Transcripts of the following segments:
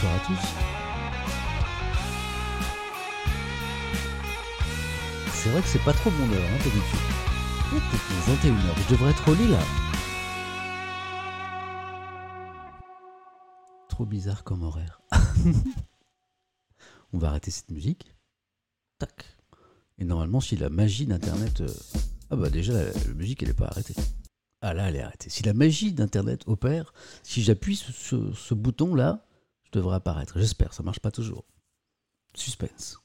Bonsoir à tous. C'est vrai que c'est pas trop mon heure, hein, d'habitude. 21h, je devrais être au lit là. Trop bizarre comme horaire. On va arrêter cette musique. Tac. Et normalement, si la magie d'Internet... euh, Ah bah déjà, la, musique, elle n'est pas arrêtée. Ah là, elle est arrêtée. Si la magie d'Internet opère, si j'appuie ce bouton-là, je devrais apparaître. J'espère, ça marche pas toujours. Suspense.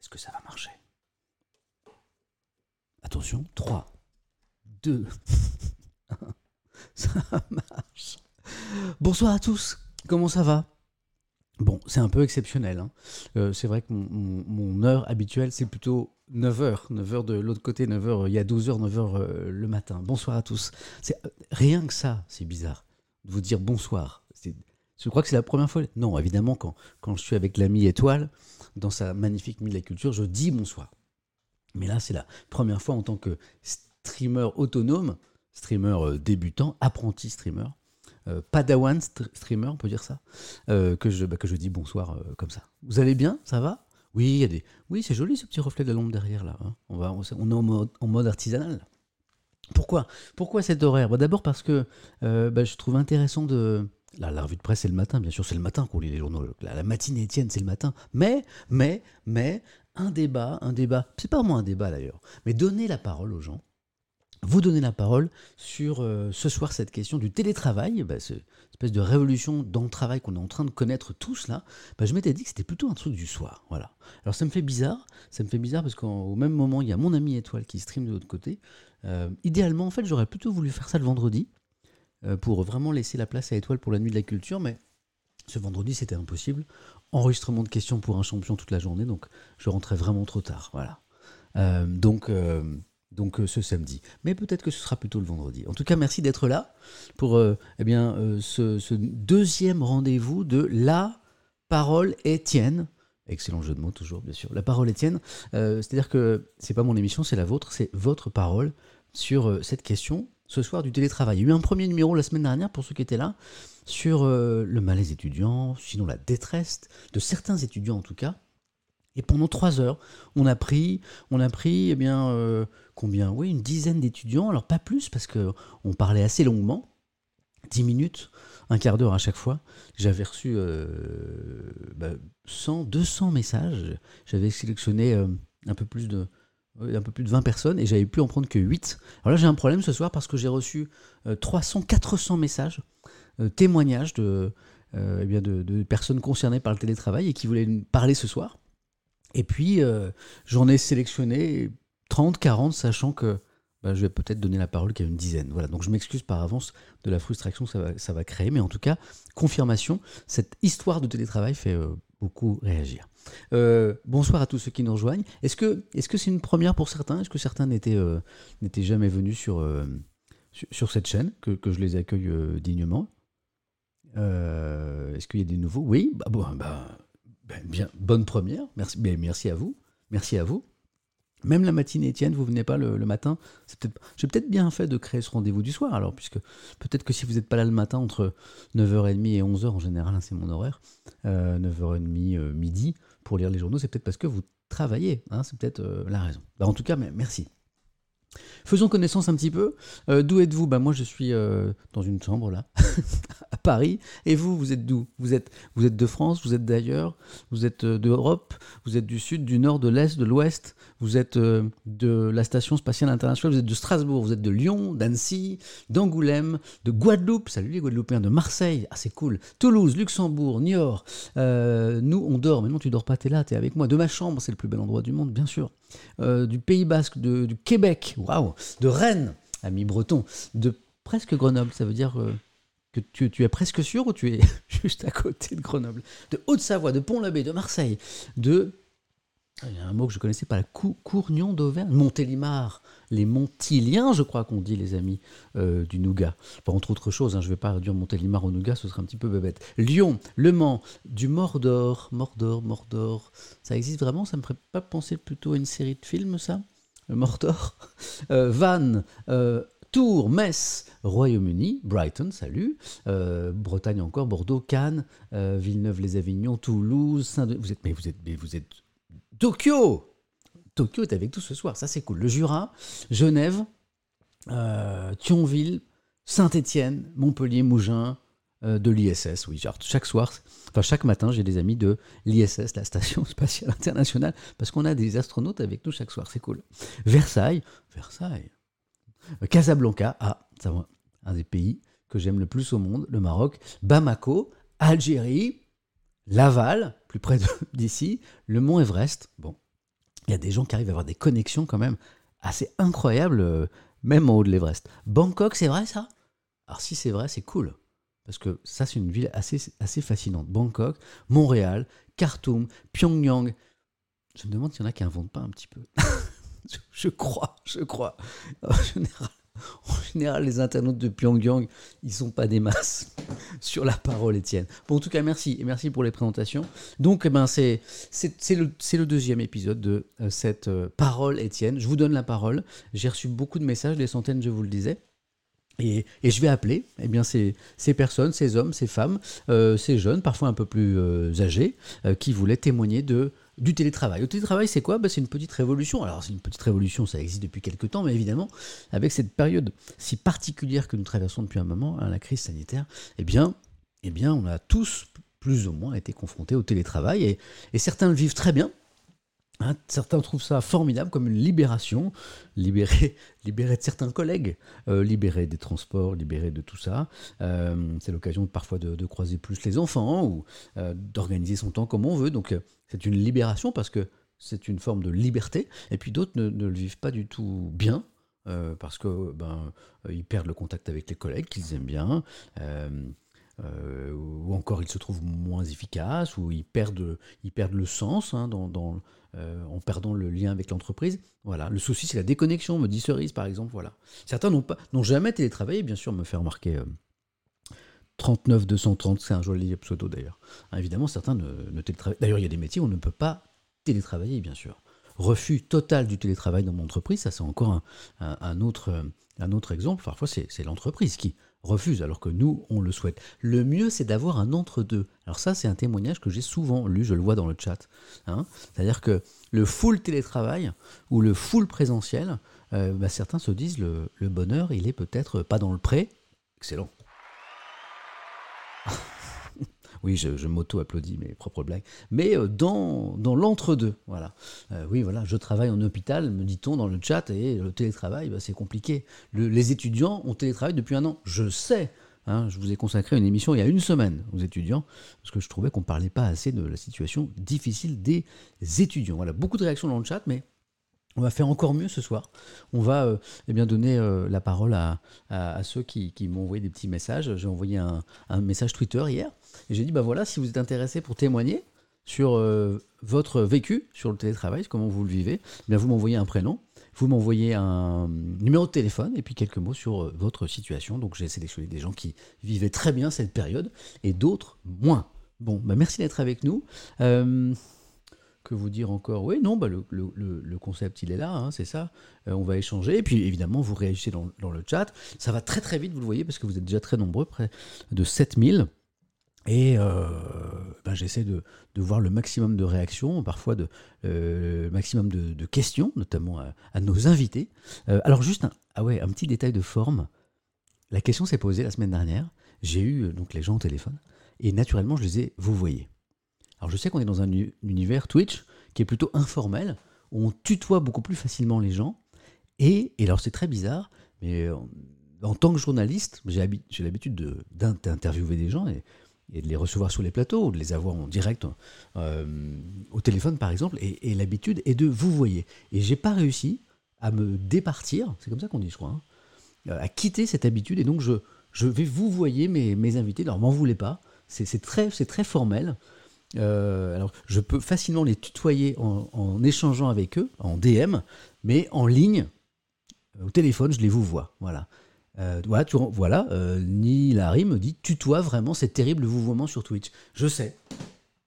Est-ce que ça va marcher? Attention, 3, 2, 1. Ça marche. Bonsoir à tous, comment ça va? Bon, c'est un peu exceptionnel. hein. Euh, c'est vrai que mon, heure habituelle, c'est plutôt 9h. 9h de l'autre côté, 9h, il y a 12h, 9h euh, le matin. Bonsoir à tous. C'est euh, Rien que ça, c'est bizarre. De vous dire bonsoir. Je crois que c'est la première fois. Non, évidemment, quand, je suis avec l'ami Étoile, dans sa magnifique Mille la Culture, je dis bonsoir. Mais là, c'est la première fois en tant que streamer autonome, streamer débutant, apprenti streamer, euh, padawan st- streamer, on peut dire ça, euh, que, je, bah, que je dis bonsoir euh, comme ça. Vous allez bien? Ça va? Oui, y a des... oui c'est joli ce petit reflet de la lampe derrière là. hein. On, va, on, est en mode, artisanal. Pourquoi? Pourquoi cet horaire? Bah, D'abord parce que bah, je trouve intéressant de... Là, la revue de presse, c'est le matin, bien sûr, c'est le matin qu'on lit les journaux. La, la matinée Étienne, c'est le matin. Mais, mais, mais, un débat, un débat, c'est pas vraiment un débat d'ailleurs, mais donner la parole aux gens, vous donner la parole sur euh, ce soir cette question du télétravail, bah, cette espèce de révolution dans le travail qu'on est en train de connaître tous là, bah, je m'étais dit que c'était plutôt un truc du soir. Voilà. Alors ça me fait bizarre, ça me fait bizarre parce qu'au même moment, il y a mon ami Étoile qui stream de l'autre côté. Euh, idéalement, en fait, j'aurais plutôt voulu faire ça le vendredi euh, pour vraiment laisser la place à Étoile pour la nuit de la culture, mais ce vendredi, c'était impossible. Enregistrement de questions pour un champion toute la journée, donc je rentrais vraiment trop tard. Voilà. Donc, donc euh, ce samedi. Mais peut-être que ce sera plutôt le vendredi. En tout cas, merci d'être là pour euh, eh bien, euh, ce, ce deuxième rendez-vous de La Parole Étienne. Excellent jeu de mots, toujours, bien sûr. La Parole Étienne. C'est-à-dire que c'est pas mon émission, c'est la vôtre, c'est votre parole sur cette question ce soir du télétravail. Il y a eu un premier numéro la semaine dernière, pour ceux qui étaient là, sur le malaise étudiant, sinon la détresse de certains étudiants en tout cas. Et pendant trois heures, on a pris, on a pris, eh bien, euh, combien? Oui, une dizaine d'étudiants. Alors pas plus parce que on parlait assez longuement, dix minutes, un quart d'heure à chaque fois. J'avais reçu euh, bah, 100, 200 messages. J'avais sélectionné euh, un peu plus de un peu plus de 20 personnes et j'avais pu en prendre que 8. Alors là, j'ai un problème ce soir parce que j'ai reçu euh, 300, 400 messages, euh, témoignages de, euh, eh bien de, personnes concernées par le télétravail et qui voulaient parler ce soir. Et puis, euh, j'en ai sélectionné 30, 40, sachant que bah, je vais peut-être donner la parole qu'à une dizaine. Voilà, donc je m'excuse par avance de la frustration que ça va, créer, mais en tout cas, confirmation, cette histoire de télétravail fait euh, beaucoup réagir. Euh, bonsoir à tous ceux qui nous rejoignent. Est-ce que est-ce que c'est une première pour certains? Est-ce que certains n'étaient jamais venus sur, sur, cette chaîne, que, que je les accueille dignement? Est-ce qu'il y a des nouveaux? Oui, bah, bon, bah, ben, bien, bonne première. Merci, ben, merci à vous. Merci à vous. Même la matinée, Étienne, vous venez pas le, matin. C'est peut-être, j'ai peut-être bien fait de créer ce rendez-vous du soir, alors, puisque peut-être que si vous n'êtes pas là le matin entre 9h30 et 11h, en général, hein, c'est mon horaire, euh, 9h30, euh, midi, pour lire les journaux, c'est peut-être parce que vous travaillez. hein, c'est peut-être euh, la raison. Bah, en tout cas, merci. Faisons connaissance un petit peu. Euh, d'où êtes-vous? Bah, Moi, je suis euh, dans une chambre, là, à Paris. Et vous, vous êtes d'où? Vous êtes, vous êtes de France, vous êtes d'ailleurs, vous êtes euh, d'Europe, vous êtes du Sud, du Nord, de l'Est, de l'Ouest, vous êtes euh, de la Station Spatiale Internationale, vous êtes de Strasbourg, vous êtes de Lyon, d'Annecy, d'Angoulême, de Guadeloupe, salut les Guadeloupéens, de Marseille, ah c'est cool, Toulouse, Luxembourg, Niort. Euh, nous, on dort, mais non, tu dors pas, t'es là, t'es avec moi. De ma chambre, c'est le plus bel endroit du monde, bien sûr. Euh, du Pays Basque, du Québec, waouh, de Rennes, ami breton, de presque Grenoble, ça veut dire que tu, tu es presque sûr ou tu es juste à côté de Grenoble, de Haute-Savoie, de Pont-l'Abbé, de Marseille, de il y a un mot que je connaissais pas, la Cou- Courgnon d'Auvergne, Montélimar, les Montiliens, je crois qu'on dit, les amis euh, du Nougat. Enfin, entre autres choses, hein, je ne vais pas réduire Montélimar au Nougat, ce serait un petit peu bébête. Lyon, Le Mans, du Mordor, Mordor, Mordor. Ça existe vraiment? Ça me ferait pas penser plutôt à une série de films, ça? Le Mordor? Euh, Vannes, euh, Tours, Metz, Royaume-Uni, Brighton, salut, Bretagne encore, Bordeaux, Cannes, euh, Villeneuve-les-Avignon, Toulouse, Saint-Denis. Vous êtes, mais vous êtes, mais vous êtes Tokyo. Tokyo est avec nous ce soir, ça c'est cool. Le Jura, Genève, euh, Thionville, Saint-Étienne, Montpellier, Mougins, euh, de l'ISS. Oui, genre, chaque soir, enfin chaque matin, j'ai des amis de l'ISS, la Station Spatiale Internationale, parce qu'on a des astronautes avec nous chaque soir, c'est cool. Versailles, Versailles. Casablanca, ah, ça un des pays que j'aime le plus au monde, le Maroc. Bamako, Algérie, Laval, plus près d'ici, le Mont Everest. Bon, il y a des gens qui arrivent à avoir des connexions quand même assez incroyables, euh, même en haut de l'Everest. Bangkok, c'est vrai ça? Alors si c'est vrai, c'est cool. Parce que ça, c'est une ville assez, assez fascinante. Bangkok, Montréal, Khartoum, Pyongyang. Je me demande s'il y en a qui inventent pas un petit peu. je, je crois, je crois. En général, en général, les internautes de Pyongyang, ils sont pas des masses sur la parole, Étienne. Bon, en tout cas, merci. Et merci pour les présentations. Donc, eh ben, c'est le, le deuxième épisode de euh, cette euh, parole, Étienne. Je vous donne la parole. J'ai reçu beaucoup de messages, des centaines, je vous le disais. Et, et je vais appeler eh bien, ces, ces personnes, ces hommes, ces femmes, euh, ces jeunes, parfois un peu plus âgés, qui voulaient témoigner de, du télétravail. Le télétravail, c'est quoi? Ben, C'est une petite révolution. Alors, c'est une petite révolution, ça existe depuis quelques temps, mais évidemment, avec cette période si particulière que nous traversons depuis un moment, hein, la crise sanitaire, eh bien, eh bien, on a tous plus ou moins été confrontés au télétravail, et, et certains le vivent très bien, Hein, certains trouvent ça formidable comme une libération, libéré, libéré de certains collègues, euh, libéré des transports, libéré de tout ça. Euh, c'est l'occasion parfois de, croiser plus les enfants ou euh, d'organiser son temps comme on veut. Donc euh, c'est une libération parce que c'est une forme de liberté. Et puis d'autres ne, ne le vivent pas du tout bien. parce que ben ils perdent le contact avec les collègues qu'ils aiment bien, euh, ou encore ils se trouvent moins efficaces, ou ils perdent, ils perdent le sens hein, euh, en perdant le lien avec l'entreprise. Voilà. Le souci, c'est la déconnexion, me dit Cerise, par exemple. Voilà. Certains n'ont pas, n'ont jamais télétravaillé, bien sûr, me fait remarquer. euh, 39 230, c'est un joli pseudo d'ailleurs. Hein, évidemment, certains ne, ne télétravaillent. D'ailleurs, il y a des métiers où on ne peut pas télétravailler, bien sûr. Refus total du télétravail dans mon entreprise, ça c'est encore un, autre, exemple. Parfois, c'est l'entreprise qui refuse, alors que nous, on le souhaite. Le mieux, c'est d'avoir un entre-deux. Alors ça, c'est un témoignage que j'ai souvent lu, je le vois dans le chat. hein. C'est-à-dire que le full télétravail ou le full présentiel, euh, bah, certains se disent le, le bonheur, il est peut-être pas dans le pré. Excellent. Oui, je, je m'auto-applaudis mes propres blagues. Mais euh, dans, dans l'entre-deux, voilà. Euh, oui, voilà, je travaille en hôpital, me dit-on dans le chat, et le télétravail, bah, c'est compliqué. Le- les étudiants ont télétravaillé depuis un an. Je sais, hein, je vous ai consacré une émission il y a une semaine aux étudiants, parce que je trouvais qu'on ne parlait pas assez de la situation difficile des étudiants. Voilà, beaucoup de réactions dans le chat, mais on va faire encore mieux ce soir. On va euh, eh bien donner euh, la parole à, ceux qui, m'ont envoyé des petits messages. J'ai envoyé un, message Twitter hier et j'ai dit bah voilà, si vous êtes intéressé pour témoigner sur euh, votre vécu sur le télétravail, comment vous le vivez, eh vous m'envoyez un prénom, vous m'envoyez un numéro de téléphone et puis quelques mots sur votre situation. Donc j'ai sélectionné des gens qui vivaient très bien cette période et d'autres moins. Bon, bah merci d'être avec nous. Que vous dire encore Oui, non, bah le, le- le- concept, il est là, hein, c'est ça. Euh, on va échanger. Et puis, évidemment, vous réagissez dans, dans le chat. Ça va très, très vite, vous le voyez, parce que vous êtes déjà très nombreux, près de 7000. Et euh, ben, j'essaie de, de voir le maximum de réactions, parfois de, euh, maximum de, questions, notamment à, nos invités. Alors, juste un, ah ouais, un petit détail de forme. La question s'est posée la semaine dernière. J'ai eu donc les gens au téléphone. Et naturellement, je les ai vous voyez. Alors je sais qu'on est dans un uni- univers Twitch qui est plutôt informel, où on tutoie beaucoup plus facilement les gens. Et, alors c'est très bizarre, mais euh, en tant que journaliste, j'ai habi- j'ai l'habitude de- d'in- d'interviewer des gens et, de les recevoir sur les plateaux, ou de les avoir en direct euh, au téléphone par exemple, et, l'habitude est de vous voyez. Et j'ai pas réussi à me départir, c'est comme ça qu'on dit je crois, hein, à quitter cette habitude, et donc je, vais vous voyer mes, mes invités, alors m'en voulez pas, c'est très formel. Euh, alors, je peux facilement les tutoyer en, échangeant avec eux, en DM, mais en ligne, euh, au téléphone, je les vous vois. Voilà. Euh, voilà, voilà euh, Ni Larry me dit tutoie vraiment, c'est terrible le vouvoiement sur Twitch. Je sais.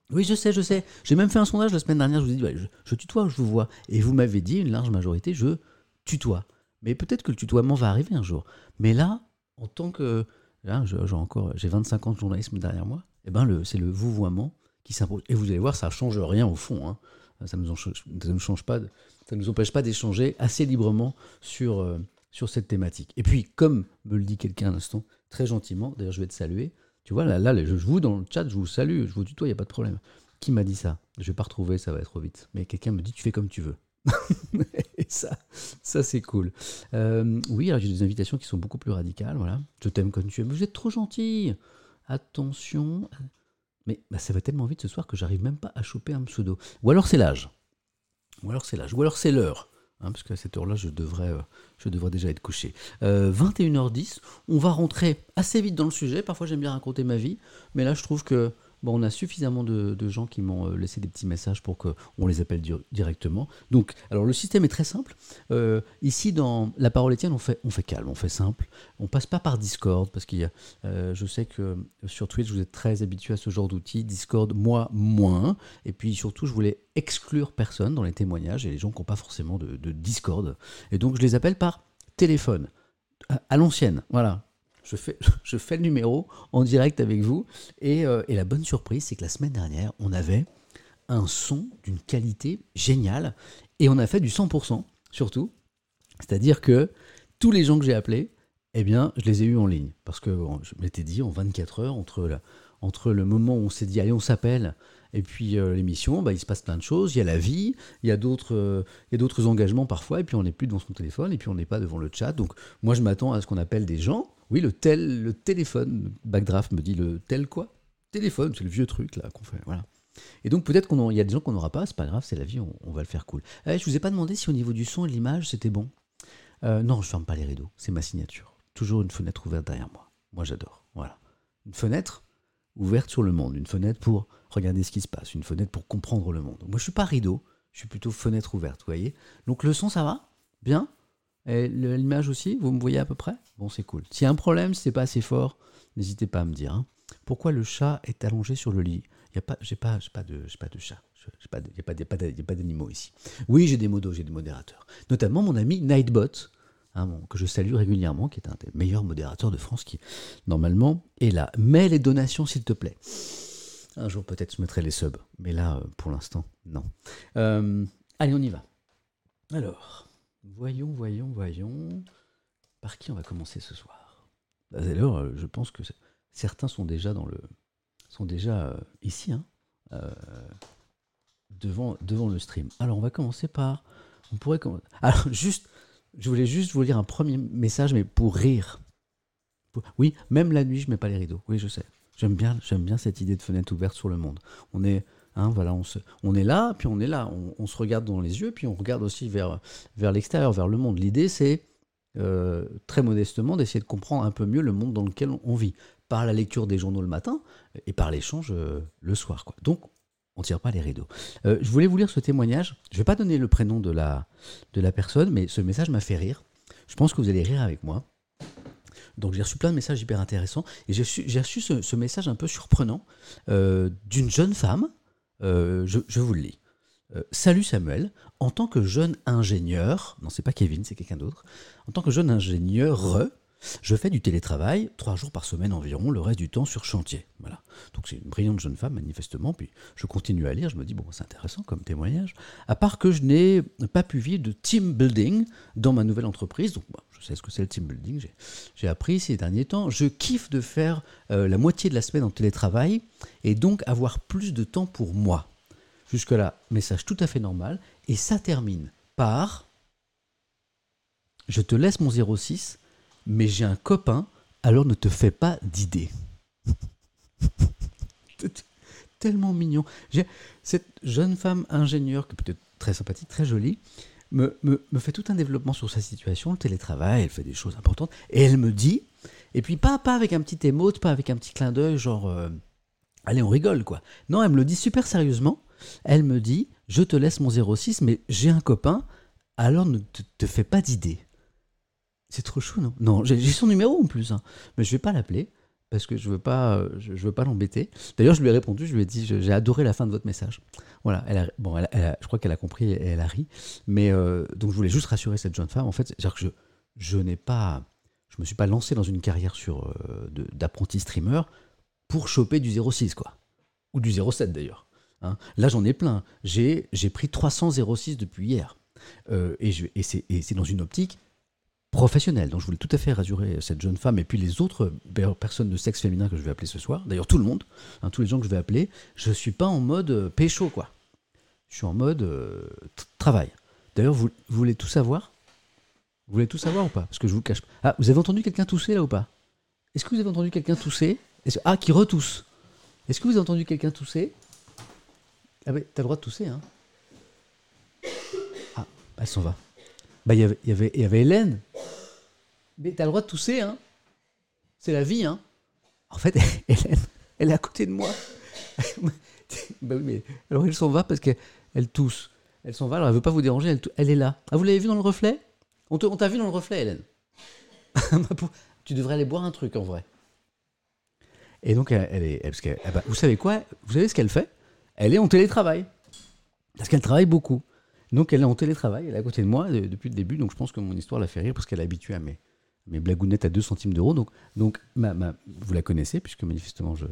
Oui, je sais, je sais. J'ai même fait un sondage la semaine dernière, je vous ai dit, je, tutoie je vous vois Et vous m'avez dit, une large majorité, je tutoie. Mais peut-être que le tutoiement va arriver un jour. Mais là, en tant que. Là, j'ai encore, j'ai 25 ans de journalisme derrière moi. Eh ben, c'est le vouvoiement qui. Et vous allez voir, ça change rien au fond. Hein. Ça ne nous, change pas, ça nous empêche pas d'échanger assez librement sur, euh, sur cette thématique. Et puis, comme me le dit quelqu'un à l'instant, très gentiment, d'ailleurs, je vais te saluer. Tu vois, là, là, je vous dans le chat, je vous salue, je vous tutoie, il n'y a pas de problème. Qui m'a dit ça? Je vais pas retrouver, ça va être trop vite. Mais quelqu'un me dit, tu fais comme tu veux. et ça, ça c'est cool. Euh, oui, alors j'ai des invitations qui sont beaucoup plus radicales. Voilà, je t'aime comme tu es. vous êtes trop gentil. Attention. Mais bah, ça va tellement vite ce soir que j'arrive même pas à choper un pseudo. Ou alors c'est l'âge. Ou alors c'est l'âge. Ou alors c'est l'heure. Hein, parce qu'à cette heure-là, je devrais, euh, je devrais déjà être couché. 21h10, euh, on va rentrer assez vite dans le sujet. Parfois, j'aime bien raconter ma vie, mais là, je trouve que Bon, on a suffisamment de, gens qui m'ont euh, laissé des petits messages pour qu'on les appelle directement. Donc, alors le système est très simple. Euh, ici, dans La Parole Étienne, on fait, on fait calme, on fait simple. On passe pas par Discord parce qu'il y a, euh, je sais que sur Twitch, vous êtes très habitué à ce genre d'outils. Discord, moi, moins. Et puis surtout, je voulais exclure personne dans les témoignages et les gens qui n'ont pas forcément de, Discord. Et donc, je les appelle par téléphone à l'ancienne. Voilà, je fais, le numéro en direct avec vous. Euh, et, la bonne surprise, c'est que la semaine dernière, on avait un son d'une qualité géniale. Et on a fait du 100% surtout. C'est-à-dire que tous les gens que j'ai appelés, eh bien, je les ai eus en ligne. Parce que je m'étais dit, en 24 heures, entre, entre le moment où on s'est dit, allez, on s'appelle, et puis euh, l'émission, bah, il se passe plein de choses. Il y a la vie, il y a d'autres, euh, il y a d'autres engagements parfois, et puis on n'est plus devant son téléphone, et puis on n'est pas devant le chat. Donc moi, je m'attends à ce qu'on appelle des gens oui, le tel, le téléphone. Backdraft me dit le tel quoi? Téléphone, c'est le vieux truc là qu'on fait. Voilà. Et donc peut-être qu'il y a des gens qu'on n'aura pas, c'est pas grave, c'est la vie, on, va le faire cool. Eh, je vous ai pas demandé si au niveau du son et de l'image c'était bon. Euh, non, je ferme pas les rideaux, c'est ma signature. Toujours une fenêtre ouverte derrière moi. Moi j'adore. Voilà. Une fenêtre ouverte sur le monde, une fenêtre pour regarder ce qui se passe, une fenêtre pour comprendre le monde. Moi je suis pas rideau, je suis plutôt fenêtre ouverte, vous voyez. Donc le son ça va? Bien? L'image aussi, vous me voyez à peu près? Bon, c'est cool. S'il y a un problème, si c'est pas assez fort, n'hésitez pas à me dire. Hein. Pourquoi le chat est allongé sur le lit? Il y a pas, j'ai pas, pas de, pas de chat. Il n'y a pas, d'animaux ici. Oui, j'ai des modos, j'ai des modérateurs. Notamment mon ami Nightbot, hein, que je salue régulièrement, qui est un des meilleurs modérateurs de France, qui normalement est là. Mets les donations, s'il te plaît. Un jour peut-être je mettrai les subs, mais là, euh, pour l'instant, non. Euh, allez, on y va. Alors. Voyons, voyons, voyons. Par qui on va commencer ce soir? D'ailleurs, euh, je pense que certains sont déjà dans le sont déjà euh, ici, hein, euh, devant, devant le stream. Alors, on va commencer par. On pourrait commencer. Alors, juste, je voulais juste vous lire un premier message, mais pour rire. Oui, même la nuit, je mets pas les rideaux. Oui, je sais. J'aime bien, j'aime bien cette idée de fenêtre ouverte sur le monde. On est Hein, voilà, on, se, on, est là, puis on est là, on, se regarde dans les yeux, puis on regarde aussi vers, vers l'extérieur, vers le monde. L'idée, c'est euh, très modestement d'essayer de comprendre un peu mieux le monde dans lequel on vit, par la lecture des journaux le matin et par l'échange euh, le soir. Quoi. Donc, on ne tire pas les rideaux. Euh, je voulais vous lire ce témoignage. Je ne vais pas donner le prénom de la, de la personne, mais ce message m'a fait rire. Je pense que vous allez rire avec moi. Donc j'ai reçu plein de messages hyper intéressants et j'ai reçu, ce, ce, message un peu surprenant d'une jeune femme euh, je, vous le lis. Euh, salut Samuel, en tant que jeune ingénieur, non c'est pas Kevin, c'est quelqu'un d'autre, en tant que jeune ingénieur, je fais du télétravail, trois jours par semaine environ, le reste du temps sur chantier. Voilà. Donc c'est une brillante jeune femme, manifestement. Puis je continue à lire, je me dis, bon, c'est intéressant comme témoignage. À part que je n'ai pas pu vivre de team building dans ma nouvelle entreprise. Donc je sais ce que c'est le team building, j'ai appris ces derniers temps. Je kiffe de faire euh, la moitié de la semaine en télétravail et donc avoir plus de temps pour moi. Jusque-là, message tout à fait normal. Et ça termine par Je te laisse mon 06 mais j'ai un copain, alors ne te fais pas d'idées. Tellement mignon. Cette jeune femme ingénieure, qui peut-être très sympathique, très jolie, me, me, fait tout un développement sur sa situation, le télétravail, elle fait des choses importantes, et elle me dit, et puis pas, pas avec un petit émote, pas avec un petit clin d'œil, genre, euh, allez, on rigole, quoi. Non, elle me le dit super sérieusement. Elle me dit, je te laisse mon 06, mais j'ai un copain, alors ne te fais pas d'idées. C'est trop chou, non? Non, j'ai son numéro en plus, hein. mais je vais pas l'appeler parce que je veux pas, euh, je, veux pas l'embêter. D'ailleurs, je lui ai répondu, je lui ai dit, j'ai adoré la fin de votre message. Voilà, elle a, bon, elle je crois qu'elle a compris et elle a ri. Mais euh, donc, je voulais juste rassurer cette jeune femme. En fait, je, je n'ai pas, je me suis pas lancé dans une carrière sur euh, d'apprenti streamer pour choper du 06 quoi, ou du 07 d'ailleurs. hein. Là j'en ai plein. J'ai pris 300 06 depuis hier, et, et c'est dans une optique professionnelle. Donc je voulais tout à fait rassurer cette jeune femme et puis les autres personnes de sexe féminin que je vais appeler ce soir. D'ailleurs tout le monde, hein, tous les gens que je vais appeler. Je suis pas en mode euh, pécho quoi. Je suis en mode euh, travail. D'ailleurs vous, voulez tout savoir? Vous voulez tout savoir ou pas? Parce que je vous cache pas. Ah, vous avez entendu quelqu'un tousser là ou pas? Est-ce que vous avez entendu quelqu'un tousser? Ah, qui retousse. Est-ce que vous avez entendu quelqu'un tousser? Ah, ben, t'as le droit de tousser, hein Ah, elle s'en va. Bah, il y avait- y avait- y avait Hélène. Mais t'as le droit de tousser, hein C'est la vie, hein En fait, Hélène, elle est à côté de moi. bah oui, mais alors elle s'en va parce qu'elle elle tousse. Elle s'en va, alors elle veut pas vous déranger, elle, elle est là. Ah, vous l'avez vu dans le reflet? On t'a vu dans le reflet, Hélène. tu devrais aller boire un truc en vrai. Et donc, elle, elle est. parce ah bah, vous savez quoi? Vous savez ce qu'elle fait? Elle est en télétravail. Parce qu'elle travaille beaucoup. Donc, elle est en télétravail, elle est à côté de moi de- depuis le début. Donc, je pense que mon histoire l'a fait rire parce qu'elle est habituée à mes, blagounettes à 2 centimes d'euros. Donc, donc vous la connaissez, puisque manifestement, je,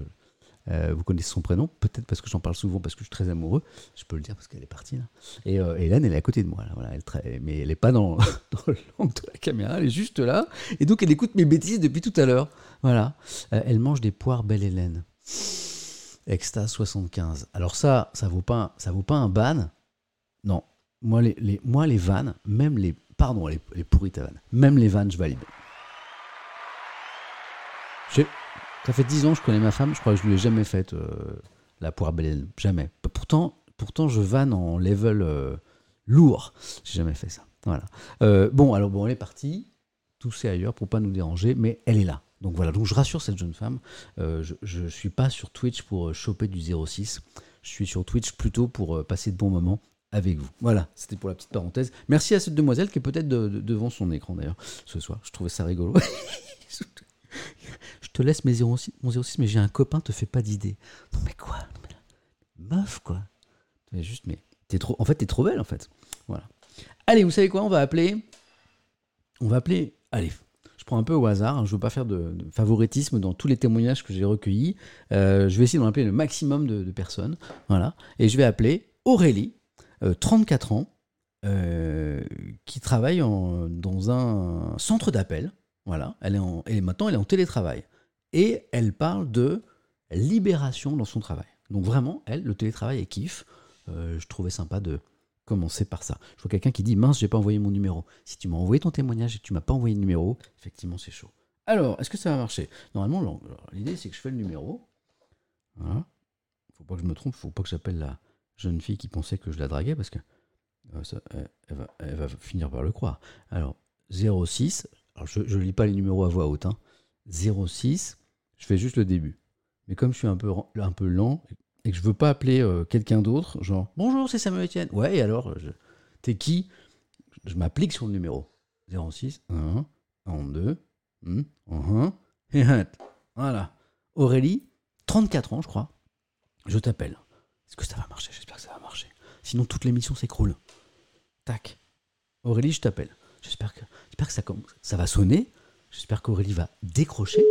euh, vous connaissez son prénom. Peut-être parce que j'en parle souvent, parce que je suis très amoureux. Je peux le dire parce qu'elle est partie là. Et euh, Hélène, elle est à côté de moi. Là, voilà, elle mais elle n'est pas dans, dans le l'angle de la caméra, elle est juste là. Et donc, elle écoute mes bêtises depuis tout à l'heure. Voilà. Euh, elle mange des poires Belle Hélène. Extase 75. Alors ça, ça vaut pas, ça vaut pas un ban? Non. Moi les, moi, les vannes, même les... Pardon, les, pourrites à vannes. Même les vannes, je valide. J'ai- Ça fait 10 ans que je connais ma femme, je crois que je lui ai jamais fait euh, la poire Hélène. Jamais. Pourtant, pourtant je vanne en level euh, lourd. J'ai jamais fait ça. Voilà. Euh, bon, alors bon, elle est partie. Tousser ailleurs pour pas nous déranger, mais elle est là. Donc voilà, donc je rassure cette jeune femme. euh, je ne suis pas sur Twitch pour euh, choper du 06. Je suis sur Twitch plutôt pour passer de bons moments avec vous. Voilà, c'était pour la petite parenthèse. Merci à cette demoiselle qui est peut-être de- de- devant son écran d'ailleurs ce soir. Je trouvais ça rigolo. je te laisse mes 06, mon 06, mais j'ai un copain, te fais pas d'idée. Non mais quoi? Meuf quoi. Juste, mais t'es trop. En fait, t'es trop belle en fait. Voilà. Allez, vous savez quoi? On va appeler. On va appeler. Allez, je prends un peu au hasard. hein, je veux pas faire de, favoritisme dans tous les témoignages que j'ai recueillis. Euh, je vais essayer d'en appeler le maximum de, de personnes. Voilà. Et je vais appeler Aurélie, 34 ans, euh, qui travaille dans un centre d'appel. Voilà. Elle est en, et maintenant, elle est en télétravail. Et elle parle de libération dans son travail. Donc vraiment, elle, le télétravail, elle kiffe. Euh, je trouvais sympa de commencer par ça. Je vois quelqu'un qui dit mince, j'ai pas envoyé mon numéro. Si tu m'as envoyé ton témoignage et que tu m'as pas envoyé le numéro, effectivement, c'est chaud. Alors, est-ce que ça va marcher? Normalement, l'idée c'est que je fais le numéro. Voilà. Faut pas que je me trompe, faut pas que j'appelle la jeune fille qui pensait que je la draguais parce que euh, elle, va, finir par le croire. Alors, 06, alors je ne lis pas les numéros à voix haute, hein. 06, je fais juste le début. Mais comme je suis un peu, un peu lent et que je veux pas appeler euh, quelqu'un d'autre, genre bonjour, c'est Samuel Etienne. Ouais, et alors, t'es qui? Je m'applique sur le numéro 06 1 42 1 1 et un. Voilà. Aurélie, 34 ans, je crois. Je t'appelle. Est-ce que ça va marcher? J'espère que ça va marcher. Sinon, toute l'émission s'écroule. Tac. Aurélie, je t'appelle. J'espère que, j'espère que ça, va sonner. J'espère qu'Aurélie va décrocher.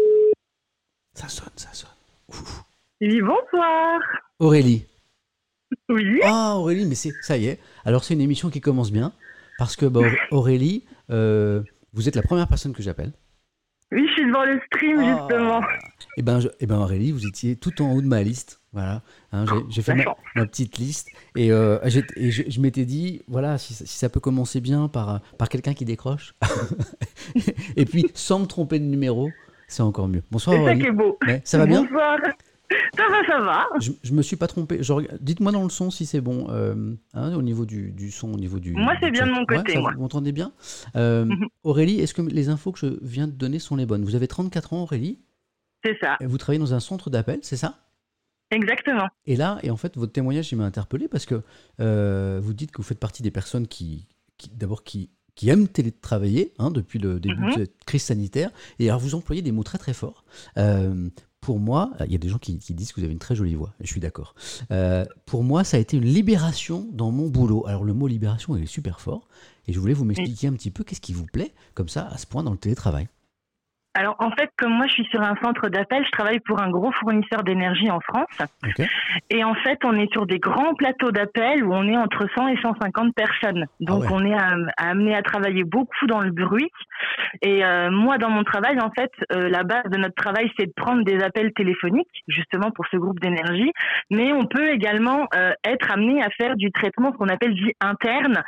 Ça sonne, ça sonne. Ouf. Oui, bonsoir. Aurélie. Oui. Ah, Aurélie, mais c'est ça y est. Alors, c'est une émission qui commence bien. Parce que, bah, Auré- Aurélie, euh, vous êtes la première personne que j'appelle. Oui, je suis devant le stream, justement. Et ben, je- eh ben, Aurélie, vous étiez tout en haut de ma liste. Voilà. Hein, j'ai- fait ma, petite liste. Et, euh, et je, je m'étais dit, voilà, si, ça- si ça peut commencer bien par, par quelqu'un qui décroche. et puis, sans me tromper de numéro, c'est encore mieux. Bonsoir, C'est ça Aurélie. qui est beau. Ouais, ça va bien? Bonsoir. Ça va, ça va. je, je me suis pas trompé. Reg- Dites-moi dans le son si c'est bon. euh, hein, au niveau du, du son, au niveau du. Moi, c'est bien de mon côté, Ouais, ça, moi. Vous m'entendez bien? Euh, Mhm. Aurélie, est-ce que les infos que je viens de donner sont les bonnes? Vous avez 34 ans, Aurélie? C'est ça. et Vous travaillez dans un centre d'appel, c'est ça? Exactement. Et là, et en fait, votre témoignage, il m'a interpellé parce que euh, vous dites que vous faites partie des personnes qui, qui d'abord, qui, qui aiment télétravailler hein, depuis le début Mhm. de cette crise sanitaire. Et alors, vous employez des mots très très forts. Euh, pour moi, il y a des gens qui, qui disent que vous avez une très jolie voix, je suis d'accord. Euh, pour moi, ça a été une libération dans mon boulot. Alors le mot libération, il est super fort, et je voulais vous m'expliquer un petit peu qu'est-ce qui vous plaît, comme ça, à ce point dans le télétravail. Alors en fait, comme moi je suis sur un centre d'appel, je travaille pour un gros fournisseur d'énergie en France. Et en fait, on est sur des grands plateaux d'appel où on est entre 100 et 150 personnes. Donc Ah ouais. on est amené à travailler beaucoup dans le bruit. Et euh, moi, dans mon travail, en fait, euh, la base de notre travail, c'est de prendre des appels téléphoniques, justement pour ce groupe d'énergie. Mais on peut également euh, être amené à faire du traitement, ce qu'on appelle dit interne,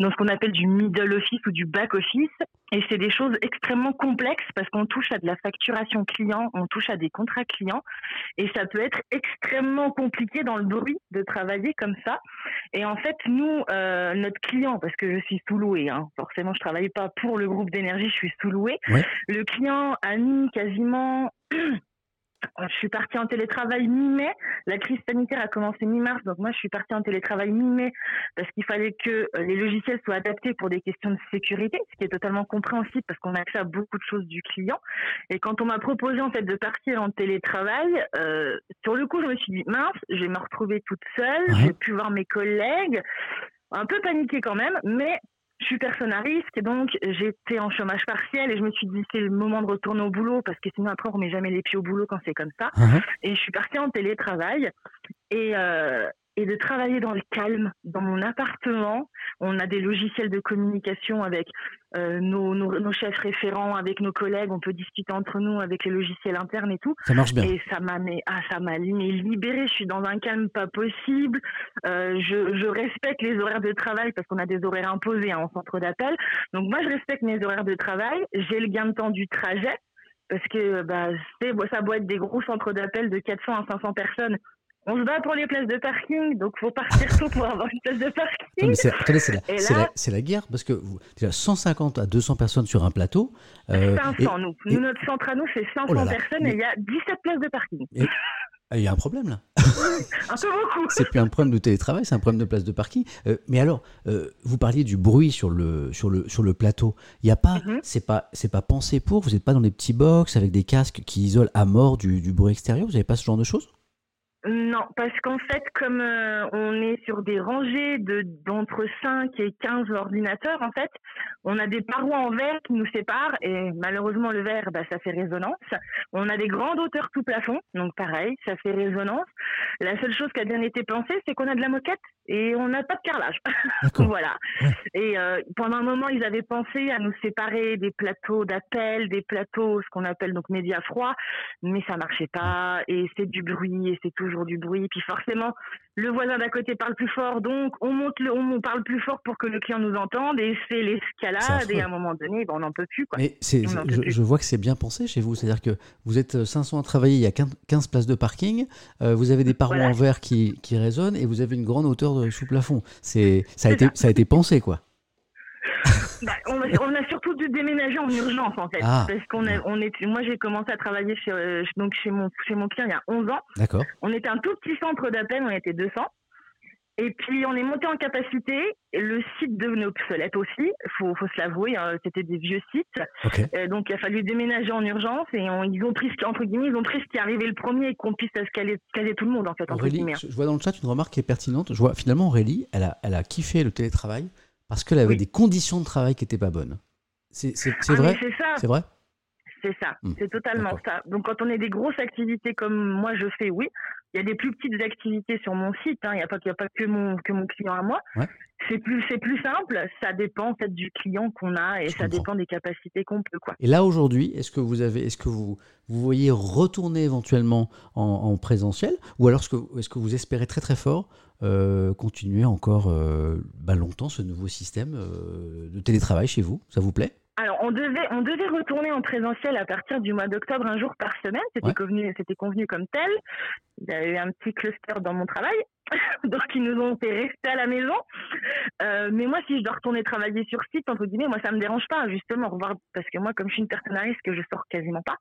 donc ce qu'on appelle du middle office ou du back office. Et c'est des choses extrêmement complexes parce qu'on touche à de la facturation client, on touche à des contrats clients. Et ça peut être extrêmement compliqué dans le bruit de travailler comme ça. Et en fait, nous, euh, notre client, parce que je suis sous-loué, hein, forcément, je travaille pas pour le groupe d'énergie, je suis sous-loué. Ouais. Le client a mis quasiment... Je suis partie en télétravail mi-mai. La crise sanitaire a commencé mi-mars, donc moi je suis partie en télétravail mi-mai parce qu'il fallait que euh, les logiciels soient adaptés pour des questions de sécurité, ce qui est totalement compréhensible parce qu'on a accès à beaucoup de choses du client. Et quand on m'a proposé en fait de partir en télétravail, euh, sur le coup je me suis dit mince, je vais me retrouver toute seule, Ouais. je vais plus voir mes collègues, un peu paniqué quand même, mais je suis personne à risque donc j'étais en chômage partiel et je me suis dit c'est le moment de retourner au boulot parce que sinon après on remet jamais les pieds au boulot quand c'est comme ça. Mhm. Et je suis partie en télétravail et, euh, et de travailler dans le calme, dans mon appartement. On a des logiciels de communication avec euh, nos, nos, nos chefs référents, avec nos collègues. On peut discuter entre nous avec les logiciels internes et tout. Ça marche bien. Et ça m'a mais, ah, ça m'a libérée. Je suis dans un calme pas possible. Euh, je, je respecte les horaires de travail parce qu'on a des horaires imposés hein, en centre d'appel. Donc moi, je respecte mes horaires de travail. J'ai le gain de temps du trajet parce que bah, ça doit être des gros centres d'appel de 400 à 500 personnes. On se bat pour les places de parking, donc faut partir tôt pour avoir une place de parking. c'est, attendez, c'est la, là- guerre, parce que vous, déjà 150 à 200 personnes sur un plateau. euh, 500, nous. et- Nous, notre centre à nous, c'est 500 Oh là là, personnes mais- et il y a 17 places de parking. ah, Il y a un problème là. Un peu beaucoup. C'est plus un problème de télétravail, c'est un problème de place de parking. Euh, mais alors, euh, vous parliez du bruit sur le, sur le, sur le plateau. Il y a pas, Mhm. c'est pas, c'est pas pensé pour. Vous n'êtes pas dans des petits box avec des casques qui isolent à mort du, du bruit extérieur. Vous n'avez pas ce genre de choses? Non, parce qu'en fait, comme euh, on est sur des rangées de d'entre 5 et 15 ordinateurs, en fait, on a des parois en verre qui nous séparent et malheureusement le verre, bah, ça fait résonance. On a des grandes hauteurs tout plafond, donc pareil, ça fait résonance. La seule chose qui a bien été pensée, c'est qu'on a de la moquette et on n'a pas de carrelage. Voilà. Ouais. Et euh, pendant un moment, ils avaient pensé à nous séparer des plateaux d'appel, des plateaux, ce qu'on appelle donc médias froids, mais ça marchait pas. Et c'est du bruit, et c'est toujours du bruit. Puis forcément, le voisin d'à côté parle plus fort, donc on monte, le, on parle plus fort pour que le client nous entende, et c'est l'escalade. Et à un moment donné, ben, on n'en peut plus, quoi. Mais je, peut plus. je vois que c'est bien pensé chez vous. C'est-à-dire que vous êtes 500 à travailler, il y a 15 15 places de parking, euh, vous avez des parois Voilà. en verre qui, qui résonnent et vous avez une grande hauteur de sous plafond. C'est, ça, a été, ça. ça a été pensé, quoi. Bah, on, a, on a surtout dû déménager en urgence en fait, Ah. parce qu'on est, on est, moi j'ai commencé à travailler chez, euh, donc chez mon, chez mon client il y a 11 ans. D'accord. On était un tout petit centre d'appel, on était 200. Et puis on est monté en capacité. Le site devenait obsolète aussi, faut, faut se l'avouer. hein, C'était des vieux sites. Euh, donc il a fallu déménager en urgence. Et on- ils ont pris ce qui, entre guillemets, ils ont pris ce qui arrivait le premier et qu'on puisse se caler, caler tout le monde en fait entre Aurélie, guillemets. je je vois dans le chat une remarque qui est pertinente. Je vois finalement Aurélie, elle a, elle a kiffé le télétravail parce qu'elle avait Oui. des conditions de travail qui n'étaient pas bonnes. C'est, Ah, vrai? C'est vrai? C'est ça, Hmm, c'est totalement ça. Donc quand on est des grosses activités comme moi je fais, oui. Il y a des plus petites activités sur mon site. hein. Il n'y a pas, il y a pas que mon que mon client à moi. Ouais. C'est plus c'est plus simple. Ça dépend en fait du client qu'on a et Je ça comprends. dépend des capacités qu'on peut quoi. Et là aujourd'hui, est-ce que vous avez, est-ce que vous, vous voyez retourner éventuellement en, en présentiel, ou alors est-ce que, est-ce que vous espérez très très fort euh, continuer encore euh, bah, longtemps ce nouveau système euh, de télétravail chez vous? Ça vous plaît? Alors on devait on devait retourner en présentiel à partir du mois d'octobre un jour par semaine. C'était Ouais. convenu c'était convenu comme tel. Il y a eu un petit cluster dans mon travail. Donc ils nous ont fait rester à la maison. Euh, mais moi, si je dois retourner travailler sur site, entre guillemets, moi, ça me dérange pas, justement, revoir, parce que moi, comme je suis une personne à risque, je sors quasiment pas.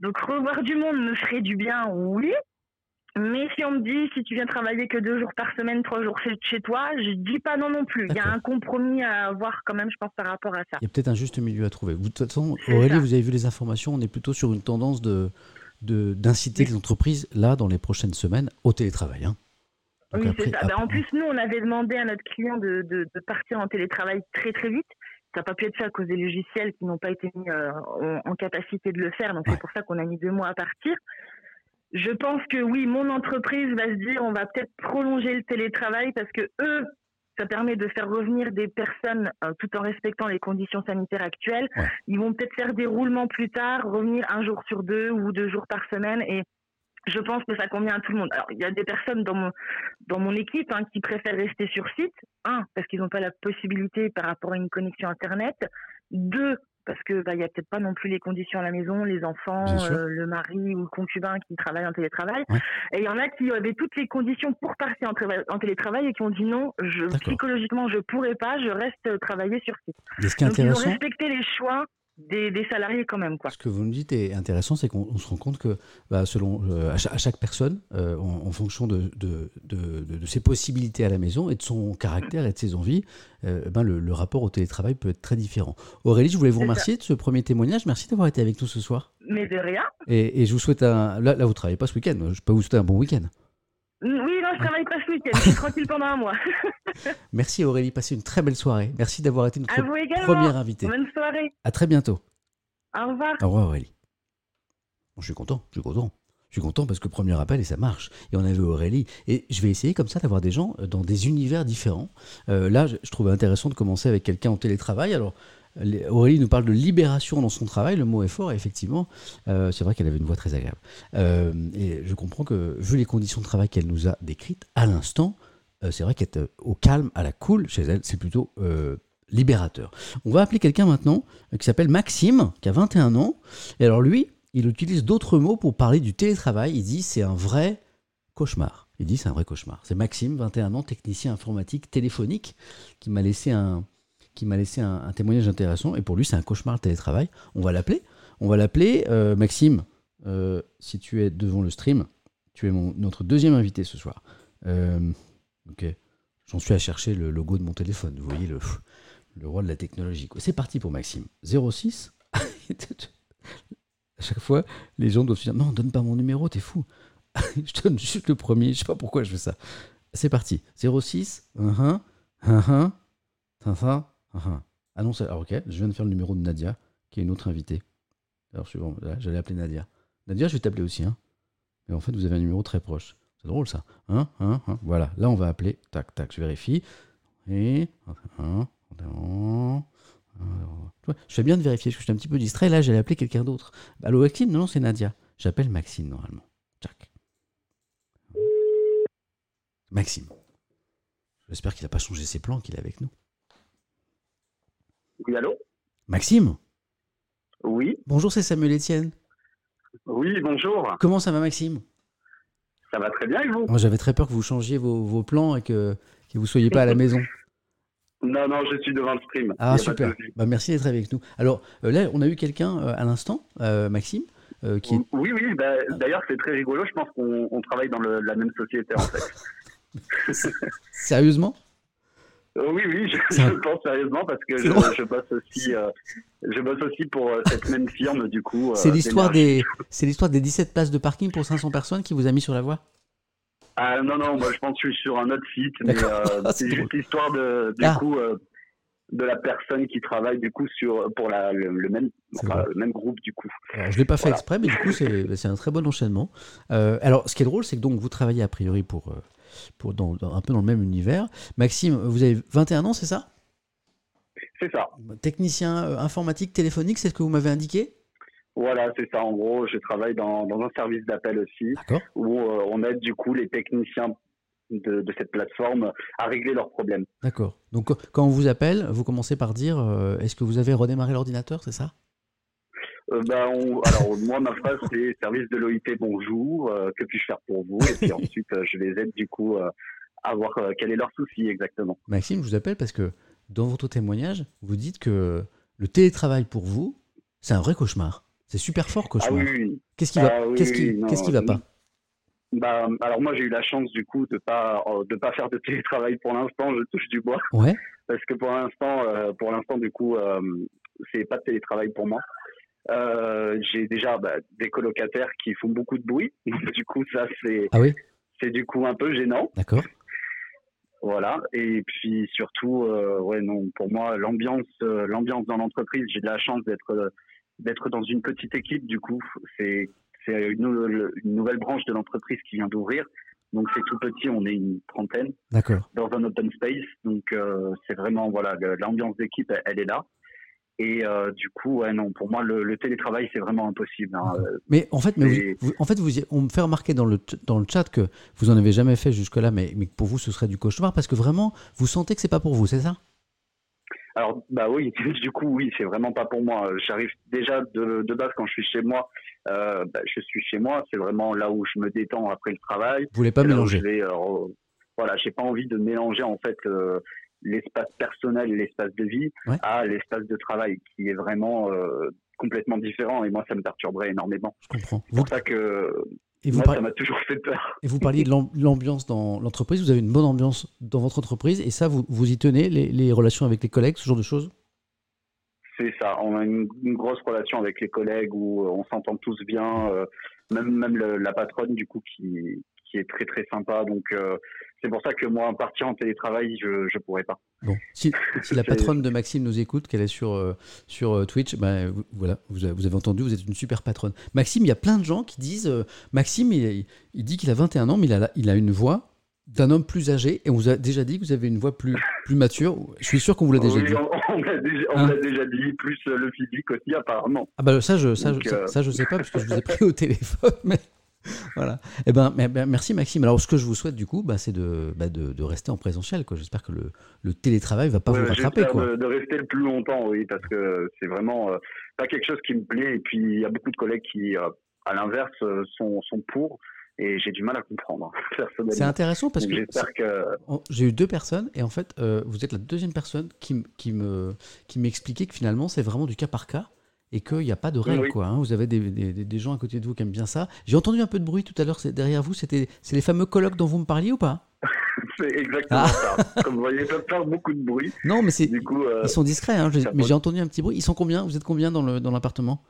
Donc, revoir du monde me ferait du bien, oui. Mais si on me dit, si tu viens travailler que deux jours par semaine, trois jours chez- toi, je dis pas non non plus. Il y a un compromis à avoir quand même, je pense, par rapport à ça. Il y a peut-être un juste milieu à trouver. Vous, de toute façon, Aurélie, ça. vous avez vu les informations, on est plutôt sur une tendance de, d'inciter les entreprises, là, dans les prochaines semaines, au télétravail. Hein. oui, c'est ça. Ben, en plus, nous, on avait demandé à notre client de, de, partir en télétravail très, très vite. Ça n'a pas pu être fait à cause des logiciels qui n'ont pas été mis euh, en, capacité de le faire. Donc, c'est pour ça qu'on a mis deux mois à partir. Je pense que oui, mon entreprise va se dire on va peut-être prolonger le télétravail parce que eux, ça permet de faire revenir des personnes euh, tout en respectant les conditions sanitaires actuelles. Ils vont peut-être faire des roulements plus tard, revenir un jour sur deux ou deux jours par semaine et je pense que ça convient à tout le monde. Alors, il y a des personnes dans mon, dans mon équipe hein, qui préfèrent rester sur site. Un, parce qu'ils n'ont pas la possibilité par rapport à une connexion Internet. Deux, parce que bah, il y a peut-être pas non plus les conditions à la maison, les enfants, euh, le mari ou le concubin qui travaille en télétravail. Et il y en a qui avaient toutes les conditions pour partir en, télétravail et qui ont dit non, je, psychologiquement je pourrais pas, je reste travailler sur site. Donc ils ont respecté les choix des, salariés quand même. Quoi. Ce que vous me dites est intéressant, c'est qu'on se rend compte que bah, selon, euh, à, chaque, personne, euh, en, fonction de, de, de, ses possibilités à la maison et de son caractère et de ses envies, euh, ben le, rapport au télétravail peut être très différent. Aurélie, je voulais vous remercier de ce premier témoignage. Merci d'avoir été avec nous ce soir. Mais de rien. Et, je vous souhaite un... Là, là vous ne travaillez pas ce week-end. Je peux vous souhaiter un bon week-end. Oui, je travaille pas ce week-end. Je suis tranquille pendant un mois. Merci Aurélie, passez une très belle soirée. Merci d'avoir été notre première invitée. Bonne soirée. À très bientôt. Au revoir. Au revoir Aurélie. je suis content, je suis content. Je suis content parce que premier appel et ça marche. Et on avait Aurélie. Et je vais essayer comme ça d'avoir des gens dans des univers différents. Euh, là, je, je trouvais intéressant de commencer avec quelqu'un en télétravail. Alors, Aurélie nous parle de libération dans son travail, le mot est fort, effectivement, euh, c'est vrai qu'elle avait une voix très agréable. Euh, et je comprends que, vu les conditions de travail qu'elle nous a décrites à l'instant, euh, c'est vrai qu'être au calme, à la cool, chez elle, c'est plutôt libérateur. On va appeler quelqu'un maintenant qui s'appelle Maxime, qui a 21 ans. Et alors lui, il utilise d'autres mots pour parler du télétravail. Il dit c'est un vrai cauchemar. Il dit c'est un vrai cauchemar. C'est Maxime, 21 ans, technicien informatique téléphonique, qui m'a laissé un, qui m'a laissé un, témoignage intéressant. Et pour lui, c'est un cauchemar le télétravail. On va l'appeler. On va l'appeler euh, Maxime. Euh, si tu es devant le stream, tu es notre deuxième invité ce soir. Euh, ok. J'en suis à chercher le logo de mon téléphone. Vous voyez le, le roi de la technologie. C'est parti pour Maxime. 06. à chaque fois, les gens doivent se dire Non, donne pas mon numéro, t'es fou. je donne juste le premier. Je sais pas pourquoi je fais ça. C'est parti. 06. 1 1 1 ah, ah non, alors ok, je viens de faire le numéro de Nadia, qui est une autre invitée. Alors suivant, j'allais appeler Nadia. Nadia, je vais t'appeler aussi, hein. Mais en fait, vous avez un numéro très proche. C'est drôle ça. Hein, hein, hein. Voilà, là on va appeler. Tac, tac, je vérifie. Et. je fais bien de vérifier, parce que je suis un petit peu distrait. Là, j'allais appeler quelqu'un d'autre. Allô, Maxime Non, non, c'est Nadia. J'appelle Maxime normalement. Tac. Maxime. J'espère qu'il n'a pas changé ses plans, qu'il est avec nous. Oui, allô? Maxime? Oui. Bonjour, c'est Samuel Etienne. Oui, bonjour. Comment ça va, Maxime? Ça va très bien, et vous? J'avais très peur que vous changiez vos, plans et que, que vous ne soyez pas à la maison. Non, non, je suis devant le stream. Ah, super. Bah, merci d'être avec nous. Alors, euh, là, on a eu quelqu'un euh, à l'instant, euh, Maxime, qui Oui, oui, bah, d'ailleurs, c'est très rigolo. Je pense qu'on travaille dans la même société, en fait. Sérieusement? Euh, oui, oui, je, pense sérieusement parce que je, je, bosse aussi, euh, je bosse aussi pour euh, cette même firme du coup. c'est l'histoire des, c'est l'histoire des 17 places de parking pour 500 personnes qui vous a mis sur la voie? Ah non non, moi je pense que je suis sur un autre site, mais ah, c'est juste l'histoire de du ah. coup de la personne qui travaille du coup sur pour la, le, même le même groupe du coup. Alors, je l'ai pas fait exprès, mais du coup c'est un très bon enchaînement. alors ce qui est drôle, c'est que donc vous travaillez a priori pour pour dans, un peu dans le même univers. Maxime, vous avez 21 ans, c'est ça? C'est ça. Technicien euh, informatique téléphonique, c'est ce que vous m'avez indiqué? Voilà, c'est ça. En gros, je travaille dans, un service d'appel aussi, où euh, on aide du coup les techniciens de, cette plateforme à régler leurs problèmes. D'accord. Donc quand on vous appelle, vous commencez par dire euh, est-ce que vous avez redémarré l'ordinateur, c'est ça? Euh, ben, alors moi ma phrase c'est service de l'OIT bonjour, euh, que puis-je faire pour vous? Et puis ensuite euh, je les aide du coup à voir quel est leur souci exactement. Maxime, je vous appelle parce que dans votre témoignage, vous dites que le télétravail pour vous, c'est un vrai cauchemar. C'est super fort cauchemar. Ah oui, Qu'est-ce qui va, ah qu'est-ce qui, qu'est-ce qui va pas? Bah, alors moi j'ai eu la chance du coup de pas de pas faire de télétravail pour l'instant, je touche du bois. Ouais. Parce que pour l'instant, pour l'instant du coup, c'est pas de télétravail pour moi. J'ai déjà bah, des colocataires qui font beaucoup de bruit. du coup, ça, c'est ah oui c'est du coup un peu gênant. D'accord. Voilà. Et puis surtout, ouais, non, pour moi, l'ambiance, l'ambiance dans l'entreprise, j'ai de la chance d'être d'être dans une petite équipe. Du coup, c'est c'est une, nouvelle branche de l'entreprise qui vient d'ouvrir. Donc c'est tout petit, on est une trentaine. D'accord. Dans un open space, donc euh, c'est vraiment voilà l'ambiance d'équipe, elle, est là. Et euh, du coup, ouais, non, pour moi, le, télétravail, c'est vraiment impossible. Hein. Mais en fait, mais vous, en fait, vous, on me fait remarquer dans le, dans le chat que vous en avez jamais fait jusque-là, mais, mais pour vous, ce serait du cauchemar parce que vraiment, vous sentez que c'est pas pour vous, c'est ça? Alors, bah oui, du coup, oui, c'est vraiment pas pour moi. J'arrive déjà de, de, base quand je suis chez moi. Euh, bah, je suis chez moi, c'est vraiment là où je me détends après le travail. Vous voulez pas mélanger euh, Voilà, j'ai pas envie de mélanger en fait euh, l'espace personnel et l'espace de vie à l'espace de travail, qui est vraiment euh, complètement différent. Et moi, ça me perturberait énormément. Je comprends. C'est pour ça que et vous Moi, ça m'a toujours fait peur. Et vous parliez de l'ambiance dans l'entreprise. Vous avez une bonne ambiance dans votre entreprise et ça, vous, vous y tenez, les, relations avec les collègues, ce genre de choses? C'est ça. On a une, grosse relation avec les collègues où on s'entend tous bien. Euh, même même la patronne, du coup, qui, qui est très très sympa. Donc, euh, c'est pour ça que moi, partir en télétravail, je ne pourrais pas. Bon. Si, la patronne de Maxime nous écoute, qu'elle est sur, euh, sur euh, Twitch, ben, voilà, vous avez, vous avez, entendu, vous êtes une super patronne. Maxime, il y a plein de gens qui disent euh, Maxime, il, il dit qu'il a 21 ans, mais il a, il a une voix d'un homme plus âgé et on vous a déjà dit que vous avez une voix plus, plus mature. Je suis sûr qu'on vous l'a déjà dit. On, l'a déjà, hein déjà, dit, plus le physique aussi apparemment. Ah bah ça je ça, ça, ça, je sais pas parce que je vous ai pris au téléphone mais voilà. Eh ben, merci Maxime. Alors, ce que je vous souhaite du coup, bah, c'est de, bah, de, rester en présentiel. J'espère que le, le télétravail va pas vous rattraper. Quoi. De, de, rester le plus longtemps, oui, parce que c'est vraiment euh, pas quelque chose qui me plaît. Et puis, il y a beaucoup de collègues qui, euh, à l'inverse, euh, sont, sont pour. Et j'ai du mal à comprendre, personnellement. C'est intéressant parce que, que... j'ai eu deux personnes et en fait, vous êtes la deuxième personne qui, qui me qui m'expliquait que finalement, c'est vraiment du cas par cas et qu'il n'y a pas de règle. Quoi, hein. Vous avez des, des, gens à côté de vous qui aiment bien ça. J'ai entendu un peu de bruit tout à l'heure derrière vous. C'était c'est les fameux colloques dont vous me parliez ou pas C'est exactement ah. ça. Comme vous voyez, peuvent faire beaucoup de bruit. Non, mais c'est euh, ils sont discrets. Hein, mais j'ai entendu un petit bruit. Ils sont combien? Vous êtes combien dans le dans l'appartement?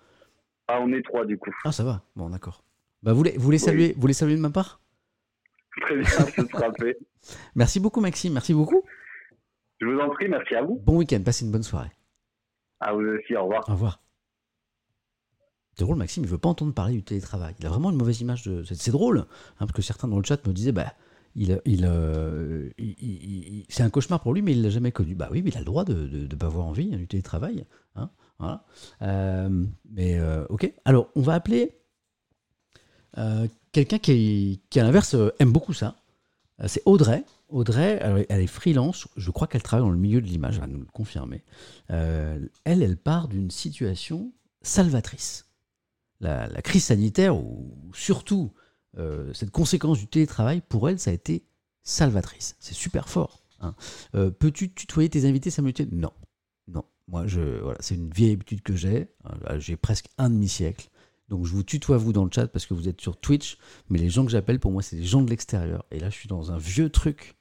Ah, on est trois du coup. Ah, ça va. Bon, d'accord. Bah, vous les, vous les saluez, vous les saluez de ma part? Très bien, ce sera fait. Merci beaucoup, Maxime. Merci beaucoup. Je vous en prie, merci à vous. Bon week-end, passez une bonne soirée. À vous aussi, au revoir. Au revoir. C'est drôle, Maxime, il veut pas entendre parler du télétravail. Il a vraiment une mauvaise image de. C'est drôle, hein, parce que certains dans le chat me disaient, bah, il, euh, c'est un cauchemar pour lui, mais il l'a jamais connu. Bah oui, mais il a le droit de ne pas avoir envie hein, du télétravail. Hein. Euh, mais euh, ok. Alors, on va appeler quelqu'un qui, qui, à l'inverse, aime beaucoup ça. c'est Audrey. Audrey, elle, est freelance. Je crois qu'elle travaille dans le milieu de l'image. Elle va nous le confirmer. elle, elle part d'une situation salvatrice la, crise sanitaire, ou surtout euh, cette conséquence du télétravail, pour elle, ça a été salvatrice. C'est super fort. Hein. Euh, peux-tu tutoyer tes invités, Samuel Non. Non. Moi, je, voilà, c'est une vieille habitude que j'ai. Euh, j'ai presque un demi-siècle. Donc je vous tutoie vous dans le chat parce que vous êtes sur Twitch, mais les gens que j'appelle pour moi c'est des gens de l'extérieur. Et là je suis dans un vieux truc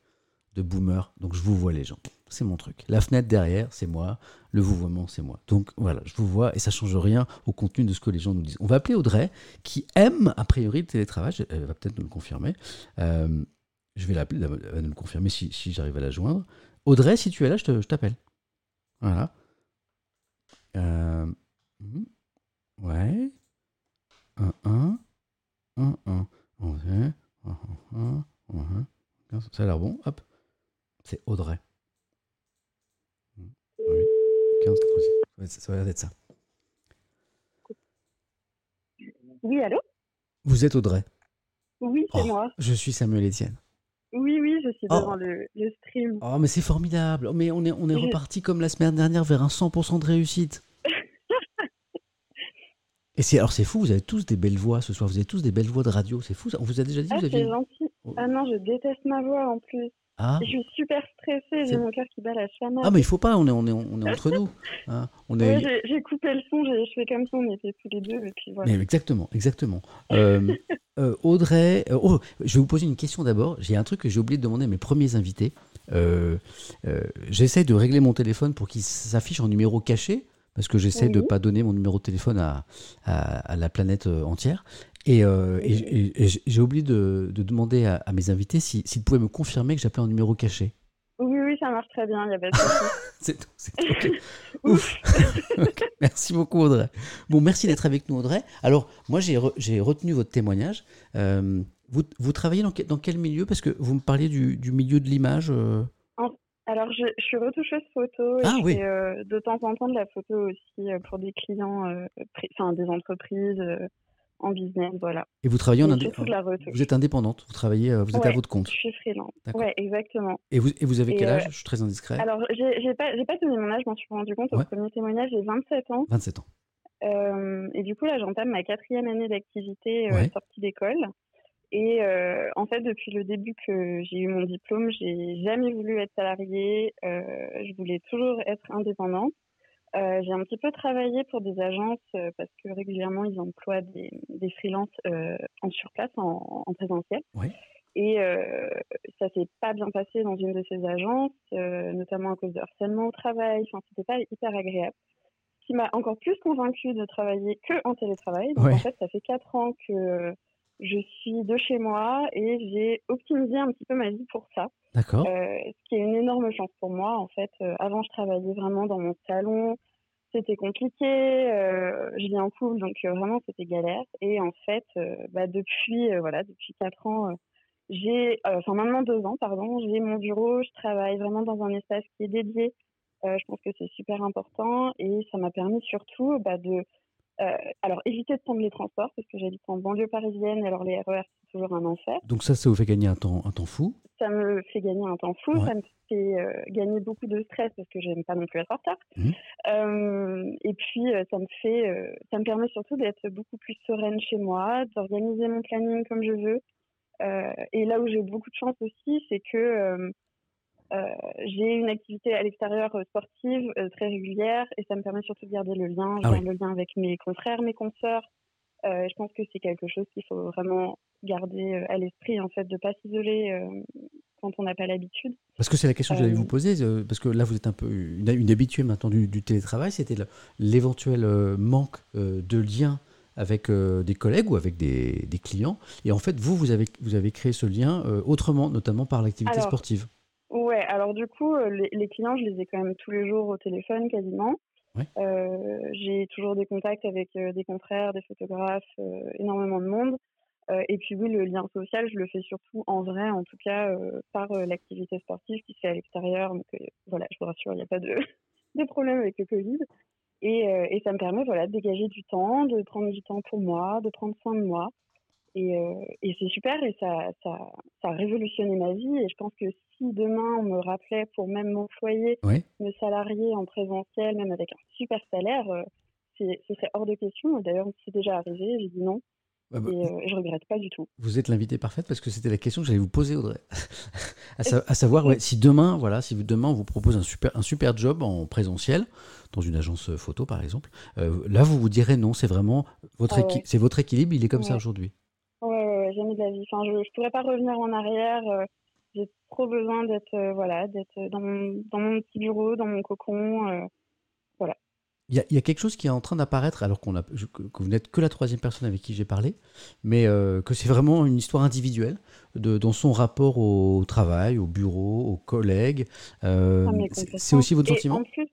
de boomer, donc je vous vois les gens c'est mon truc. La fenêtre derrière, c'est moi. Le vouvoiement, c'est moi. Donc voilà, je vous vois et ça change rien au contenu de ce que les gens nous disent. On va appeler Audrey, qui aime a priori le télétravail. Elle va peut-être nous le confirmer. Euh, je vais l'appeler, elle va nous le confirmer si, j'arrive à la joindre. Audrey, si tu es là, je t'appelle. Voilà. Euh, mhm. ouais. 1, 1, 1, 1. Ça a l'air bon. Hop. C'est Audrey. 15, Ça va être ça. Oui, allô? Vous êtes Audrey Oui, c'est oh, moi. Je suis Samuel Etienne. Oui, oui, je suis devant oh. le, stream. Oh, mais c'est formidable. Oh, mais on est, on est reparti comme la semaine dernière vers un 100% de réussite. Et c'est alors c'est fou, vous avez tous des belles voix ce soir, vous avez tous des belles voix de radio, c'est fou. Ça. On vous a déjà dit ah, vous aviez. gentil. Ah non, je déteste ma voix en plus. Ah. Je suis super stressée, j'ai mon cœur qui bat la chamade. Ah, mais il faut pas, on est, on est, on est entre nous. Hein. On est... j'ai coupé le son, je fais comme ça, on était tous les deux. Et puis voilà. Mais exactement, exactement. Euh, euh, Audrey, euh, oh, je vais vous poser une question d'abord. J'ai un truc que j'ai oublié de demander à mes premiers invités. J'essaie de régler mon téléphone pour qu'il s'affiche en numéro caché, parce que j'essaie de ne pas donner mon numéro de téléphone à, à, la planète entière. Et, j'ai oublié de, demander à, mes invités s'ils pouvaient me confirmer que j'appelais un numéro caché. Oui, oui, ça marche très bien, il a pas de C'est tout, Ouf. Merci beaucoup, Audrey. Bon, merci d'être avec nous, Audrey. Alors, moi, j'ai retenu votre témoignage. Euh, vous, vous, travaillez dans, dans, quel milieu? Parce que vous me parliez du, du milieu de l'image. Euh. Alors, je, je, suis retoucheuse photo et ah, je fais euh, de temps en temps de la photo aussi pour des clients, enfin des entreprises en business, voilà. Et vous travaillez en indépendante Vous êtes indépendante, vous travaillez, euh, vous êtes à votre compte. Je suis freelance. Ouais, exactement. Et vous, et vous avez quel âge? Euh, Je suis très indiscret. Alors, j'ai pas, pas donné mon âge, je m'en suis rendu compte au premier témoignage, j'ai 27 ans. 27 ans. Euh, et du coup, là, j'entame ma quatrième année d'activité sortie d'école. Et en fait, depuis le début que j'ai eu mon diplôme, j'ai jamais voulu être salariée. je voulais toujours être indépendante. Euh, j'ai un petit peu travaillé pour des agences euh, parce que régulièrement ils emploient des, des freelances euh, en surplace, en, en présentiel. Et ça s'est pas bien passé dans une de ces agences, notamment à cause de harcèlement au travail. Enfin, c'était pas hyper agréable. Ce qui m'a encore plus convaincue de travailler que en télétravail. Donc en fait, ça fait quatre ans que je suis de chez moi et j'ai optimisé un petit peu ma vie pour ça. D'accord. Euh, ce qui est une énorme chance pour moi. En fait, euh, avant, je travaillais vraiment dans mon salon. C'était compliqué. Euh, je vis en couple, donc euh, vraiment, c'était galère. Et en fait, bah, depuis, voilà, depuis quatre ans, j'ai, enfin maintenant deux ans, pardon, j'ai mon bureau. Je travaille vraiment dans un espace qui est dédié. je pense que c'est super important et ça m'a permis surtout bah, de euh, alors, éviter de prendre les transports, parce que j'habite en banlieue parisienne, alors les RER, c'est toujours un enfer. Donc ça, ça vous fait gagner un temps, un temps fou Ça me fait gagner un temps fou, ça me fait euh, gagner beaucoup de stress, parce que j'aime pas non plus être en retard. Mmh. Euh, et puis, ça me fait, ça me permet surtout d'être beaucoup plus sereine chez moi, d'organiser mon planning comme je veux. et là où j'ai beaucoup de chance aussi, c'est que j'ai une activité à l'extérieur euh, sportive euh, très régulière et ça me permet surtout de garder le lien, ah le lien avec mes confrères, mes consoeurs. je pense que c'est quelque chose qu'il faut vraiment garder à l'esprit, en fait, de pas s'isoler quand on n'a pas l'habitude. Parce que c'est la question que j'allais vous poser, parce que là vous êtes un peu une, une habituée maintenant du, du télétravail, c'était l'éventuel manque de lien avec des collègues ou avec des, des, clients. Et en fait, vous, vous avez, vous avez créé ce lien autrement, notamment par l'activité sportive. Ouais, alors du coup, euh, les, clients, je les ai quand même tous les jours au téléphone quasiment. Euh, j'ai toujours des contacts avec euh, des confrères, des photographes, énormément de monde. et puis oui, le lien social, je le fais surtout en vrai, en tout cas par l'activité sportive qui se fait à l'extérieur. Donc voilà, je vous rassure, il n'y a pas de, de problème avec le Covid. Et, et, ça me permet voilà, de dégager du temps, de prendre du temps pour moi, de prendre soin de moi. Et, et c'est super et ça, ça, ça a révolutionné ma vie. Et je pense que si demain on me rappelait pour même mon foyer, me salarier en présentiel, même avec un super salaire, euh, ce serait hors de question. D'ailleurs, c'est déjà arrivé, j'ai dit non. Ah bah, et euh, je regrette pas du tout. Vous êtes l'invité parfaite parce que c'était la question que j'allais vous poser, Audrey. à, savoir, si demain, voilà, si demain on vous propose un super, un super job en présentiel, dans une agence photo par exemple, euh, là vous vous direz non, c'est vraiment votre, ah c'est votre équilibre, il est comme ça aujourd'hui. Jamais de la vie. Enfin, je ne pourrais pas revenir en arrière j'ai trop besoin d'être euh, voilà, d'être dans mon, dans mon petit bureau, dans mon cocon. Euh, voilà. Il y, a, quelque chose qui est en train d'apparaître, alors qu'on a, que vous n'êtes que la troisième personne avec qui j'ai parlé, mais euh, que c'est vraiment une histoire individuelle de, dans son rapport au travail, au bureau, aux collègues. Ah, c'est aussi votre sentiment En plus,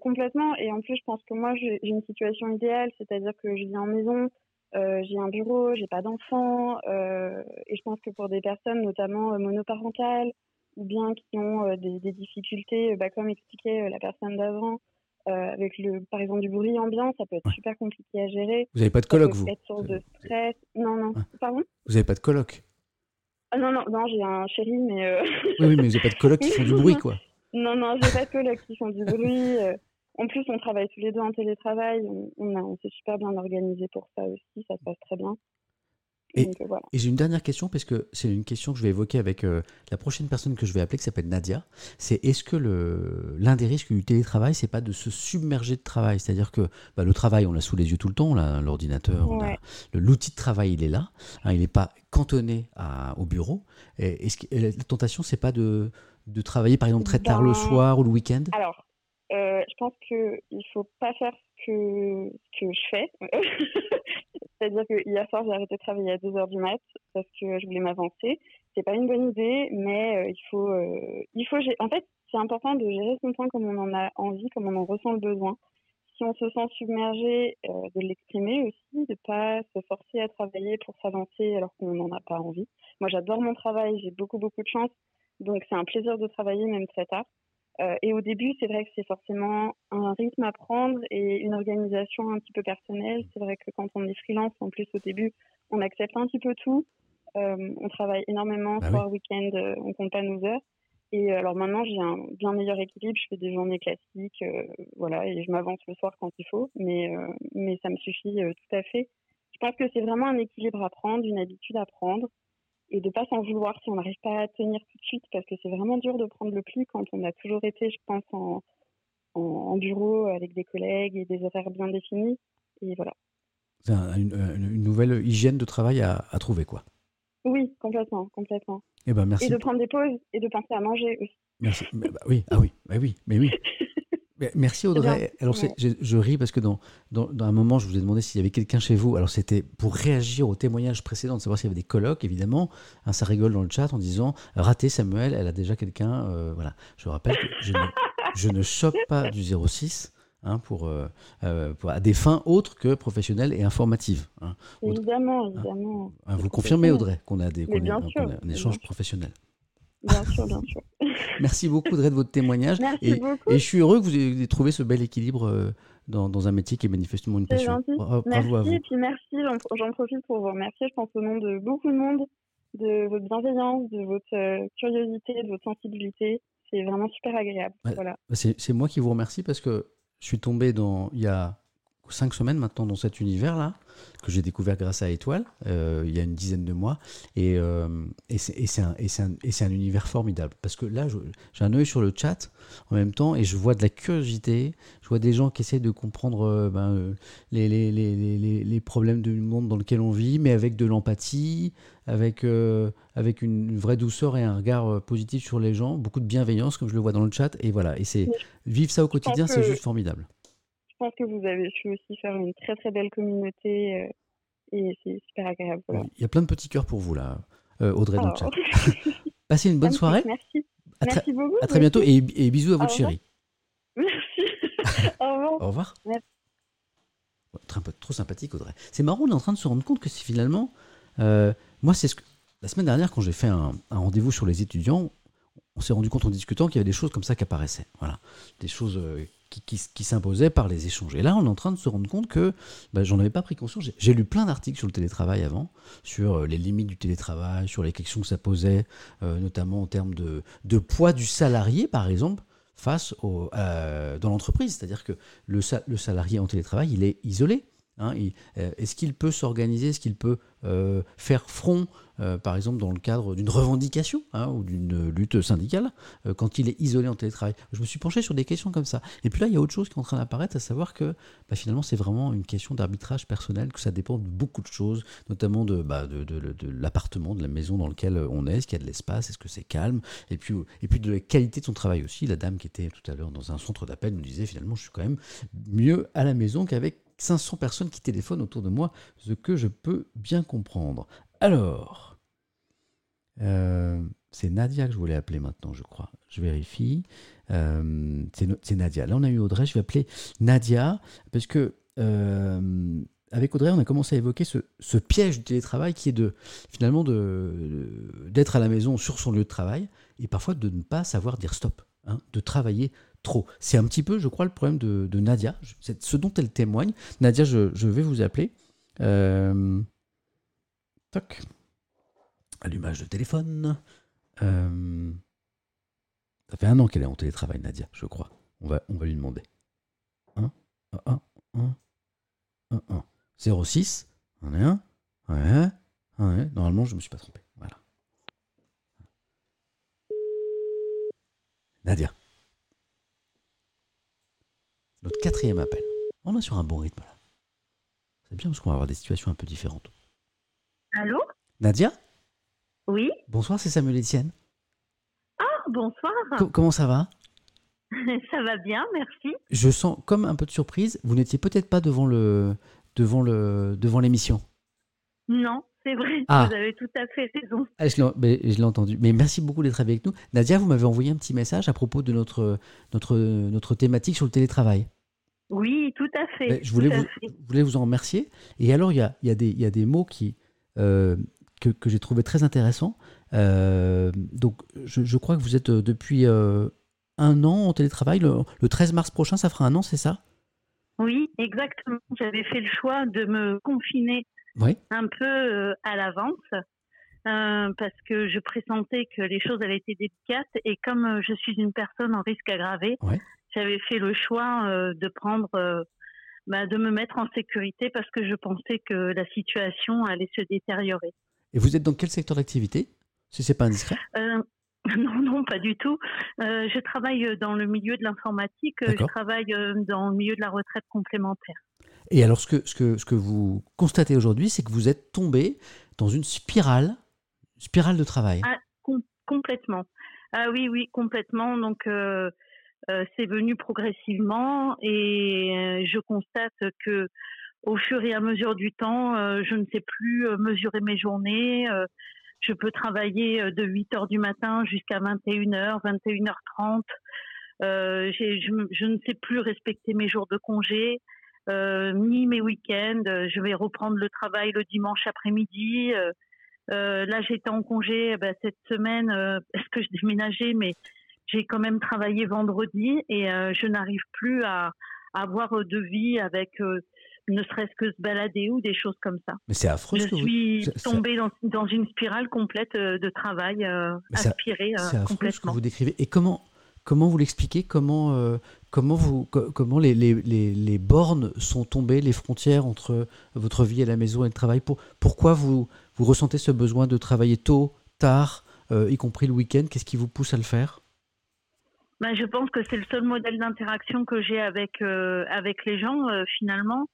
complètement. Et en plus, je pense que moi, j'ai une situation idéale, c'est-à-dire que je vis en maison, euh, j'ai un bureau, j'ai pas d'enfants, euh, et je pense que pour des personnes notamment euh, monoparentales ou bien qui ont des, des, difficultés, bah, comme expliquait la personne d'avant, avec le, par exemple du bruit ambiant, ça peut être super compliqué à gérer. Vous n'avez pas de coloc, vous Être source de stress. Non, non. Pardon? Vous n'avez pas de coloc ah, Non, non, non, j'ai un chéri, mais. oui, oui, mais vous n'avez pas de coloc qui font du bruit, quoi. Non, non, j'ai pas de coloc qui font du bruit. En plus, on travaille tous les deux en télétravail. On, on, s'est super bien organisé pour ça aussi. Ça se passe très bien. Et, euh, j'ai une dernière question, parce que c'est une question que je vais évoquer avec euh, la prochaine personne que je vais appeler, qui s'appelle Nadia. C'est est-ce que l'un des risques du télétravail, c'est pas de se submerger de travail? C'est-à-dire que bah, le travail, on l'a sous les yeux tout le temps, l'ordinateur, l'outil de travail, il est là. Hein, il n'est pas cantonné à, au bureau. Et, que, la tentation, c'est pas de, de travailler, par exemple, très tard le ben, soir ou le week-end? Alors, euh, je pense qu'il ne faut pas faire ce que, que je fais. C'est-à-dire que hier soir, j'ai arrêté de travailler à 2 heures du mat parce que je voulais m'avancer. C'est pas une bonne idée, mais euh, il faut, euh, il faut. En fait, c'est important de gérer son temps comme on en a envie, comme on en ressent le besoin. Si on se sent submergé, de l'exprimer aussi, de pas se forcer à travailler pour s'avancer alors qu'on n'en a pas envie. Moi, j'adore mon travail, j'ai beaucoup beaucoup de chance, donc c'est un plaisir de travailler même très tard. Euh, et au début, c'est vrai que c'est forcément un rythme à prendre et une organisation un petit peu personnelle. C'est vrai que quand on est freelance, en plus au début, on accepte un petit peu tout. Euh, on travaille énormément, bah soir, week-end, euh, on compte pas nos heures. Et alors maintenant, j'ai un bien meilleur équilibre. Je fais des journées classiques, voilà, et je m'avance le soir quand il faut. Mais, mais ça me suffit tout à fait. Je pense que c'est vraiment un équilibre à prendre, une habitude à prendre et de pas s'en vouloir si on n'arrive pas à tenir tout de suite parce que c'est vraiment dur de prendre le pli quand on a toujours été, je pense, en, en, bureau avec des collègues et des horaires bien définis. Et voilà. C'est une, nouvelle hygiène de travail à, à, trouver, quoi. Oui, complètement, complètement. Et, eh ben, merci. et de prendre des pauses et de penser à manger aussi. Merci. Bah, oui, ah oui, bah oui, mais oui. Merci Audrey. Alors je, ris parce que dans, dans, un moment, je vous ai demandé s'il y avait quelqu'un chez vous. Alors c'était pour réagir au témoignage précédent, de savoir s'il y avait des colloques, évidemment. Hein, ça rigole dans le chat en disant raté Samuel, elle a déjà quelqu'un. Euh, voilà. Je rappelle que je ne, je ne chope pas du 06. Hein, pour, euh, euh, pour, à des fins autres que professionnelles et informatives. Hein. Évidemment, évidemment. vous confirmez, Audrey, qu'on a, des, qu a, un échange professionnel. Bien sûr, bien sûr. Merci beaucoup, Audrey, de votre témoignage. Merci et, beaucoup. Et je suis heureux que vous ayez trouvé ce bel équilibre euh, dans, dans un métier qui est manifestement une passion. Bravo, merci, à vous. Et puis merci, j'en profite pour vous remercier, je pense au nom de beaucoup de monde, de votre bienveillance, de votre euh, curiosité, de votre sensibilité. C'est vraiment super agréable. voilà. C'est moi qui vous remercie parce que je suis tombé dans, il y a cinq semaines maintenant dans cet univers-là, que j'ai découvert grâce à Étoile, euh, il y a une dizaine de mois. Et, euh, et c'est un, un, un, univers formidable. Parce que là, j'ai un œil sur le chat en même temps et je vois de la curiosité, je vois des gens qui essaient de comprendre euh, ben, les, les, les, les, problèmes du monde dans lequel on vit, mais avec de l'empathie, avec, avec une vraie douceur et un regard positif sur les gens, beaucoup de bienveillance, comme je le vois dans le chat. Et voilà, et c'est vivre ça au quotidien, c'est juste formidable pense que vous avez su aussi faire une très très belle communauté euh, et c'est super agréable. Il y a plein de petits cœurs pour vous là, euh, Audrey dans le chat. Passez une bonne soirée. Merci. Merci beaucoup. À très bientôt et, bisous à votre chérie. Merci. Au revoir. Au revoir. Trop, trop sympathique Audrey. C'est marrant, on est en train de se rendre compte que c'est finalement, euh, moi c'est ce que la semaine dernière quand j'ai fait un, un rendez-vous sur les étudiants, on s'est rendu compte en discutant qu'il y avait des choses comme ça qui apparaissaient. Voilà, des choses qui, s'imposait par les échanges. Et là, on est en train de se rendre compte que bah, j'en avais pas pris conscience. J'ai lu plein d'articles sur le télétravail avant, sur euh, les limites du télétravail, sur les questions que ça posait, euh, notamment en termes de, poids du salarié, par exemple, face au, dans l'entreprise. C'est-à-dire que le, salarié en télétravail, il est isolé. Hein, euh, est-ce qu'il peut s'organiser? Est-ce qu'il peut euh, faire front, euh, par exemple, dans le cadre d'une revendication hein, ou d'une lutte syndicale, quand il est isolé en télétravail Je me suis penché sur des questions comme ça. Et puis là, il y a autre chose qui est en train d'apparaître, à savoir que bah, finalement, c'est vraiment une question d'arbitrage personnel, que ça dépend de beaucoup de choses, notamment de, bah, de, l'appartement, de la maison dans lequel on est, est-ce qu'il y a de l'espace, est-ce que c'est calme, et puis, et puis de la qualité de son travail aussi. La dame qui était tout à l'heure dans un centre d'appel nous disait finalement, je suis quand même mieux à la maison qu'avec 500 personnes qui téléphonent autour de moi, ce que je peux bien comprendre. Alors, euh, c'est Nadia que je voulais appeler maintenant, je crois. Je vérifie. Euh, c'est Nadia. Là, on a eu Audrey. Je vais appeler Nadia parce que euh, avec Audrey, on a commencé à évoquer ce, piège du télétravail qui est de finalement d'être à la maison sur son lieu de travail et parfois de ne pas savoir dire stop, hein, de travailler trop. C'est un petit peu, je crois, le problème de, Nadia, c'est ce dont elle témoigne. Nadia, je, vais vous appeler. Euh, toc. Allumage de téléphone. Euh, ça fait un an qu'elle est en télétravail, Nadia, je crois. On va, on va lui demander. 1, 1, 1, 1, 1. 06, on est un. Ouais, ouais. Normalement, je ne me suis pas trompé. Voilà. Nadia. Notre quatrième appel. On est sur un bon rythme là. C'est bien parce qu'on va avoir des situations un peu différentes. Allô? Nadia? Oui? Bonsoir, c'est Samuel Etienne. Ah, bonsoir comment ça va? Ça va bien, merci. Je sens comme un peu de surprise. Vous n'étiez peut-être pas devant le devant le devant l'émission. Non, c'est vrai. Ah. Vous avez tout à fait raison. Ah, je l'ai entendu. Mais merci beaucoup d'être avec nous. Nadia, vous m'avez envoyé un petit message à propos de notre notre notre thématique sur le télétravail. Oui, tout à fait. je voulais, vous, voulais vous en remercier. Et alors, il y a, y, a des, y a des mots qui, euh, que, que j'ai trouvé très intéressants. Euh, donc, je, je, crois que vous êtes euh, depuis un an en télétravail. Le, 13 mars prochain, ça fera un an, c'est ça? Oui, exactement. J'avais fait le choix de me confiner un peu à l'avance. parce que je pressentais que les choses avaient été délicates et comme je suis une personne en risque aggravé, j'avais fait le choix de prendre, bah, de me mettre en sécurité parce que je pensais que la situation allait se détériorer. Et vous êtes dans quel secteur d'activité si c'est pas indiscret? Euh, Non, non, pas du tout. Euh, je travaille dans le milieu de l'informatique. Je travaille euh, dans le milieu de la retraite complémentaire. Et alors, ce que, ce que, ce que vous constatez aujourd'hui, c'est que vous êtes tombé dans une spirale, spirale de travail. Ah, complètement. Ah oui, oui, complètement. Donc, c'est venu progressivement et je constate que au fur et à mesure du temps, je ne sais plus mesurer mes journées. Je peux travailler euh, de 8 heures du matin jusqu'à 21h, 21h30. Euh, je, je, ne sais plus respecter mes jours de congé, euh, ni mes week-ends. Je vais reprendre le travail le dimanche après-midi. Euh, là, j'étais en congé eh ben, cette semaine parce que je déménageais, mais j'ai quand même travaillé vendredi et je n'arrive plus à, à, avoir de vie avec ne serait-ce que se balader ou des choses comme ça. Mais c'est affreux. Je suis tombée dans, dans, une spirale complète euh, de travail euh, aspirée euh, complètement. ce que vous décrivez. Et comment, comment vous l'expliquez? Comment, euh, comment, vous, comment les, les, les, bornes sont tombées, les frontières entre votre vie à la maison et le travail? Pour, Pourquoi vous, vous ressentez ce besoin de travailler tôt, tard, y compris le week-end? Qu'est-ce qui vous pousse à le faire? Ben, je pense que c'est le seul modèle d'interaction que j'ai avec avec les gens finalement.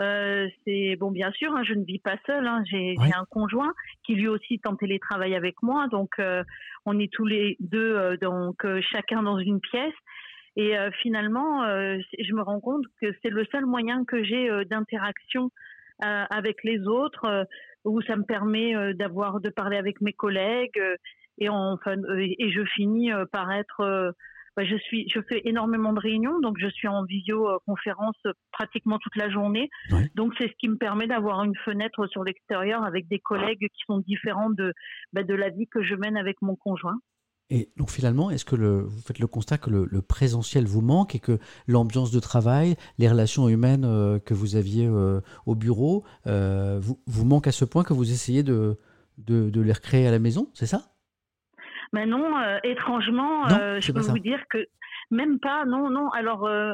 Euh, c'est bon, bien sûr, hein, je ne vis pas seule. Hein, j'ai un conjoint qui lui aussi est en télétravail avec moi, donc euh, on est tous les deux euh, donc chacun dans une pièce. Et finalement, je me rends compte que c'est le seul moyen que j'ai d'interaction avec les autres, où ça me permet d'avoir de parler avec mes collègues et enfin et je finis par être je suis, je fais énormément de réunions, donc je suis en visioconférence pratiquement toute la journée. Donc c'est ce qui me permet d'avoir une fenêtre sur l'extérieur avec des collègues qui sont différents de, bah, de la vie que je mène avec mon conjoint. Et donc finalement, est-ce que le, vous faites le constat que le, présentiel vous manque et que l'ambiance de travail, les relations humaines euh, que vous aviez euh, au bureau, euh, vous, vous manquent à ce point que vous essayez de, de, de les recréer à la maison, c'est ça? Mais non, euh, étrangement, euh, je peux vous dire que même pas, non, non. Alors, euh,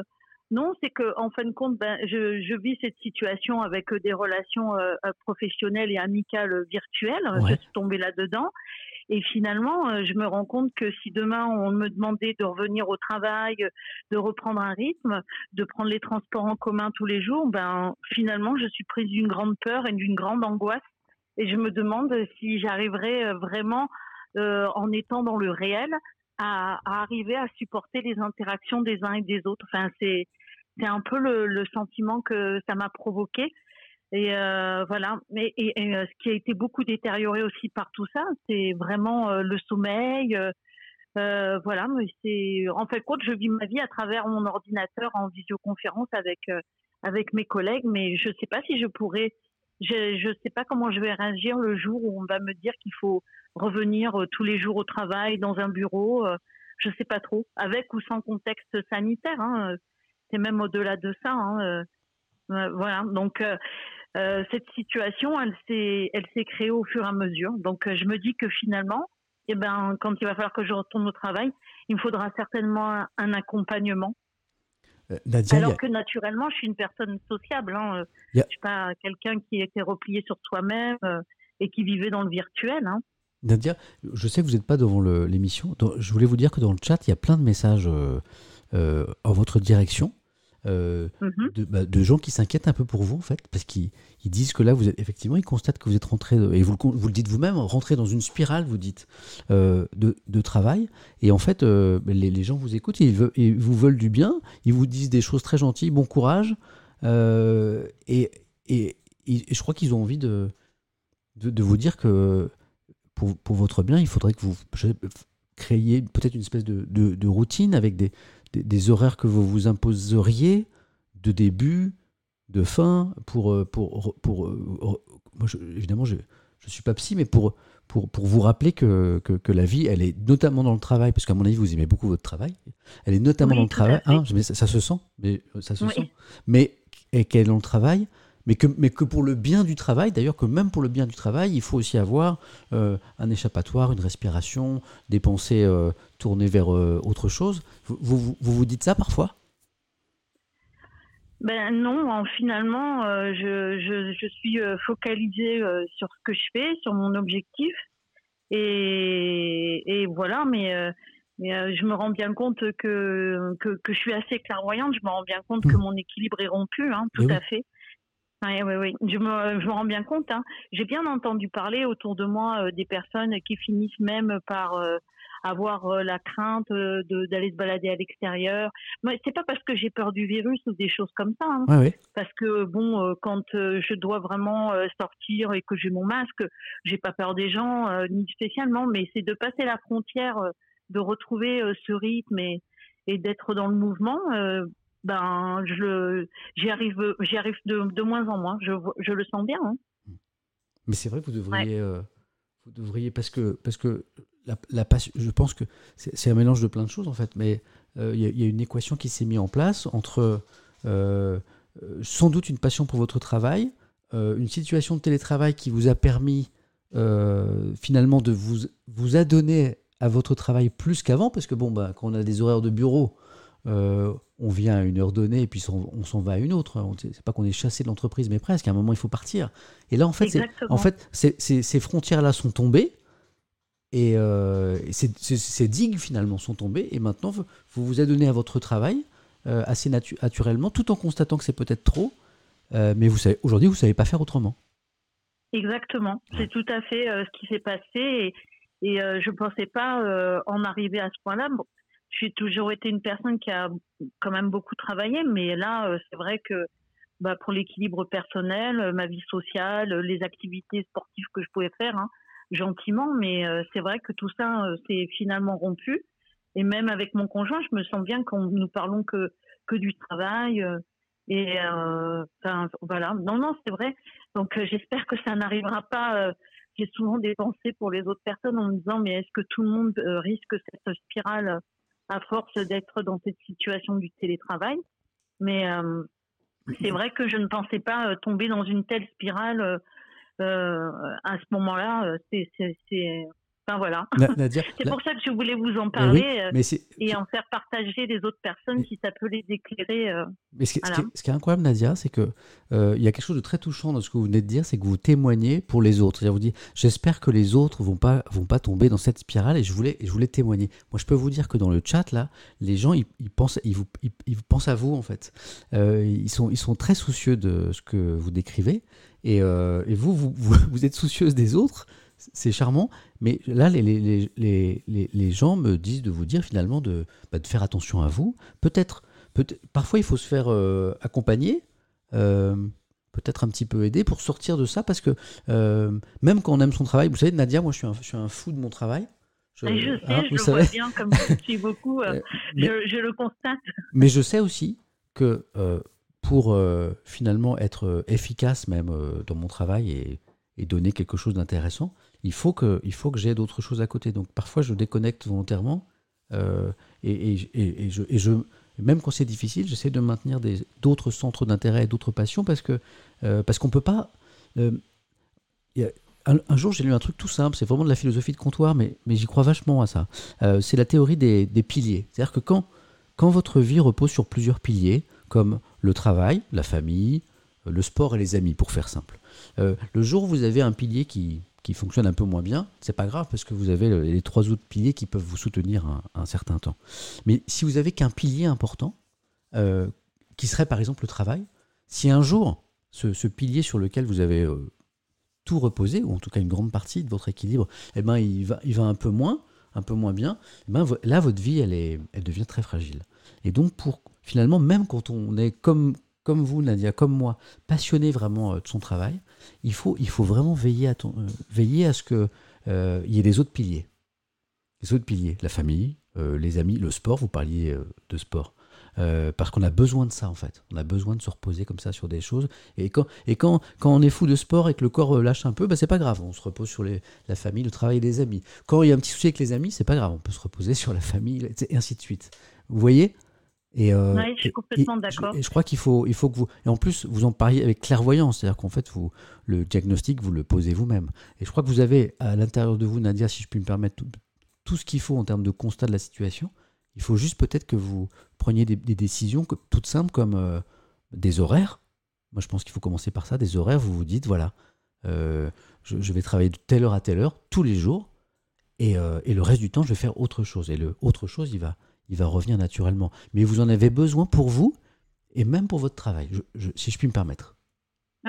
non, c'est que en fin de compte, ben, je, je vis cette situation avec des relations professionnelles et amicales virtuelles. Je suis tombée là-dedans. Et finalement, je me rends compte que si demain on me demandait de revenir au travail, de reprendre un rythme, de prendre les transports en commun tous les jours, ben finalement, je suis prise d'une grande peur et d'une grande angoisse. Et je me demande si j'arriverai vraiment euh, en étant dans le réel, à, arriver à supporter les interactions des uns et des autres. Enfin, c'est c'est un peu le, sentiment que ça m'a provoqué. Et euh, voilà. Et, euh, ce qui a été beaucoup détérioré aussi par tout ça, c'est vraiment le sommeil. voilà. C'est en fait compte, je vis ma vie à travers mon ordinateur en visioconférence avec avec mes collègues, mais je ne sais pas si je pourrais. Je ne sais pas comment je vais réagir le jour où on va me dire qu'il faut revenir euh, tous les jours au travail dans un bureau, euh, je sais pas trop, avec ou sans contexte sanitaire. Hein, euh, c'est même au-delà de ça. Hein, voilà. Donc cette situation, elle s'est, elle s'est créée au fur et à mesure. Donc je me dis que finalement, eh ben, quand il va falloir que je retourne au travail, il me faudra certainement un, accompagnement. Alors que naturellement, je suis une personne sociable. Hein. Je suis pas quelqu'un qui était replié sur soi-même et qui vivait dans le virtuel. Hein. Nadia, je sais que vous n'êtes pas devant l'émission. Je voulais vous dire que dans le chat, il y a plein de messages euh, euh, en votre direction. Euh, mhm. bah, de, gens qui s'inquiètent un peu pour vous, en fait, parce qu'ils disent que là, vous êtes, effectivement, ils constatent que vous êtes rentré, et vous, vous le dites vous-même, rentré dans une spirale, vous dites, euh, de, travail. Et en fait, euh, les, gens vous écoutent, ils, vous veulent du bien, ils vous disent des choses très gentilles, bon courage. Et, et, je crois qu'ils ont envie de, de, vous dire que pour, pour, votre bien, il faudrait que vous créiez peut-être une espèce de, de routine avec des des, horaires que vous vous imposeriez de début, de fin, pour... Euh, pour, pour, euh, moi, évidemment, je ne suis pas psy, mais pour, pour, pour vous rappeler que, que, la vie, elle est notamment dans le travail, parce qu'à mon avis, vous aimez beaucoup votre travail, elle est notamment dans le travail, hein, ça, ça, se sent, mais euh, ça se sent, mais qu'elle est dans le travail, mais que, mais que pour le bien du travail, d'ailleurs que même pour le bien du travail, il faut aussi avoir euh, un échappatoire, une respiration, des pensées euh, tournées vers euh, autre chose. Vous, vous, vous, dites ça parfois? Ben non, finalement, je, je, je, suis focalisée sur ce que je fais, sur mon objectif, et, et voilà. Mais, mais je me rends bien compte que, que, que, je suis assez clairvoyante. Je me rends bien compte que mmh. mon équilibre est rompu, hein, tout à fait. Oui, oui, oui. Je me, je me rends bien compte. Hein. J'ai bien entendu parler autour de moi euh, des personnes qui finissent même par euh, avoir euh, la crainte d'aller se balader à l'extérieur. Mais c'est pas parce que j'ai peur du virus ou des choses comme ça. Hein. Oui, Parce que bon, quand je dois vraiment sortir et que j'ai mon masque, j'ai pas peur des gens ni spécialement, mais c'est de passer la frontière, de retrouver ce rythme et, et d'être dans le mouvement ben je j'y arrive j'y arrive de, de, moins en moins je, je le sens bien hein. mais c'est vrai que vous devriez euh, vous devriez parce que parce que la, la passion je pense que c'est un mélange de plein de choses en fait mais euh, il y, a une équation qui s'est mise en place entre euh, sans doute une passion pour votre travail une situation de télétravail qui vous a permis finalement de vous vous adonner à votre travail plus qu'avant parce que bon bah, quand on a des horaires de bureau euh, on vient à une heure donnée et puis on, s'en va à une autre. C'est pas qu'on est chassé de l'entreprise, mais presque. À un moment, il faut partir. Et là, en fait, en fait, ces frontières-là sont tombées et euh, ces, digues finalement sont tombées. Et maintenant, vous vous, vous adonnez à votre travail euh, assez naturellement, tout en constatant que c'est peut-être trop. mais vous savez, aujourd'hui, vous savez pas faire autrement. Exactement. C'est tout à fait ce qui s'est passé. Et, et je ne pensais pas en arriver à ce point-là j'ai toujours été une personne qui a quand même beaucoup travaillé, mais là, euh, c'est vrai que bah, pour l'équilibre personnel, euh, ma vie sociale, euh, les activités sportives que je pouvais faire, hein, gentiment, mais c'est vrai que tout ça, c'est finalement rompu. Et même avec mon conjoint, je me sens bien quand nous parlons que, que du travail. et voilà. Non, non, c'est vrai. Donc j'espère que ça n'arrivera pas. J'ai souvent des pensées pour les autres personnes en me disant, mais est-ce que tout le monde risque cette spirale à force d'être dans cette situation du télétravail. Mais euh, c'est vrai que je ne pensais pas euh, tomber dans une telle spirale euh, à ce moment-là. C'est Enfin voilà. c'est pour ça que je voulais vous en parler euh, et en faire partager les autres personnes si ça peut les éclairer. Euh, mais ce, qui, est incroyable, Nadia, c'est que euh, il y a quelque chose de très touchant dans ce que vous venez de dire, c'est que vous témoignez pour les autres. C'est-à-dire vous dites, j'espère que les autres vont pas vont pas tomber dans cette spirale et je voulais je voulais témoigner. Moi, je peux vous dire que dans le chat là, les gens ils, pensent ils vous ils, pensent à vous en fait. ils sont ils sont très soucieux de ce que vous décrivez et, et vous, vous, vous êtes soucieuse des autres c'est charmant, mais là, les, les, les, les, gens me disent de vous dire finalement de, bah, de faire attention à vous. Peut-être, peut parfois il faut se faire euh, accompagner, euh, peut-être un petit peu aider pour sortir de ça, parce que euh, même quand on aime son travail, vous savez, Nadia, moi je suis un, je suis un fou de mon travail. Je, je sais, hein, je le vois bien, comme je suis beaucoup, je, je, le constate. Mais je sais aussi que pour finalement être efficace même dans mon travail et, et donner quelque chose d'intéressant, il faut que, il que j'ai d'autres choses à côté. Donc parfois je déconnecte volontairement euh, et, et, et, je, même quand c'est difficile, j'essaie de maintenir d'autres centres d'intérêt et d'autres passions parce que euh, parce peut pas. Euh, un, jour, j'ai lu un truc tout simple, c'est vraiment de la philosophie de comptoir, mais, mais j'y crois vachement à ça. c'est la théorie des, des piliers. C'est-à-dire que quand, quand votre vie repose sur plusieurs piliers, comme le travail, la famille, le sport et les amis, pour faire simple, le jour où vous avez un pilier qui, qui fonctionne un peu moins bien, c'est pas grave parce que vous avez les trois autres piliers qui peuvent vous soutenir un, certain temps. Mais si vous avez qu'un pilier important, euh, qui serait par exemple le travail. Si un jour, ce, pilier sur lequel vous avez euh, tout reposé, ou en tout cas une grande partie de votre équilibre, eh ben, il, va, il va un peu moins, un peu moins bien, eh ben, là, votre vie, elle, est, elle devient très fragile. Et donc, pour finalement, même quand on est comme, comme vous, Nadia, comme moi, passionné vraiment euh, de son travail, il faut, il faut vraiment veiller à, ton, euh, veiller à ce qu'il euh, y ait des autres piliers. Les autres piliers, la famille, les amis, le sport, vous parliez de sport. parce qu'on a besoin de ça en fait. On a besoin de se reposer comme ça sur des choses. Et quand, et quand, quand on est fou de sport et que le corps lâche un peu, bah, c'est pas grave. On se repose sur les, la famille, le travail et les amis. Quand il y a un petit souci avec les amis, c'est pas grave. On peut se reposer sur la famille et ainsi de suite. Vous voyez? Et, euh, je suis complètement d'accord. Et je crois qu'il faut, il faut que vous. Et en plus, vous en parliez avec clairvoyance, c'est-à-dire qu'en fait, vous, le diagnostic, vous le posez vous-même. Et je crois que vous avez à l'intérieur de vous, Nadia, si je puis me permettre, tout, ce qu'il faut en termes de constat de la situation. Il faut juste peut-être que vous preniez des, décisions toutes simples comme euh, des horaires. Moi, je pense qu'il faut commencer par ça, des horaires. Vous vous dites, voilà, euh, je, je, vais travailler de telle heure à telle heure, tous les jours, et, et le reste du temps, je vais faire autre chose. Et le autre chose, il va il va revenir naturellement. Mais vous en avez besoin pour vous et même pour votre travail, si je puis me permettre.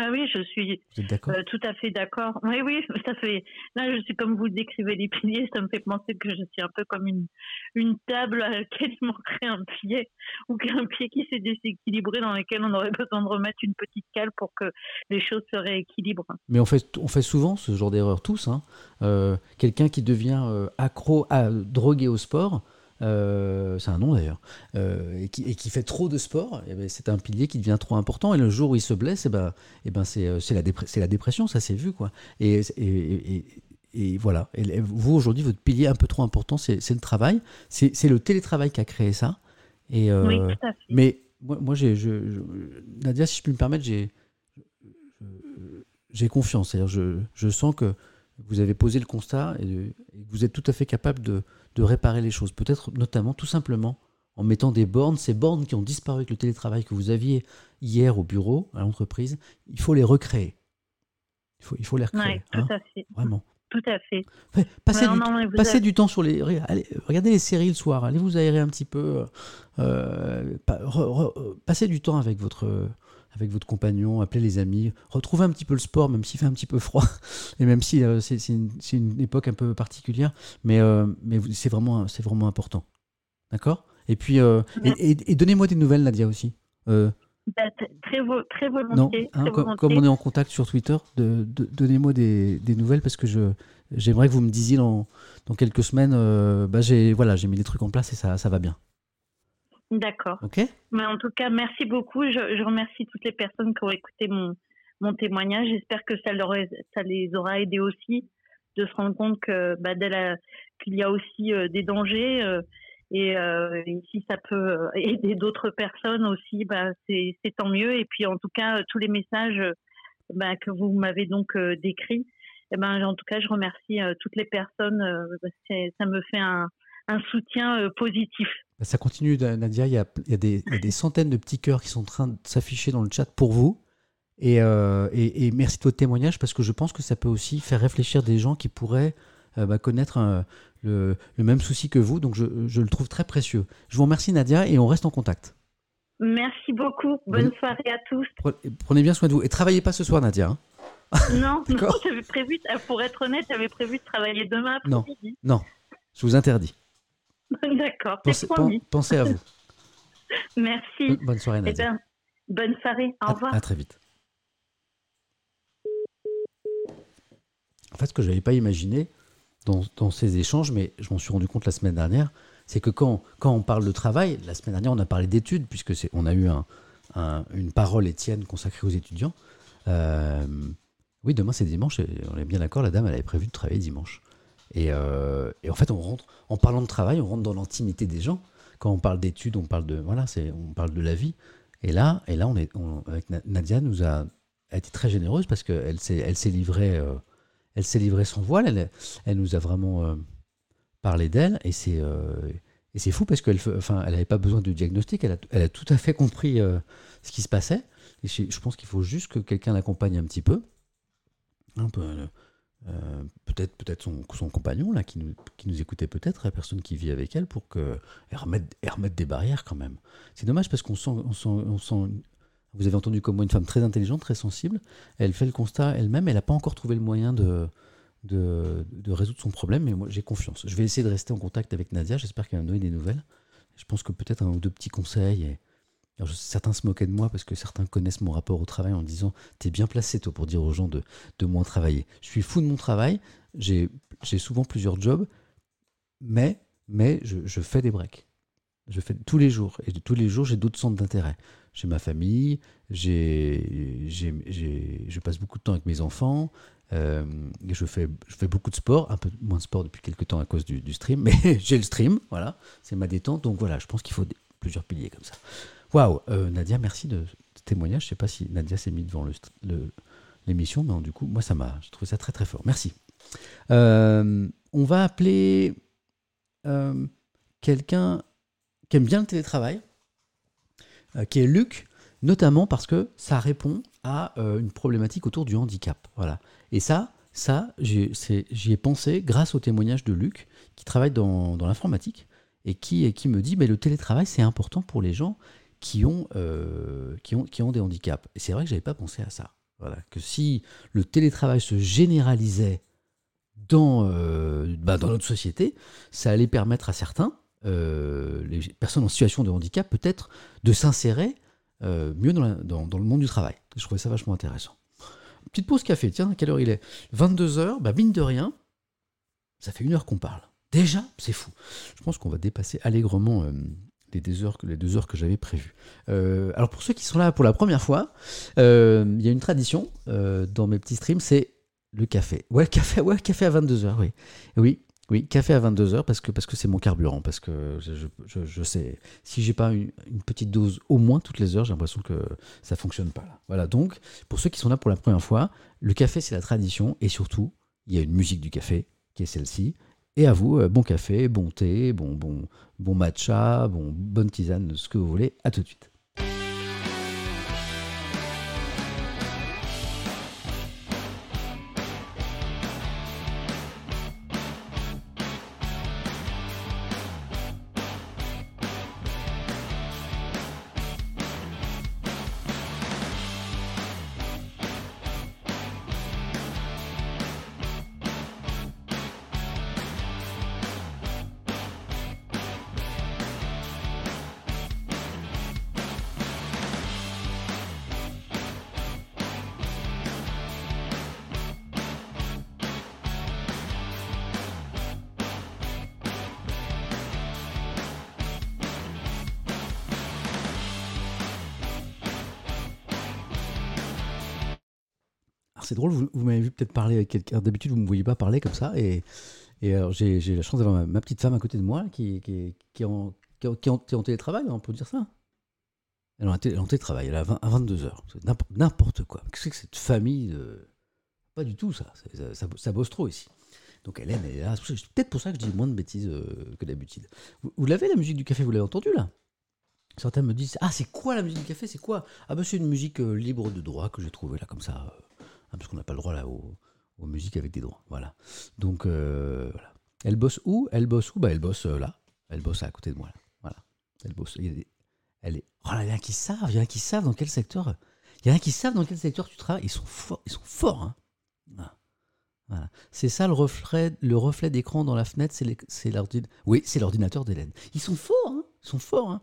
Ah oui, je suis euh, tout à fait d'accord. Oui, oui, ça fait. Là, je suis comme vous décrivez les piliers, ça me fait penser que je suis un peu comme une, une table à laquelle il manquerait un pied ou qu'un pied qui s'est déséquilibré dans lequel on aurait besoin de remettre une petite cale pour que les choses se rééquilibrent. Mais on fait, on fait souvent ce genre d'erreur tous. Hein. Euh, quelqu'un qui devient euh, accro, à, drogué au sport, euh, c'est un nom d'ailleurs, euh, et, qui, fait trop de sport, eh ben, c'est un pilier qui devient trop important. Et le jour où il se blesse, eh ben, eh ben c'est, euh, la, la, dépression, ça s'est vu. Quoi. Et, et, voilà. Et vous, aujourd'hui, votre pilier un peu trop important, c'est, le travail. C'est, le télétravail qui a créé ça. Et, oui, tout à fait. Mais moi, Nadia, si je puis me permettre, j'ai, j'ai confiance. C'est-à-dire, je, je sens que vous avez posé le constat et, et vous êtes tout à fait capable de de réparer les choses. Peut-être notamment tout simplement en mettant des bornes, ces bornes qui ont disparu avec le télétravail que vous aviez hier au bureau, à l'entreprise, il faut les recréer. Il faut, il faut les recréer. tout hein. à fait. Vraiment. Tout à fait. passez, du, temps sur les. regardez les séries le soir, allez vous aérer un petit peu. Euh, euh, passez du temps avec votre, avec votre compagnon, appelez les amis, retrouvez un petit peu le sport, même s'il fait un petit peu froid, et même si euh, c'est une, époque un peu particulière, mais, euh, mais c'est vraiment, vraiment important. D'accord? Et puis, euh, et, donnez-moi des nouvelles, Nadia, aussi. Bah, très, très, volontiers. Hein, comme, on est en contact sur Twitter, de, donnez-moi des, nouvelles parce que je, j'aimerais que vous me disiez dans, dans quelques semaines, bah, j'ai, voilà, j'ai mis des trucs en place et ça, ça va bien. D'accord. Ok. Mais en tout cas, merci beaucoup. Je, remercie toutes les personnes qui ont écouté mon, mon témoignage. J'espère que ça, leur, ça les aura aidés aussi de se rendre compte que bah, qu'il y a aussi euh, des dangers euh, euh, et, si ça peut aider d'autres personnes aussi, bah, c'est tant mieux. Et puis en tout cas, tous les messages bah, que vous m'avez donc décrits, et eh ben, en tout cas, je remercie toutes les personnes. ça me fait un, un soutien positif. Bah, ça continue, Nadia. Il y, a, des, centaines de petits cœurs qui sont en train de s'afficher dans le chat pour vous. Euh, et, merci de votre témoignage parce que je pense que ça peut aussi faire réfléchir des gens qui pourraient euh, bah, connaître euh, le, même souci que vous. Donc je, le trouve très précieux. Je vous remercie, Nadia, et on reste en contact. Merci beaucoup. Bonne soirée à tous. Prenez bien soin de vous. Et travaillez pas ce soir, Nadia. Hein. non, non j'avais prévu, pour être honnête, j'avais prévu de travailler demain après-midi. Non, non, je vous interdis. D'accord, pensez, à vous. Merci. Bonne soirée, eh Nadia. bonne soirée, au revoir. À très vite. En fait, ce que je n'avais pas imaginé dans, ces échanges, mais je m'en suis rendu compte la semaine dernière, c'est que quand, quand on parle de travail, la semaine dernière, on a parlé d'études, puisque on a eu une parole, Étienne, consacrée aux étudiants. Euh, oui, demain c'est dimanche, on est bien d'accord, la dame, elle avait prévu de travailler dimanche. Euh, et, en fait, on rentre, en parlant de travail, on rentre dans l'intimité des gens. Quand on parle d'études, on parle de voilà, c'est, on parle de la vie. Et là, et là, on est, Nadia nous a, été très généreuse parce qu'elle s'est, elle s'est livrée, euh, elle s'est livrée sans voile. Elle, nous a vraiment euh, parlé d'elle et c'est, et c'est fou parce qu'elle, enfin, elle n'avait pas besoin de diagnostic. Elle a, tout à fait compris ce qui se passait. Et je, pense qu'il faut juste que quelqu'un l'accompagne un petit peu. Un peu euh, peut-être peut-être son, compagnon là qui nous, qui nous écoutait peut-être, la personne qui vit avec elle, pour qu'elle remette, remette des barrières quand même. C'est dommage parce qu'on sent, on sent, on sent, vous avez entendu comme moi une femme très intelligente, très sensible. Elle fait le constat elle-même, elle n'a pas encore trouvé le moyen de, de, de, résoudre son problème, mais moi j'ai confiance. Je vais essayer de rester en contact avec Nadia, j'espère qu'elle va me donner des nouvelles. Je pense que peut-être un ou deux petits conseils. Et... Certains se moquaient de moi parce que certains connaissent mon rapport au travail en disant T'es bien placé, toi, pour dire aux gens de, moins travailler. Je suis fou de mon travail, j'ai souvent plusieurs jobs, mais, mais je, fais des breaks. Je fais tous les jours. Et tous les jours, j'ai d'autres centres d'intérêt. J'ai ma famille, je passe beaucoup de temps avec mes enfants, euh, je, fais, je fais beaucoup de sport, un peu moins de sport depuis quelques temps à cause du, stream, mais j'ai le stream, voilà, c'est ma détente. Donc voilà, je pense qu'il faut plusieurs piliers comme ça. Waouh, euh, Nadia, merci de ce témoignage. Je sais pas si Nadia s'est mise devant l'émission, le, mais du coup, moi, ça m'a, je trouvé ça très très fort. Merci. Euh, on va appeler quelqu'un qui aime bien le télétravail, qui est Luc, notamment parce que ça répond à une problématique autour du handicap. Voilà. Et ça, ça j'y ai pensé grâce au témoignage de Luc, qui travaille dans, l'informatique, et qui me dit mais le télétravail, c'est important pour les gens qui ont, euh, qui ont, qui ont des handicaps. Et c'est vrai que je n'avais pas pensé à ça. Voilà, que si le télétravail se généralisait dans, euh, bah, dans notre société, ça allait permettre à certains, euh, les personnes en situation de handicap, peut-être de s'insérer mieux dans, dans, le monde du travail. Je trouvais ça vachement intéressant. Petite pause café, tiens, à quelle heure il est? 22h, bah mine de rien, ça fait une heure qu'on parle. Déjà, c'est fou. Je pense qu'on va dépasser allègrement euh, les, deux heures, les deux heures que j'avais prévues. Euh, alors pour ceux qui sont là pour la première fois, euh, il y a une tradition dans mes petits streams, c'est le café. Ouais, café, ouais, café à 22h, oui. Oui, oui, café à 22h parce que parce que c'est mon carburant, parce que je, je, sais, si j'ai pas une, petite dose au moins toutes les heures, j'ai l'impression que ça fonctionne pas là. Voilà, donc pour ceux qui sont là pour la première fois, le café c'est la tradition et surtout, il y a une musique du café qui est celle-ci. Et à vous, euh, bon café, bon thé, bon, bon, bon matcha, bon, bonne tisane, ce que vous voulez. À tout de suite. Peut-être parler avec quelqu'un. D'habitude, vous ne me voyez pas parler comme ça. Et, et j'ai la chance d'avoir ma, petite femme à côté de moi qui, est, en, est, télétravail, on peut dire ça. Elle est en télétravail, elle est à, 22h. N'importe quoi. Qu'est-ce que c'est cette famille Pas du tout ça. Ça, bosse trop ici. Donc elle est là. C'est peut-être pour ça que je dis moins de bêtises euh, que d'habitude. Vous, l'avez la musique du café, vous l'avez entendu là? Certains me disent Ah, c'est quoi la musique du café? C'est quoi? Ah, bah c'est une musique euh, libre de droit que j'ai trouvée là comme ça. Hein, parce qu'on n'a pas le droit là aux, musiques avec des droits. Voilà. Donc euh, voilà. Elle bosse où? Elle bosse où? Bah, Elle bosse euh, là. Elle bosse à côté de moi. Là. Voilà. Elle bosse. Il Elle est. Oh là, il y en a qui savent. Il y en a qui savent dans quel secteur. Il y en a qui savent dans quel secteur tu travailles. Ils sont forts. Ils sont forts. Hein. Voilà. C'est ça le reflet, le reflet d'écran dans la fenêtre, c'est l'ordinateur. Oui, c'est l'ordinateur d'Hélène. Ils sont forts, hein ils sont forts. Hein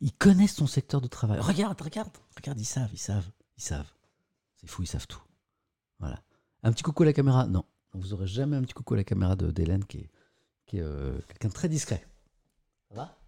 ils connaissent ton secteur de travail. Regarde, regarde, regarde, ils savent, ils savent, ils savent. C'est fou, ils savent tout. Voilà. Un petit coucou à la caméra Non, vous aurez jamais un petit coucou à la caméra d'Hélène qui est, euh, quelqu'un de très discret. Ça va?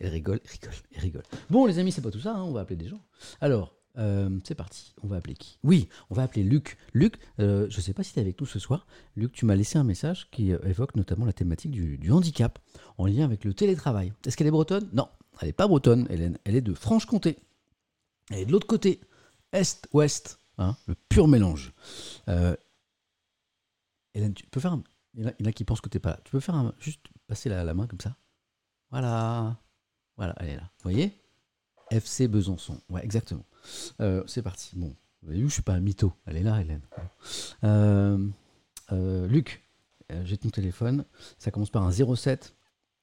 Elle rigole, rigole, elle rigole. Bon, les amis, c'est pas tout ça, hein, on va appeler des gens. Alors, euh, c'est parti. On va appeler qui? Oui, on va appeler Luc. Luc, euh, je ne sais pas si tu es avec nous ce soir. Luc, tu m'as laissé un message qui évoque notamment la thématique du, du handicap en lien avec le télétravail. Est-ce qu'elle est bretonne? Non, elle n'est pas bretonne, Hélène. Elle est de Franche-Comté. Elle est de l'autre côté, est-ouest. Hein, le pur mélange. Euh, Hélène, tu peux faire un... il, y en a, qui pensent que tu n'es pas là. Tu peux faire un... juste passer la, main comme ça Voilà. Voilà, elle est là. Vous voyez? FC Besançon. Ouais, exactement. Euh, c'est parti. Bon, Vous avez vu, je suis pas un mytho. Elle est là, Hélène. Euh, euh, Luc, j'ai ton téléphone. Ça commence par un 07.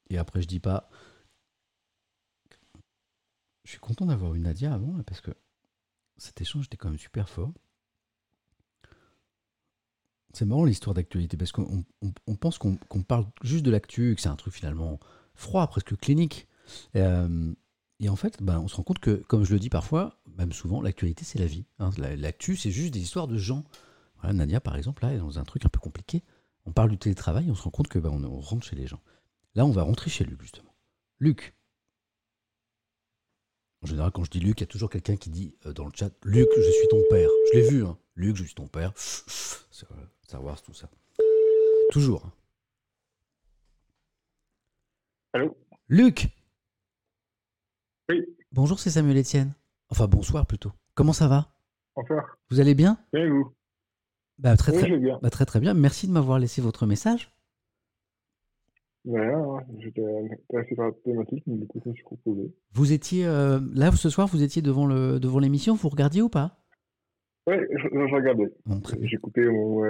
Et après, je dis pas. Je suis content d'avoir une Nadia avant, parce que cet échange était quand même super fort. C'est marrant l'histoire d'actualité, parce qu'on pense qu'on parle juste de l'actu, que c'est un truc finalement froid, presque clinique. Euh, et en fait, ben, on se rend compte que, comme je le dis parfois, même souvent, l'actualité, c'est la vie. Hein. L'actu, c'est juste des histoires de gens. Nadia, par exemple, là, est dans un truc un peu compliqué. On parle du télétravail, on se rend compte que ben, on, rentre chez les gens. Là, on va rentrer chez Luc, justement. Luc. En général, quand je dis Luc, il y a toujours quelqu'un qui dit euh, dans le chat Luc, je suis ton père. Je l'ai vu, hein. Luc, je suis ton père. Savoir tout ça. Toujours. Hein. Allô? Luc Oui. Bonjour, c'est Samuel Etienne. Enfin, bonsoir plutôt. Comment ça va? Bonsoir. Vous allez bien? Bien et vous? Bah, très, très, bien. Bah, très très bien. Merci de m'avoir laissé votre message. Voilà, hein. j'étais intéressé par la thématique, mais du coup, je me suis proposé. Vous étiez, euh, là, ce soir, vous étiez devant le devant l'émission, vous regardiez ou pas? Oui, je, je, regardais. J'écoutais mon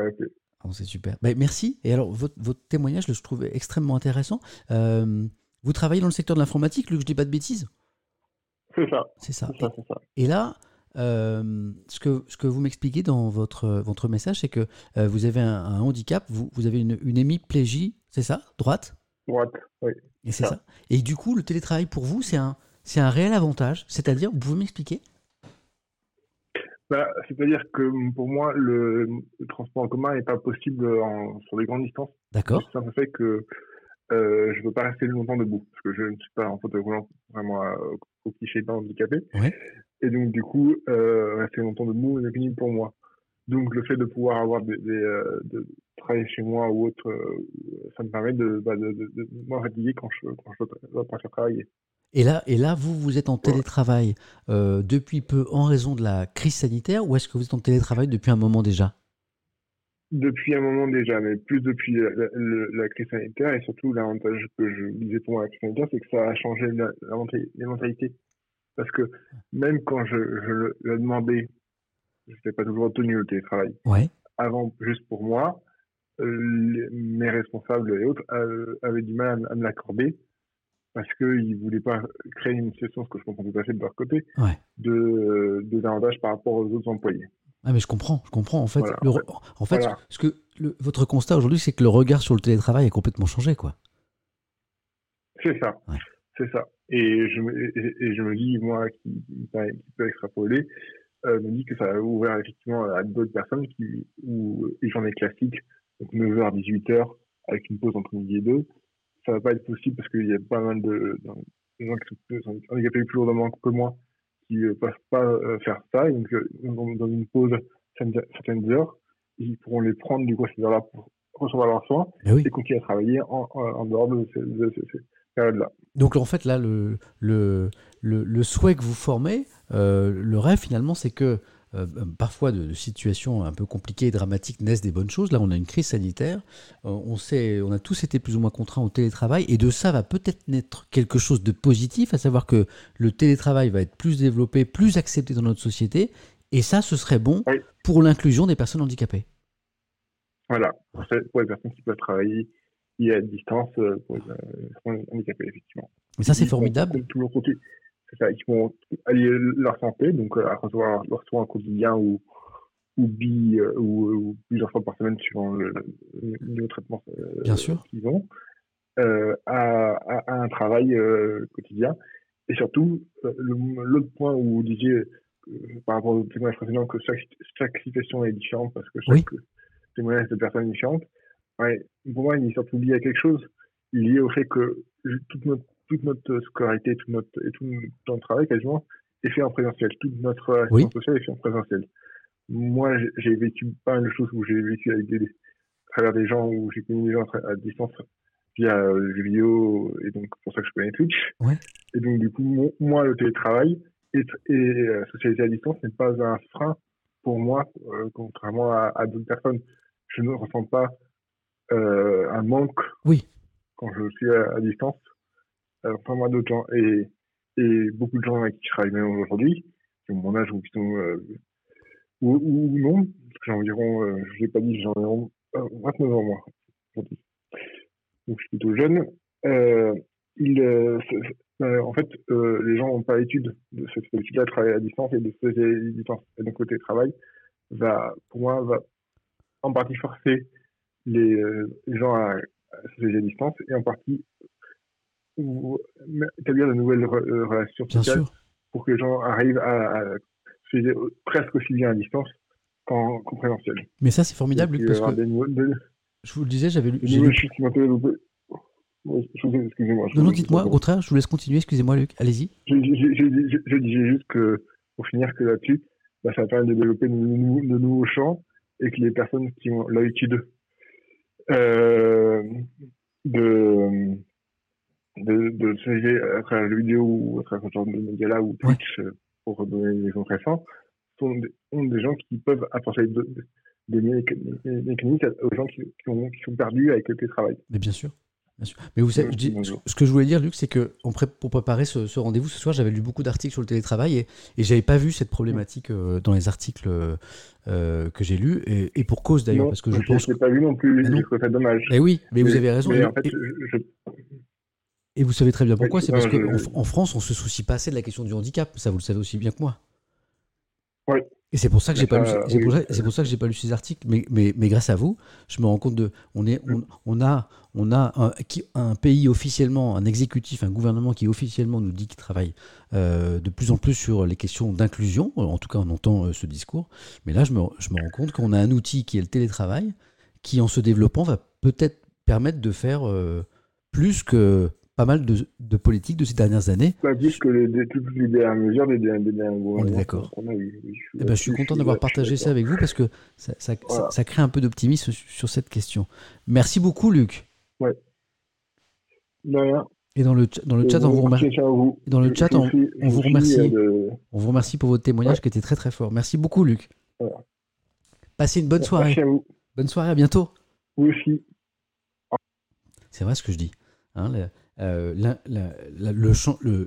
oh, C'est super. Bah, merci. Et alors, votre, votre, témoignage, je trouve extrêmement intéressant. Euh, vous travaillez dans le secteur de l'informatique, Luc, je dis pas de bêtises? C'est ça. C'est ça. ça, ça. Et là, euh, ce, que, ce que vous m'expliquez dans votre, votre message, c'est que euh, vous avez un, handicap, vous, vous avez une, une hémiplégie, c'est ça? Droite? Droite, oui. Et c'est ça. Et du coup, le télétravail pour vous, c'est un, c'est un réel avantage? C'est-à-dire, vous pouvez m'expliquer? Bah, C'est-à-dire que pour moi, le, transport en commun n'est pas possible sur des grandes distances. D'accord. Ça fait que euh, je ne peux pas rester longtemps debout, parce que je ne suis pas en fauteuil roulant, vraiment au cliché pas handicapé. Ouais. Et donc, du coup, euh, rester longtemps debout est pénible pour moi. Donc, le fait de pouvoir avoir des, des euh, de travailler chez moi ou autre, euh, ça me permet de, bah, de, de, de moins fatiguer quand je, quand je dois partir travailler. Et là, et là, vous, vous êtes en télétravail euh, depuis peu en raison de la crise sanitaire ou est-ce que vous êtes en télétravail depuis un moment déjà? Depuis un moment déjà, mais plus depuis la, la, crise sanitaire et surtout l'avantage que je disais pour moi la crise sanitaire, c'est que ça a changé la, les mentalités. Parce que même quand je, je le demandais, je n'étais pas toujours retenu le télétravail. Ouais. Avant, juste pour moi, euh, mes responsables et autres euh, avaient du mal à, me l'accorder parce qu'ils ne voulaient pas créer une situation, ce que je comprends tout à fait de leur côté, de, de davantage par rapport aux autres employés. Ah mais je comprends, je comprends. En fait, en fait, ce que votre constat aujourd'hui, c'est que le regard sur le télétravail a complètement changé, quoi. C'est ça, c'est ça. Et je, me, et, je me dis, moi, qui, qui peut extrapoler, euh, me dit que ça va ouvrir effectivement à d'autres personnes qui, ou les journées classiques, donc 9h, 18h, avec une pause entre midi et deux, ça va pas être possible parce qu'il y a pas mal de, de gens qui sont handicapés plus lourdement que moi qui ne peuvent pas euh, faire ça. Et donc, euh, dans, une pause certaines heures, ils pourront les prendre du coup ces heures-là pour recevoir leurs soins eh et continuer à travailler en, en, dehors de ces, périodes-là. Donc en fait là, le, le, le, le souhait que vous formez, euh, le rêve finalement, c'est que euh, parfois de, situations un peu compliquées et dramatiques naissent des bonnes choses. Là, on a une crise sanitaire. Euh, on, sait, on a tous été plus ou moins contraints au télétravail. Et de ça va peut-être naître quelque chose de positif, à savoir que le télétravail va être plus développé, plus accepté dans notre société. Et ça, ce serait bon pour l'inclusion des personnes handicapées. Voilà, pour les personnes qui peuvent travailler à distance pour les personnes handicapées, effectivement. Mais ça, c'est formidable. Ça, ils vont allier leur santé, donc euh, à recevoir leurs soins quotidiens ou, ou, bi, euh, ou, plusieurs fois par semaine suivant le, niveau de traitement euh, qu'ils ont, à, à, un travail quotidien. Et surtout, l'autre point où vous disiez, par rapport au témoignage précédent, que chaque, chaque, situation est différente parce que chaque témoignage de personnes différentes, ouais, pour moi, il est surtout lié à quelque chose, lié au fait que toute notre toute notre scolarité, tout notre, et tout notre travail quasiment est fait en présentiel. Toute notre relation sociale est fait en présentiel. Moi, j'ai vécu pas mal de choses où j'ai vécu avec des, à travers des gens, où j'ai connu des gens à distance via euh, le jeu vidéo, et donc pour ça que je connais Twitch. Et donc, du coup, moi, le télétravail et, et euh, socialiser à distance n'est pas un frein pour moi, euh, contrairement à, d'autres personnes. Je ne ressens pas un manque oui. quand je suis à distance enfin moi d'autres gens et, et beaucoup de gens avec qui je travaille même aujourd'hui, qui ont mon âge ou qui sont euh, ou, non, parce que j'ai environ, euh, je l'ai pas dit, j'ai environ 29 ans, moi. Donc, je suis plutôt jeune. il, en fait, les gens n'ont pas l'étude de cette politique-là, travailler à distance et de se à distance. Et donc, côté travail, va, pour moi, va en partie forcer les, gens à, se à distance et en partie établir de nouvelles relations sociales pour que les gens arrivent à, à presque aussi bien à distance qu'en présentiel? Mais ça, c'est formidable, Luc, parce que je vous le disais, j'avais lu. excusez-moi. Non, non, dites-moi, au contraire, je vous laisse continuer, excusez-moi, Luc, allez-y. Je, disais juste que, pour finir que là-dessus, bah, ça permet de développer de, nouveaux champs et que les personnes qui ont l'habitude euh, de de, de se à travers la vidéo ou à travers ce genre de médias-là ou Twitch, euh, pour donner des exemples récents, sont des, ont des gens qui peuvent apporter des mécaniques aux gens qui, qui, ont, qui sont perdus avec le télétravail. Mais bien sûr. Mais vous savez, ce que je voulais dire, Luc, c'est que pour préparer ce, rendez-vous ce soir, j'avais lu beaucoup d'articles sur le télétravail et, et j'avais pas vu cette problématique euh, dans les articles euh, que j'ai lus et, pour cause d'ailleurs, parce que je pense. Je l'ai pas vu non plus. Je trouve ça dommage. Mais oui, mais, vous avez raison. et, en fait, et, vous savez très bien pourquoi. c'est parce qu'en en France, on se soucie pas assez de la question du handicap. Ça, vous le savez aussi bien que moi. Oui. Et c'est pour ça que j'ai pas lu. C'est pour, ça que j'ai pas lu ces articles. Mais, mais, mais, grâce à vous, je me rends compte de. On est, on, a, on a un, un, pays officiellement, un exécutif, un gouvernement qui officiellement nous dit qu'il travaille euh, de plus en plus sur les questions d'inclusion. En tout cas, on entend euh, ce discours. Mais là, je me, je me rends compte qu'on a un outil qui est le télétravail, qui en se développant va peut-être permettre de faire euh, plus que pas mal de, de politiques de ces dernières années. Pas plus que les, toutes les dernières mesures des, dernières On est d'accord. Eh ben, je suis content d'avoir partagé ça avec vous parce que ça, ça, ça, crée un peu d'optimisme sur cette question. Merci beaucoup, Luc. Ouais. De rien. Et dans le, dans le chat, on vous remercie. Dans le chat, on, on vous remercie. On vous remercie pour votre témoignage qui était très très fort. Merci beaucoup, Luc. Passez une bonne soirée. Merci à vous. Bonne soirée, à bientôt. Vous aussi. C'est vrai ce que je dis. Hein, euh,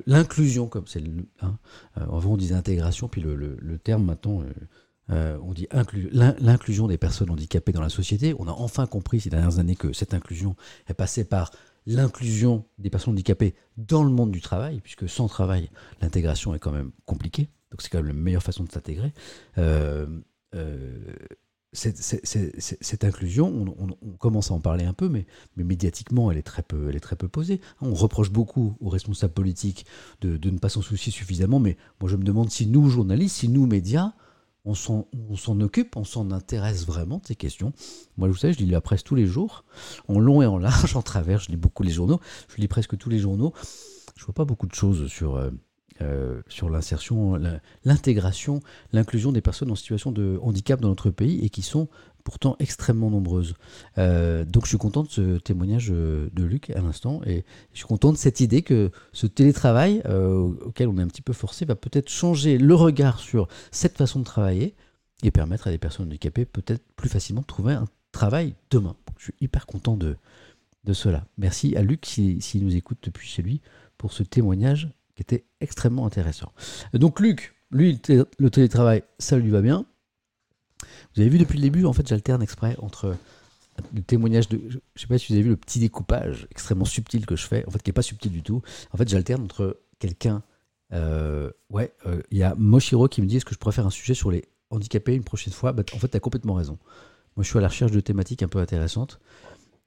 l'inclusion, comme c'est hein, euh, avant on disait intégration, puis le, terme maintenant, euh, on dit l'inclusion des personnes handicapées dans la société. On a enfin compris ces dernières années que cette inclusion est passée par l'inclusion des personnes handicapées dans le monde du travail, puisque sans travail, l'intégration est quand même compliquée. Donc c'est quand même la meilleure façon de s'intégrer cette, inclusion, on, commence à en parler un peu, mais, mais, médiatiquement, elle est, très peu, elle est très peu posée. On reproche beaucoup aux responsables politiques de, ne pas s'en soucier suffisamment, mais moi je me demande si nous, journalistes, si nous, médias, on s'en, occupe, on s'en intéresse vraiment de ces questions. Moi, vous savez, je lis la presse tous les jours, en long et en large, en travers, je lis beaucoup les journaux, je lis presque tous les journaux. Je vois pas beaucoup de choses sur... Euh, euh, sur l'insertion, l'intégration, l'inclusion des personnes en situation de handicap dans notre pays et qui sont pourtant extrêmement nombreuses. Euh, donc je suis content de ce témoignage euh, de Luc à l'instant et je suis content de cette idée que ce télétravail auquel on est un petit peu forcé va peut-être changer le regard sur cette façon de travailler et permettre à des personnes handicapées peut-être plus facilement de trouver un travail demain. je suis hyper content de, de cela. Merci à Luc s'il si, nous écoute depuis chez lui pour ce témoignage qui était extrêmement intéressant. Donc Luc, lui, le télétravail, ça lui va bien. Vous avez vu depuis le début, en fait, j'alterne exprès entre le témoignage de. Je ne sais pas si vous avez vu le petit découpage extrêmement subtil que je fais, en fait, qui n'est pas subtil du tout. En fait, j'alterne entre quelqu'un. Euh, ouais, euh, il y a Moshiro qui me dit est-ce que je pourrais faire un sujet sur les handicapés une prochaine fois? Bah, En fait, tu as complètement raison. Moi, je suis à la recherche de thématiques un peu intéressantes.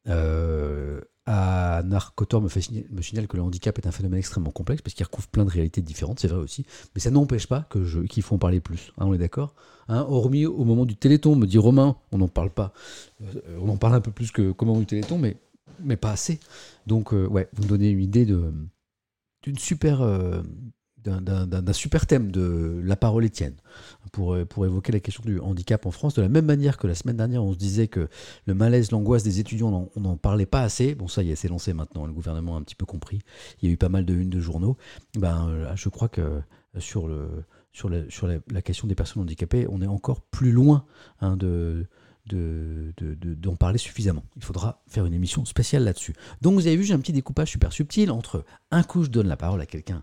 Euh, à Narcotor me, me signale que le handicap est un phénomène extrêmement complexe parce qu'il recouvre plein de réalités différentes, c'est vrai aussi. Mais ça n'empêche pas que qu'il faut en parler plus. Hein, on est d'accord hein, Hormis au moment du Téléthon, me dit Romain, on n'en parle pas. Euh, on en parle un peu plus que qu'au moment du Téléthon, mais, mais pas assez. Donc, euh, ouais, vous me donnez une idée de, d'une super, d'un super thème de La parole est tienne pour, pour évoquer la question du handicap en France. De la même manière que la semaine dernière, on se disait que le malaise, l'angoisse des étudiants, on n'en parlait pas assez. Bon, ça y est, c'est lancé maintenant. Le gouvernement a un petit peu compris. Il y a eu pas mal de unes de journaux. Ben, je crois que sur, le, sur, la, sur la, question des personnes handicapées, on est encore plus loin hein, de d'en parler suffisamment. Il faudra faire une émission spéciale là-dessus. Donc vous avez vu, j'ai un petit découpage super subtil entre un coup je donne la parole à quelqu'un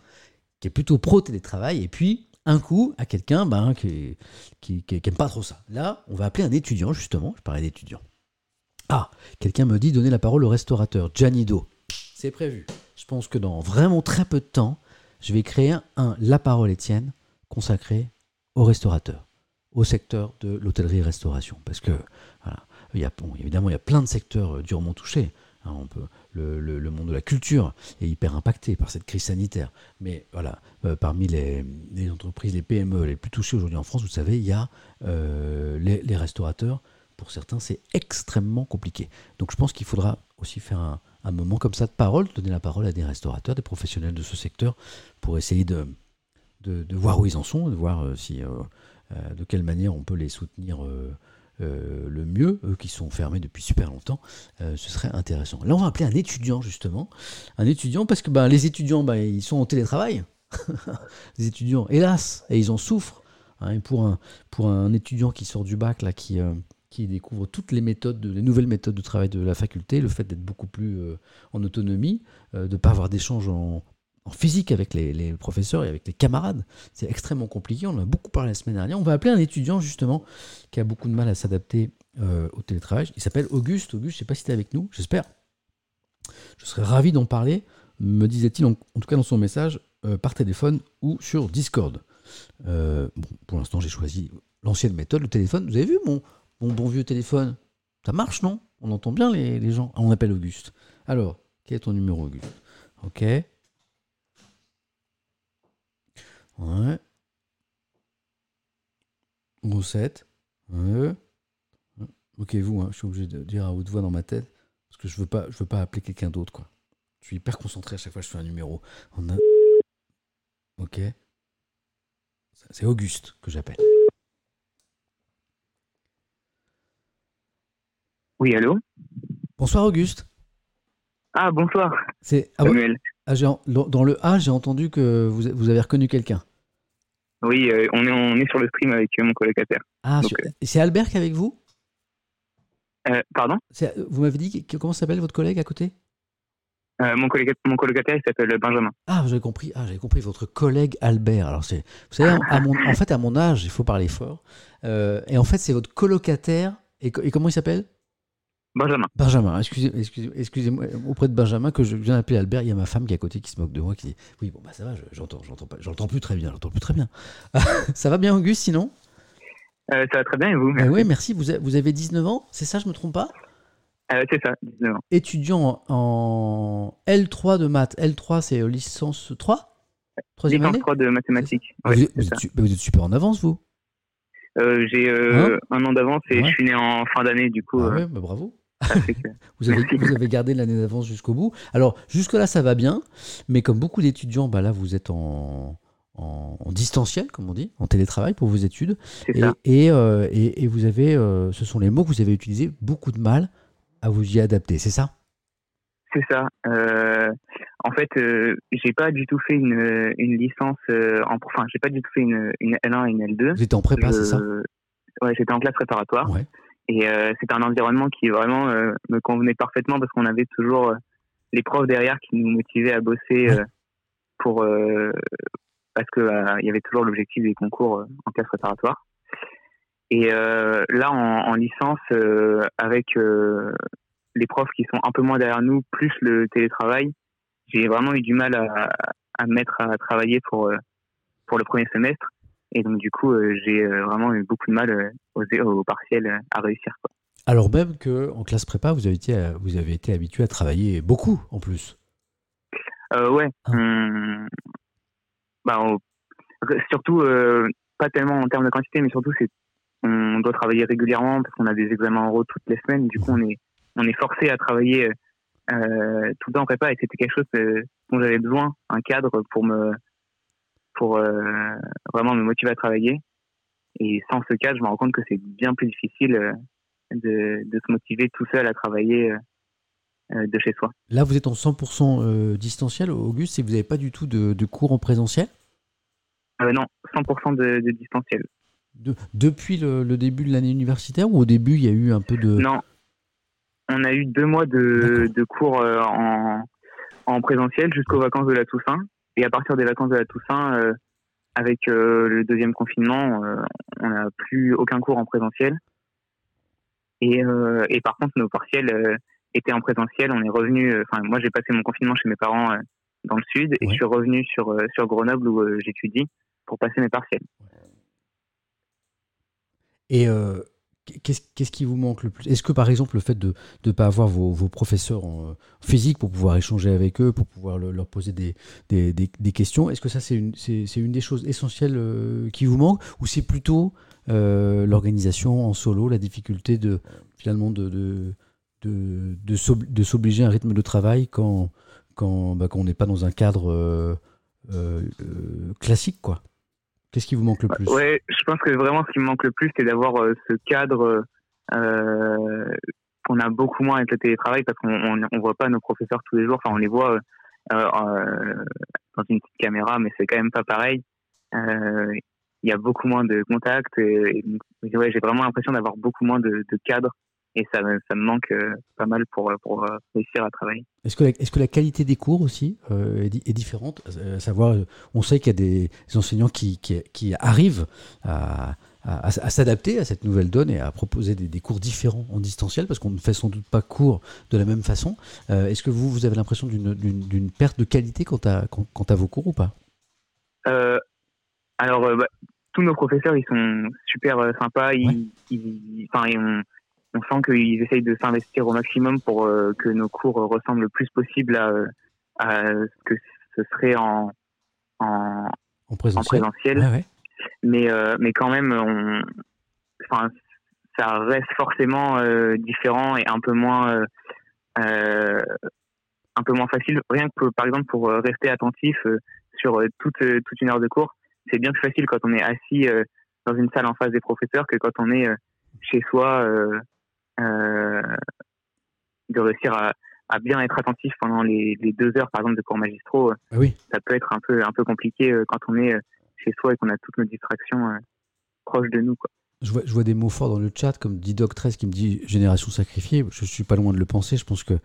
qui est plutôt pro télétravail, et puis un coup à quelqu'un ben, qui, qui, aime pas trop ça. Là, on va appeler un étudiant, justement. Je parlais d'étudiant. Ah, quelqu'un me dit donner la parole au restaurateur. Giannido. C'est prévu. Je pense que dans vraiment très peu de temps, je vais créer un La parole Étienne consacré aux restaurateurs, au secteur de l'hôtellerie-restauration. Parce que, il y a, évidemment, il y a plein de secteurs euh, durement touchés. Hein, le, monde de la culture est hyper impacté par cette crise sanitaire. Mais voilà, euh, parmi les, entreprises, les PME les plus touchées aujourd'hui en France, vous savez, il y a euh, les, restaurateurs. Pour certains, c'est extrêmement compliqué. Donc je pense qu'il faudra aussi faire un, moment comme ça de parole, donner la parole à des restaurateurs, des professionnels de ce secteur, pour essayer de, voir où ils en sont, de voir euh, de quelle manière on peut les soutenir le mieux, eux qui sont fermés depuis super longtemps, euh, ce serait intéressant. Là, on va appeler un étudiant, justement. Un étudiant, parce que ben, les étudiants, ben, ils sont en télétravail. les étudiants, hélas, et ils en souffrent. Hein. pour un, étudiant qui sort du bac, euh, qui découvre toutes les méthodes, les nouvelles méthodes de travail de la faculté, le fait d'être beaucoup plus en autonomie, de ne pas avoir d'échange en, en physique avec les, professeurs et avec les camarades. C'est extrêmement compliqué. On en a beaucoup parlé la semaine dernière. On va appeler un étudiant justement qui a beaucoup de mal à s'adapter euh, au télétravail. Il s'appelle Auguste. Auguste, je ne sais pas si tu es avec nous. J'espère. Je serais ravi d'en parler, me disait-il en, tout cas dans son message, euh, par téléphone ou sur Discord. Euh, pour l'instant, j'ai choisi l'ancienne méthode, le téléphone. Vous avez vu mon, bon vieux téléphone? Ça marche, non? On entend bien les, les gens. Ah, on appelle Auguste. Alors, quel est ton numéro, Auguste? Ok. Ouais. Recette. Ouais. Ok, vous, hein, je suis obligé de dire à haute voix dans ma tête, parce que je veux pas, je veux pas appeler quelqu'un d'autre, quoi. Je suis hyper concentré à chaque fois que je fais un numéro. Ok. C'est Auguste que j'appelle. Oui, allô? Bonsoir Auguste. Ah, bonsoir. C'est ah, Samuel. Ah, dans le A, j'ai entendu que vous, vous avez reconnu quelqu'un. Oui, euh, on, est, on est sur le stream avec euh, mon colocataire. Ah, euh, c'est Albert qui est avec vous? Pardon? Vous m'avez dit, comment s'appelle votre collègue à côté? Mon, colocataire, mon colocataire, il s'appelle Benjamin. Ah, j'avais compris. Ah, j'avais compris votre collègue Albert. Alors c'est, vous savez, en fait, à mon âge, il faut parler fort. et en fait, c'est votre colocataire. et comment il s'appelle? Benjamin. Benjamin, excusez-moi, excusez, auprès de Benjamin, que je viens d'appeler Albert, il y a ma femme qui est à côté qui se moque de moi, qui dit Oui, bon, bah ça va, j'entends, j'entends, pas, j'entends plus très bien, j'entends plus très bien. ça va bien, Auguste, sinon? Euh, Ça va très bien, et vous? Eh Oui, merci. Vous, vous avez 19 ans, c'est ça, je me trompe pas? Euh, C'est ça, 19 ans. Étudiant en L3 de maths. L3, c'est euh, licence 3 Troisième licence 3 de mathématiques. vous, êtes, vous, êtes, super en avance, vous J'ai hein? un an d'avance et je suis né en fin d'année, du coup. Ah ouais, bah bravo. vous, avez, vous, avez, gardé l'année d'avance jusqu'au bout. Alors, jusque-là, ça va bien, mais comme beaucoup d'étudiants, bah là, vous êtes en, en, distanciel, comme on dit, en télétravail pour vos études. Et, euh, et, et, vous avez, euh, ce sont les mots que vous avez utilisés, beaucoup de mal à vous y adapter, c'est ça? C'est ça. Euh, en fait, j'ai pas du tout fait une, une licence, en, enfin, j'ai pas du tout fait une, une L1 et une L2. Vous étiez en prépa, c'est ça? Ouais, j'étais en classe préparatoire. Ouais. Et euh, c'était un environnement qui vraiment euh, me convenait parfaitement parce qu'on avait toujours euh, les profs derrière qui nous motivaient à bosser pour parce que il y avait toujours l'objectif des concours en classe préparatoire. Et là, en, en licence, avec les profs qui sont un peu moins derrière nous, plus le télétravail, j'ai vraiment eu du mal à, à me mettre à travailler pour pour le premier semestre. Et donc, du coup, euh, j'ai euh, vraiment eu beaucoup de mal euh, au, au partiel à réussir. Quoi. Alors même qu'en classe prépa, vous avez, été, vous avez été habitué à travailler beaucoup en plus. Euh, ouais. Ah. bah, surtout, pas tellement en termes de quantité, mais surtout, c'est on doit travailler régulièrement parce qu'on a des examens oraux toutes les semaines. Du coup, on est, on est forcé à travailler euh, tout le temps en prépa et c'était quelque chose dont j'avais besoin, un cadre pour me, pour euh, vraiment me motiver à travailler. Et sans ce cadre, je me rends compte que c'est bien plus difficile euh, de, de, se motiver tout seul à travailler euh, de chez soi. Là, vous êtes en 100% distanciel, Auguste, et vous n'avez pas du tout de, de, cours en présentiel? Non, 100% de, de distanciel. De, depuis le, le, début de l'année universitaire ou au début il y a eu un peu de... Non, on a eu deux mois de, de cours en, en présentiel jusqu'aux vacances de la Toussaint. Et à partir des vacances de la Toussaint, euh, avec le deuxième confinement, on n'a plus aucun cours en présentiel. Et, et par contre, nos partiels étaient en présentiel. On est revenu. Enfin, moi, j'ai passé mon confinement chez mes parents dans le sud et je suis revenu sur sur Grenoble où j'étudie pour passer mes partiels. Et Qu'est-ce qui vous manque le plus? Est-ce que par exemple le fait de ne pas avoir vos, professeurs en, euh, physique pour pouvoir échanger avec eux, pour pouvoir leur poser des, questions, est-ce que ça c'est une, des choses essentielles euh, qui vous manque? Ou c'est plutôt euh, l'organisation en solo, la difficulté de finalement de, s'obliger à un rythme de travail quand, bah, quand on n'est pas dans un cadre classique quoi? Qu'est-ce qui vous manque le plus? Ouais, je pense que vraiment ce qui me manque le plus, c'est d'avoir euh, ce cadre euh, qu'on a beaucoup moins avec le télétravail parce qu'on on, voit pas nos professeurs tous les jours. Enfin, on les voit euh, dans une petite caméra, mais c'est quand même pas pareil. Il y a beaucoup moins de contacts. Et, ouais, j'ai vraiment l'impression d'avoir beaucoup moins de, de cadres et ça, ça me manque euh, pas mal pour, pour euh, réussir à travailler. Est-ce que, la, est-ce que la qualité des cours aussi euh, est, est, différente? À savoir, on sait qu'il y a des enseignants qui, qui, qui arrivent à, à, à, s'adapter à cette nouvelle donne et à proposer des, des, cours différents en distanciel parce qu'on ne fait sans doute pas cours de la même façon. est-ce que vous, vous avez l'impression d'une, d'une, perte de qualité quant à, quant à vos cours ou pas? Alors, bah, tous nos professeurs, ils sont super sympas. Ils, ils, enfin, ils ont on sent qu'ils essayent de s'investir au maximum pour euh, que nos cours ressemblent le plus possible à, ce que ce serait en, en, présentiel. Mais, euh, mais quand même, on, enfin, ça reste forcément euh, différent et un peu moins, un peu moins facile. Rien que par exemple pour rester attentif sur toute, toute une heure de cours, c'est bien plus facile quand on est assis dans une salle en face des professeurs que quand on est chez soi euh, de réussir à, à, bien être attentif pendant les, les, deux heures, par exemple, de cours magistraux. Ah oui. Ça peut être un peu, un peu compliqué euh, quand on est euh, chez soi et qu'on a toutes nos distractions proches de nous. Quoi. Je vois, je vois, des mots forts dans le chat, comme Didoc13 qui me dit génération sacrifiée. Je suis pas loin de le penser. Je pense que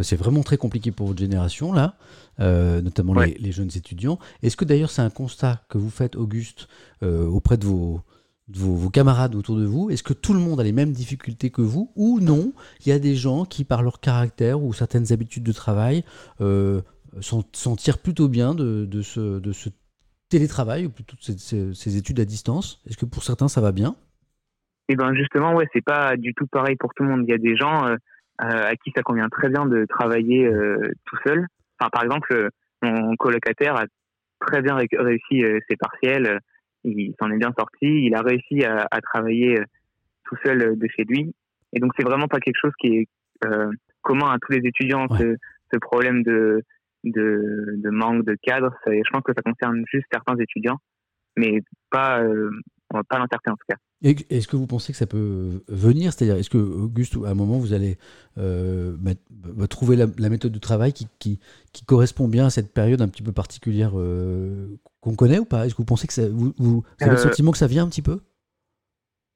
c'est vraiment très compliqué pour votre génération, là, euh, notamment les, les, jeunes étudiants. Est-ce que d'ailleurs c'est un constat que vous faites, Auguste, euh, auprès de vos, vos, camarades autour de vous Est-ce que tout le monde a les mêmes difficultés que vous Ou non, il y a des gens qui, par leur caractère ou certaines habitudes de travail, euh, s'en tirent plutôt bien de, de, ce, télétravail ou plutôt de ces, ces, études à distance? Est-ce que pour certains, ça va bien? Eh bien, justement, ouais, c'est pas du tout pareil pour tout le monde. Il y a des gens euh, euh, à qui ça convient très bien de travailler tout seul. Enfin, par exemple, mon colocataire a très bien réussi ses partiels il s'en est bien sorti, il a réussi à, à, travailler euh, tout seul euh, de chez lui. Et donc c'est vraiment pas quelque chose qui est euh, commun à tous les étudiants, ce, ce, problème de, de, de, manque de cadre. Je pense que ça concerne juste certains étudiants, mais pas, euh, pas l'entièreté en tout cas. Est-ce que vous pensez que ça peut venir? C'est-à-dire, est-ce que, Auguste, à un moment, vous allez euh, bah, trouver la, méthode de travail qui, qui, qui, correspond bien à cette période un petit peu particulière euh, qu'on connaît ou pas? Est-ce que vous pensez que ça, vous, vous, avez le euh, sentiment que ça vient un petit peu?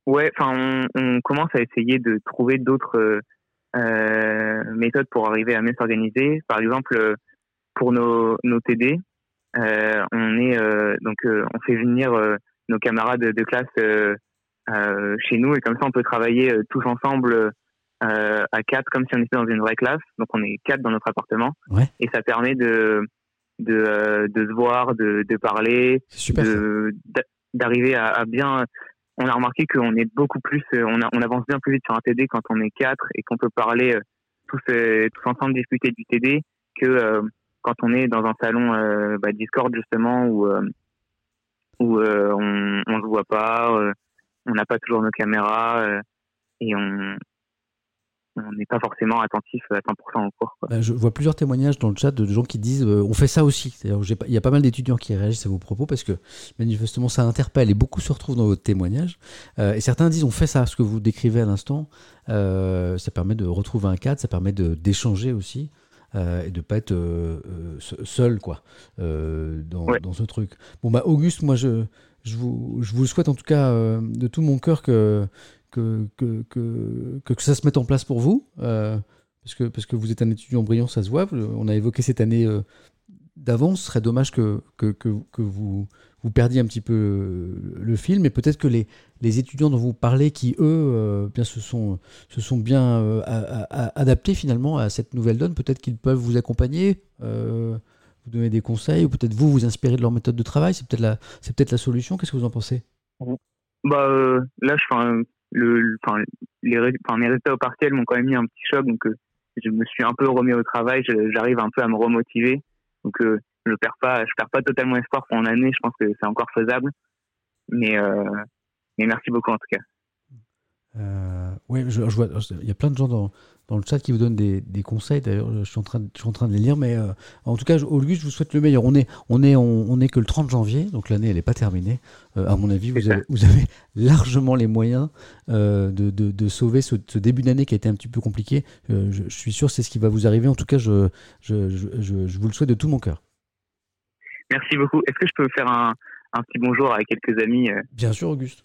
Ouais, enfin, on, commence à essayer de trouver d'autres méthodes pour arriver à mieux s'organiser. Par exemple, pour nos, nos TD, on est donc on fait venir nos camarades de classe chez nous et comme ça on peut travailler euh, tous ensemble euh, à quatre comme si on était dans une vraie classe. Donc on est quatre dans notre appartement et ça permet de de, de se voir, de, de parler, d'arriver à, à, bien. On a remarqué qu'on est beaucoup plus, on, a, on avance bien plus vite sur un TD quand on est quatre et qu'on peut parler tous, tous ensemble discuter du TD que quand on est dans un salon bah, Discord justement où où on on se voit pas on n'a pas toujours nos caméras euh, et on on n'est pas forcément attentif à 100% au cours. Bah, je vois plusieurs témoignages dans le chat de gens qui disent euh, on fait ça aussi. Il y a pas mal d'étudiants qui réagissent à vos propos parce que manifestement ça interpelle et beaucoup se retrouvent dans votre témoignage. Euh, et certains disent on fait ça, ce que vous décrivez à l'instant. ça permet de retrouver un cadre, ça permet d'échanger aussi. et de pas être seul quoi dans, dans, ce truc. Bon bah Auguste, moi je je vous, souhaite en tout cas euh, de tout mon cœur que que, que, que, ça se mette en place pour vous, euh, parce, que, parce que vous êtes un étudiant brillant, ça se voit. On a évoqué cette année euh, d'avance, ce serait dommage que, vous, vous perdiez un petit peu le film, et peut-être que les, les étudiants dont vous parlez, qui eux bien se sont, se sont bien adaptés finalement à cette nouvelle donne, peut-être qu'ils peuvent vous accompagner, vous donner des conseils, ou peut-être vous vous inspirer de leur méthode de travail, c'est peut-être la, c'est peut-être la solution. Qu'est-ce que vous en pensez? Bah là, je, le, enfin, les, enfin, mes résultats au partiel m'ont quand même mis un petit choc, donc je me suis un peu remis au travail, j'arrive un peu à me remotiver. Donc euh, je perds pas, je perds pas totalement espoir pour l'année. Je pense que c'est encore faisable. Mais euh, mais merci beaucoup en tout cas. Euh, oui, je, vois, il y a plein de gens dans, dans le chat qui vous donnent des, des conseils. D'ailleurs, je suis en train, de, je suis en train de les lire, mais euh, en tout cas, Auguste, je vous souhaite le meilleur. On est, on est, on, est que le 30 janvier, donc l'année elle n'est pas terminée. Euh, à mon avis, vous avez, vous avez, largement les moyens de, de, de, sauver ce, ce début d'année qui a été un petit peu compliqué. Je, je, suis sûr, c'est ce qui va vous arriver. En tout cas, je, je, je, je vous le souhaite de tout mon cœur. Merci beaucoup. Est-ce que je peux faire un, un petit bonjour à quelques amis Bien sûr, Auguste.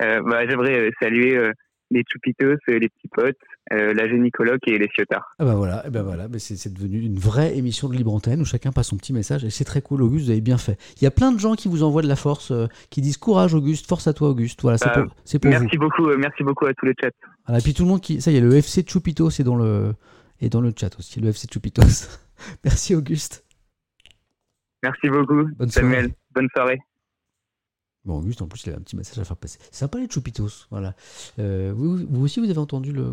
Euh, bah, j'aimerais euh, saluer euh, les Chupitos, les petits potes, la gynécologue et les fiotards. Ah bah voilà, ben voilà. c'est devenu une vraie émission de libre antenne où chacun passe son petit message et c'est très cool, Auguste, vous avez bien fait. Il y a plein de gens qui vous envoient de la force, qui disent courage, Auguste, force à toi, Auguste. Voilà, c'est pour, pour, merci beaucoup, merci beaucoup à tous les chats. et puis tout le monde qui, ça y est, le FC Chupitos est dans le, est dans le chat aussi, le FC Chupitos. merci, Auguste. Merci beaucoup, Bonne Samuel. Soirée. Bonne soirée. Bon, Auguste, en plus, il a un petit message à faire passer. C'est sympa les choupitos. Voilà. Euh, vous, aussi, vous avez entendu le,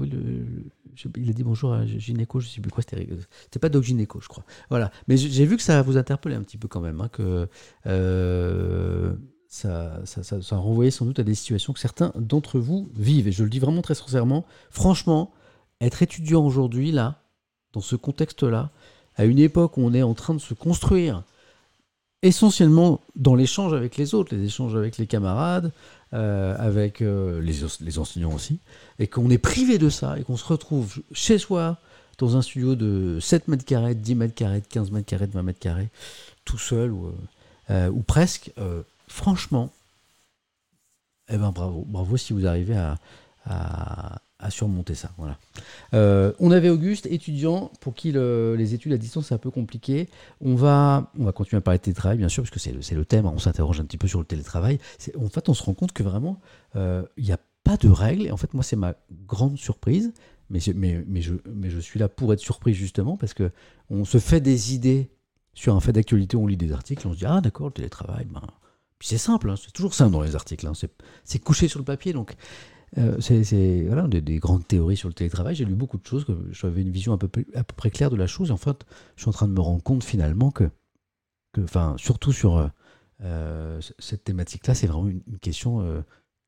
Il a dit bonjour à Gynéco, je ne sais plus quoi, c'était. C'était pas Doc Gynéco, je crois. Voilà. Mais j'ai vu que ça vous interpellait un petit peu quand même, hein, que euh, ça, ça, ça, ça, renvoyait sans doute à des situations que certains d'entre vous vivent. Et je le dis vraiment très sincèrement. Franchement, être étudiant aujourd'hui, là, dans ce contexte-là, à une époque où on est en train de se construire essentiellement dans l'échange avec les autres, les échanges avec les camarades, euh, avec euh, les, enseignants aussi, et qu'on est privé de ça, et qu'on se retrouve chez soi, dans un studio de 7 mètres carrés, 10 mètres carrés, 15 mètres carrés, 20 mètres carrés, tout seul, ou, euh, presque, franchement, eh ben bravo, bravo si vous arrivez à surmonter ça. Voilà. Euh, on avait Auguste, étudiant, pour qui les études à distance c'est un peu compliqué. On va, on va continuer à parler de télétravail, bien sûr, parce que c'est le, thème. Hein. On s'interroge un petit peu sur le télétravail. En fait, on se rend compte que vraiment, euh, il n'y a pas de règles. Et en fait, moi, c'est ma grande surprise. Mais, mais, mais, je, mais je suis là pour être surpris, justement, parce que on se fait des idées sur un fait d'actualité, on lit des articles, on se dit, ah d'accord, le télétravail, ben... C'est simple, hein. c'est toujours simple dans les articles, hein. c'est couché sur le papier. Donc euh, c'est voilà, des, grandes théories sur le télétravail. J'ai lu beaucoup de choses, j'avais une vision à peu, à peu près claire de la chose. En fait, je suis en train de me rendre compte finalement que, que surtout sur euh, euh, cette thématique-là, c'est vraiment une, question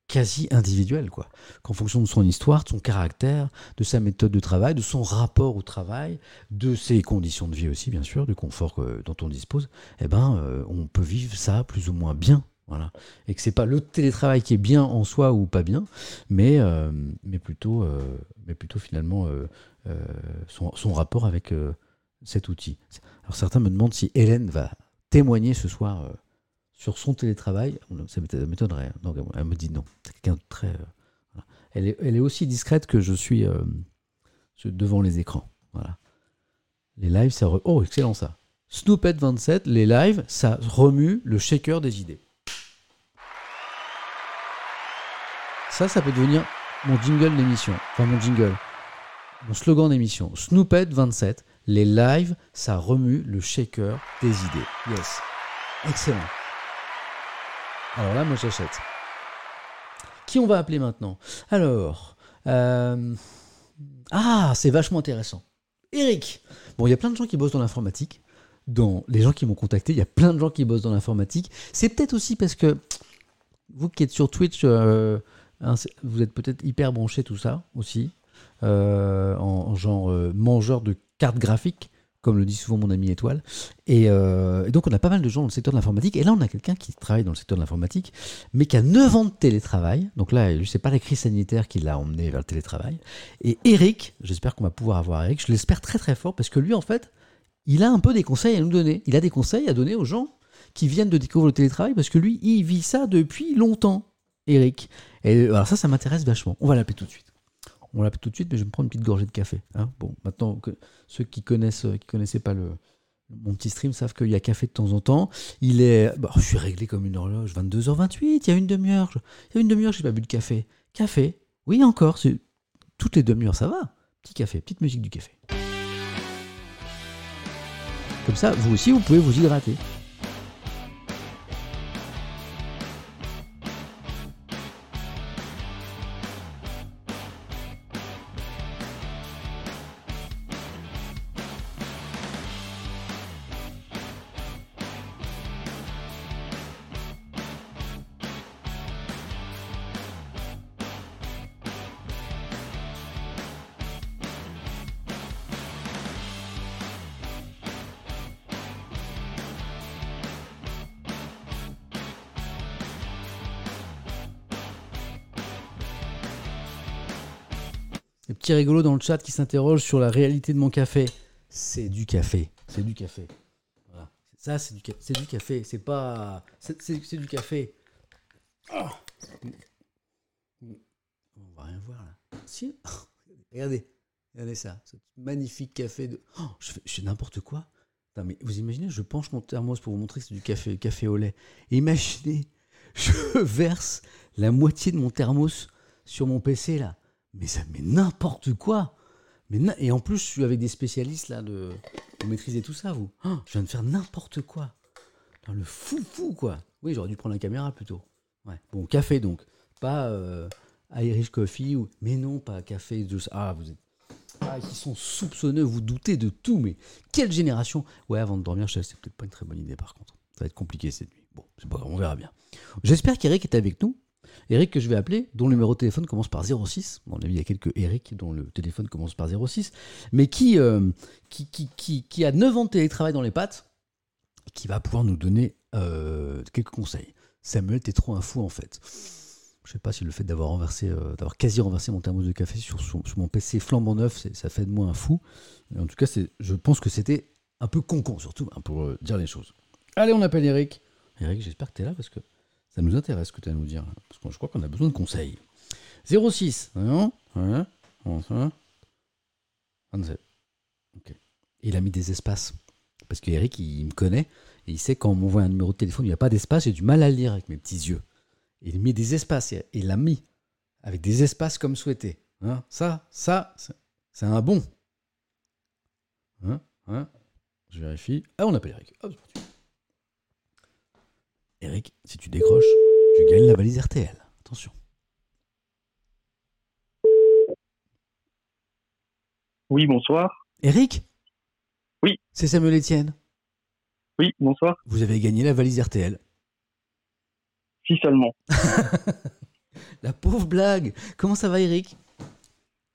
quasi individuelle, quoi. Qu'en fonction de son histoire, de son caractère, de sa méthode de travail, de son rapport au travail, de ses conditions de vie aussi, bien sûr, du confort dont on dispose, eh ben, on peut vivre ça plus ou moins bien voilà. Et que c'est pas le télétravail qui est bien en soi ou pas bien, mais, euh, mais, plutôt, euh, mais plutôt finalement euh, son, son, rapport avec cet outil. Alors certains me demandent si Hélène va témoigner ce soir sur son télétravail. Ça m'étonnerait. Hein. Elle me dit non. C'est quelqu'un de très. elle, est, elle est aussi discrète que je suis devant les écrans. Voilà. Les lives, ça. Oh, excellent ça. Snoopet27, les lives, ça remue le shaker des idées. Ça, ça peut devenir mon jingle d'émission. Enfin, mon jingle. Mon slogan d'émission. Snoopet 27. Les lives, ça remue le shaker des idées. Yes. Excellent. Alors là, moi, j'achète. Qui on va appeler maintenant? Alors. Euh, ah, c'est vachement intéressant. Eric. Bon, il y a plein de gens qui bossent dans l'informatique. Dans les gens qui m'ont contacté, il y a plein de gens qui bossent dans l'informatique. C'est peut-être aussi parce que vous qui êtes sur Twitch, euh, vous êtes peut-être hyper branché tout ça aussi, euh, en, genre euh, mangeur de cartes graphiques, comme le dit souvent mon ami Étoile. Euh, et, donc on a pas mal de gens dans le secteur de l'informatique. Et là on a quelqu'un qui travaille dans le secteur de l'informatique, mais qui a 9 ans de télétravail. Donc là, je sais pas la crise sanitaire qui l'a emmené vers le télétravail. Et Eric, j'espère qu'on va pouvoir avoir Eric, je l'espère très très fort, parce que lui en fait, il a un peu des conseils à nous donner. Il a des conseils à donner aux gens qui viennent de découvrir le télétravail, parce que lui, il vit ça depuis longtemps. Eric. Et alors ça, ça m'intéresse vachement. On va l'appeler tout de suite. On l'appelle tout de suite, mais je vais me prendre une petite gorgée de café. Hein. bon, maintenant ceux qui connaissent, qui connaissaient pas le, mon petit stream savent qu'il y a café de temps en temps. Il est. Bah, je suis réglé comme une horloge. 22h28, il y a une demi-heure. Il y a une demi-heure, j'ai pas bu de café. Café? Oui, encore. Toutes les demi-heures, ça va. Petit café, petite musique du café. Comme ça, vous aussi, vous pouvez vous hydrater. Rigolo dans le chat qui s'interroge sur la réalité de mon café. C'est du café. C'est du café. Voilà. Ça, c'est du, café. C'est pas. C'est, du café. Oh. On va rien voir là. Si. Regardez. Regardez ça. Ce magnifique café de. Oh, je fais, n'importe quoi. mais vous imaginez, je penche mon thermos pour vous montrer que c'est du café, café au lait. imaginez, je verse la moitié de mon thermos sur mon PC là mais ça met n'importe quoi. Mais et en plus, je suis avec des spécialistes là de. Vous maîtrisez tout ça, vous oh, Je viens de faire n'importe quoi. Dans le fou fou quoi. Oui, j'aurais dû prendre la caméra plutôt. Ouais. Bon, café donc, pas euh, Irish coffee ou. Mais non, pas café. Ah, vous êtes. Ah, ils sont soupçonneux, vous doutez de tout, mais quelle génération Ouais, avant de dormir, c'est peut-être pas une très bonne idée par contre. Ça va être compliqué cette nuit. Bon, c'est pas grave, on verra bien. J'espère qu'Eric est avec nous. Eric que je vais appeler, dont le numéro de téléphone commence par 06. Bon, il y a quelques Eric dont le téléphone commence par 06, mais euh, qui, qui, qui, a 9 ans de télétravail dans les pattes, qui va pouvoir nous donner euh, quelques conseils. Samuel, t'es trop un fou en fait. Je sais pas si le fait d'avoir renversé, euh, d'avoir quasi renversé mon thermos de café sur, sur, mon PC flambant neuf, ça fait de moi un fou. En tout cas, je pense que c'était un peu con-con, surtout hein, pour dire les choses. Allez, on appelle Eric. Eric, j'espère que tu es là parce que ça nous intéresse ce que tu as à nous dire. Parce que je crois qu'on a besoin de conseils. 06 non 27. Ok. Il a mis des espaces. Parce qu'Eric, il, me connaît. Et il sait quand on m'envoie un numéro de téléphone, il n'y a pas d'espace, j'ai du mal à le lire avec mes petits yeux. il mis des espaces. Il l'a mis avec des espaces comme souhaité. Hein ça, ça, c'est un bon. Hein hein Je vérifie. Ah, on appelle Eric. Hop, Eric, si tu décroches, tu gagnes la valise RTL. Attention. Oui, bonsoir. Eric? Oui. C'est Samuel Etienne. Oui, bonsoir. Vous avez gagné la valise RTL. Si seulement. la pauvre blague. Comment ça va, Eric?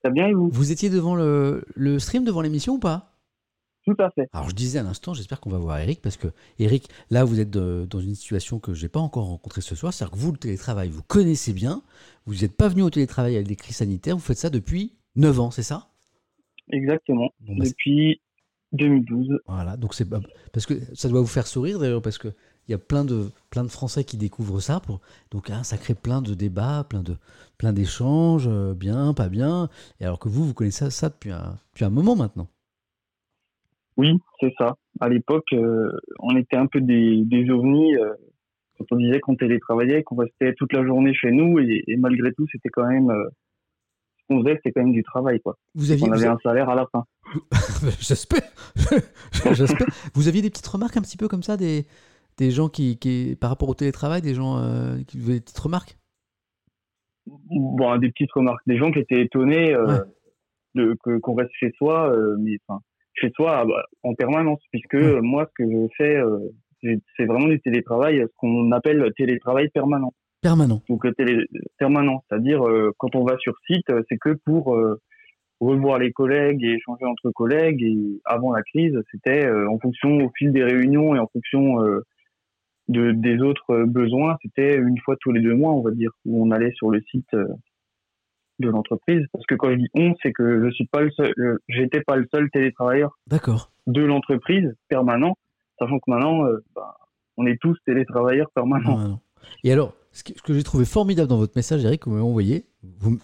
Ça bien et vous? Vous étiez devant le, le stream, devant l'émission ou pas? Tout à fait. Alors je disais à l'instant, j'espère qu'on va voir Eric, parce que Eric, là vous êtes dans une situation que je n'ai pas encore rencontrée ce soir, c'est-à-dire que vous, le télétravail, vous connaissez bien, vous n'êtes pas venu au télétravail avec des crises sanitaires, vous faites ça depuis 9 ans, c'est ça? Exactement, bah, depuis 2012. Voilà, donc c'est parce que ça doit vous faire sourire d'ailleurs, parce que il y a plein de, plein de Français qui découvrent ça. Pour, donc hein, ça crée plein de débats, plein de plein d'échanges, euh, bien, pas bien. Et alors que vous, vous connaissez ça, depuis, un, depuis un moment maintenant. Oui, c'est ça. À l'époque, euh, on était un peu des, des ovnis euh, quand on disait qu'on télétravaillait, qu'on restait toute la journée chez nous et, malgré tout, c'était quand même euh, ce qu'on faisait, c'était quand même du travail, quoi. Vous aviez, on avait un salaire à la fin. J'espère. J'espère. vous aviez des petites remarques un petit peu comme ça, des, des gens qui, qui, par rapport au télétravail, des gens qui avaient des petites remarques? Bon, des petites remarques, des gens qui étaient étonnés de qu'on reste chez soi, mais enfin chez soi ah bah, en permanence, puisque moi, ce que je fais, euh, c'est vraiment du télétravail, ce qu'on appelle télétravail permanent. Permanent. Donc télé permanent, c'est-à-dire euh, quand on va sur site, c'est que pour euh, revoir les collègues et échanger entre collègues. Et avant la crise, c'était en fonction au fil des réunions et en fonction de, des autres besoins, c'était une fois tous les deux mois, on va dire, où on allait sur le site de l'entreprise. Parce que quand je dis on, c'est que je suis pas le seul, j'étais pas le seul télétravailleur. D'accord. De l'entreprise permanent, sachant que maintenant, euh, bah, on est tous télétravailleurs permanents. Et alors, ce que, j'ai trouvé formidable dans votre message, Eric, que vous m'avez envoyé,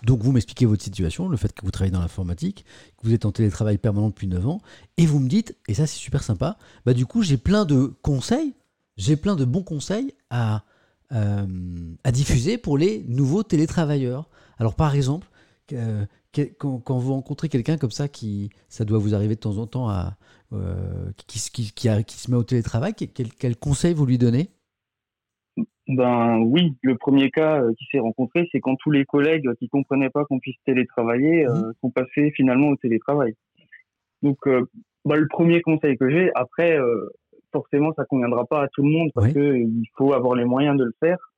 donc vous m'expliquez votre situation, le fait que vous travaillez dans l'informatique, que vous êtes en télétravail permanent depuis 9 ans, et vous me dites, et ça c'est super sympa, bah du coup j'ai plein de conseils, j'ai plein de bons conseils à, euh, à diffuser pour les nouveaux télétravailleurs. Alors par exemple, quand, vous rencontrez quelqu'un comme ça, qui, ça doit vous arriver de temps en temps, à, euh, qui, qui, qui, se met au télétravail, quel, quel conseil vous lui donnez? Ben oui, le premier cas euh, qui s'est rencontré, c'est quand tous les collègues qui comprenaient pas qu'on puisse télétravailler euh, mmh. sont passés finalement au télétravail. Donc, bah, le premier conseil que j'ai, après, forcément, ça conviendra pas à tout le monde parce que il faut avoir les moyens de le faire.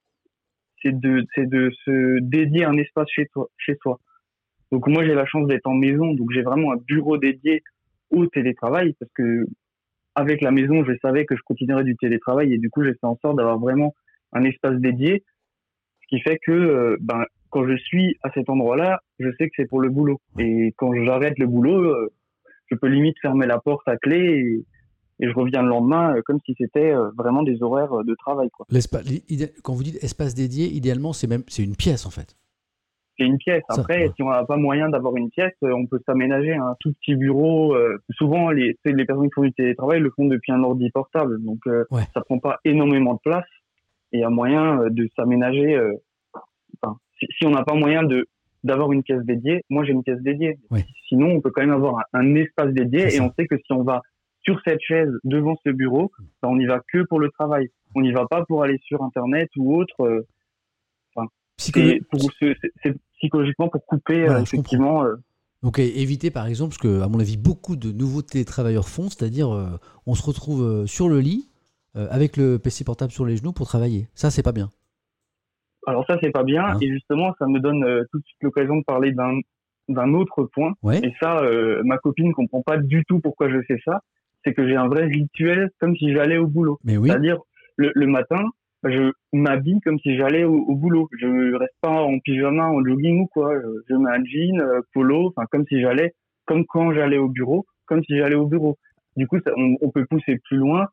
C'est de, c'est de se dédier un espace chez toi, chez soi. Donc moi, j'ai la chance d'être en maison, donc j'ai vraiment un bureau dédié au télétravail parce que avec la maison, je savais que je continuerais du télétravail et du coup, j'ai fait en sorte d'avoir vraiment un espace dédié, ce qui fait que euh, ben, quand je suis à cet endroit-là, je sais que c'est pour le boulot. Et quand j'arrête le boulot, euh, je peux limite fermer la porte à clé et, je reviens le lendemain euh, comme si c'était vraiment des horaires de travail. Quoi. Quand vous dites espace dédié, idéalement, c'est même c'est une pièce en fait. C'est une pièce. Après, si on n'a pas moyen d'avoir une pièce, on peut s'aménager un tout petit bureau. souvent, les, les personnes qui font du télétravail le font depuis un ordi portable, donc ça ça prend pas énormément de place et il y a moyen euh, de s'aménager. Euh, enfin, si, on n'a pas moyen de d'avoir une pièce dédiée, moi j'ai une pièce dédiée. Sinon, on peut quand même avoir un, espace dédié et on sait que si on va sur cette chaise devant ce bureau, ben, on n'y va que pour le travail. On n'y va pas pour aller sur Internet ou autre. Euh, enfin, c'est psychologiquement pour couper effectivement. Donc éviter par exemple ce que, à mon avis, beaucoup de nouveaux télétravailleurs font, c'est-à-dire on se retrouve sur le lit, euh, avec le PC portable sur les genoux pour travailler. Ça, c'est pas bien. Alors ça, c'est pas bien. Hein et justement, ça me donne euh, tout de suite l'occasion de parler d'un d'un autre point. Et ça, euh, ma copine comprend pas du tout pourquoi je fais ça. C'est que j'ai un vrai rituel comme si j'allais au boulot. Oui. C'est-à-dire le, le, matin, je m'habille comme si j'allais au, boulot. Je reste pas en pyjama, en jogging ou quoi. Je mets un jean, polo, enfin comme si j'allais, comme quand j'allais au bureau, comme si j'allais au bureau. Du coup, ça, on, on, peut pousser plus loin.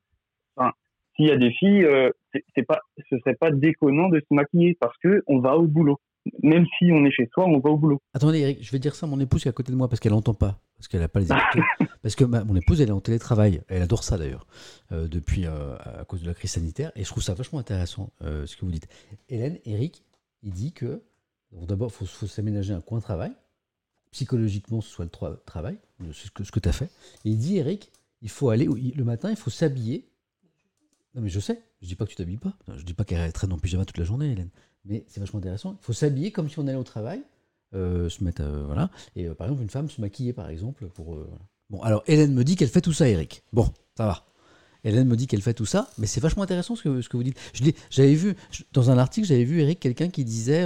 Enfin, s'il y a des filles, euh, c'est pas, ce serait pas déconnant de se maquiller parce que on va au boulot. Même si on est chez soi, on va au boulot. Attendez, Eric, je vais dire ça à mon épouse qui est à côté de moi parce qu'elle n'entend pas, parce qu'elle n'a pas les écouteurs. parce que mon épouse, elle est en télétravail. Elle adore ça d'ailleurs, euh, depuis euh, à cause de la crise sanitaire. Et je trouve ça vachement intéressant ce que vous dites. Hélène, Eric, il dit que d'abord, il faut, s'aménager un coin de travail. Psychologiquement, ce soit le travail, ce que, ce que tu as fait. Et il dit, Eric, il faut aller le matin, il faut s'habiller non, mais je sais. Je dis pas que tu t'habilles pas. Je dis pas qu'elle traîne en pyjama toute la journée, Hélène. Mais c'est vachement intéressant. Il faut s'habiller comme si on allait au travail, euh, se mettre, euh, voilà. Et euh, par exemple, une femme se maquiller, par exemple, pour. Bon, alors Hélène me dit qu'elle fait tout ça, Eric. Bon, ça va. Hélène me dit qu'elle fait tout ça, mais c'est vachement intéressant ce que, ce que vous dites. J'avais vu, dans un article, j'avais vu, Eric, quelqu'un qui disait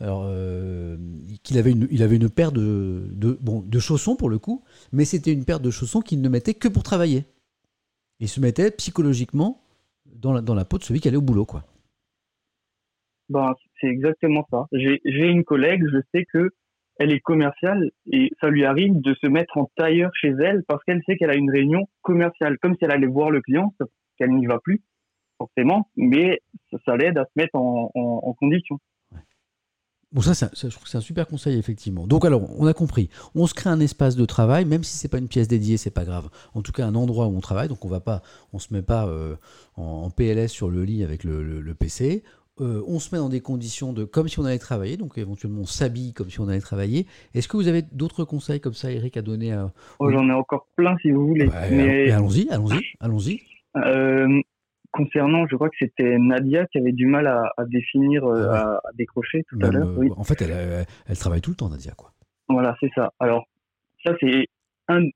qu'il avait une, avait une paire de, de, bon, de chaussons pour le coup, mais c'était une paire de chaussons qu'il ne mettait que pour travailler. Il se mettait psychologiquement dans la, dans la peau de celui qui allait au boulot, quoi. Ben, c'est exactement ça. J'ai une collègue, je sais que elle est commerciale et ça lui arrive de se mettre en tailleur chez elle parce qu'elle sait qu'elle a une réunion commerciale, comme si elle allait voir le client, qu'elle n'y va plus forcément, mais ça, l'aide à se mettre en, condition. Bon, ça, je trouve que c'est un super conseil, effectivement. Donc, alors, on a compris. On se crée un espace de travail, même si c'est pas une pièce dédiée, c'est pas grave. En tout cas, un endroit où on travaille. Donc, on on se met pas euh, en, PLS sur le lit avec le, PC. Euh, on se met dans des conditions de comme si on allait travailler. Donc, éventuellement, on s'habille comme si on allait travailler. Est-ce que vous avez d'autres conseils comme ça, Eric, à donner à... oh, J'en ai encore plein, si vous voulez. mais... Allons-y, allons-y, allons-y. Euh, concernant, je crois que c'était Nadia qui avait du mal à, définir, euh, à, décrocher tout à l'heure. En fait, elle, travaille tout le temps, Nadia, quoi. Voilà, c'est ça. Alors, ça, c'est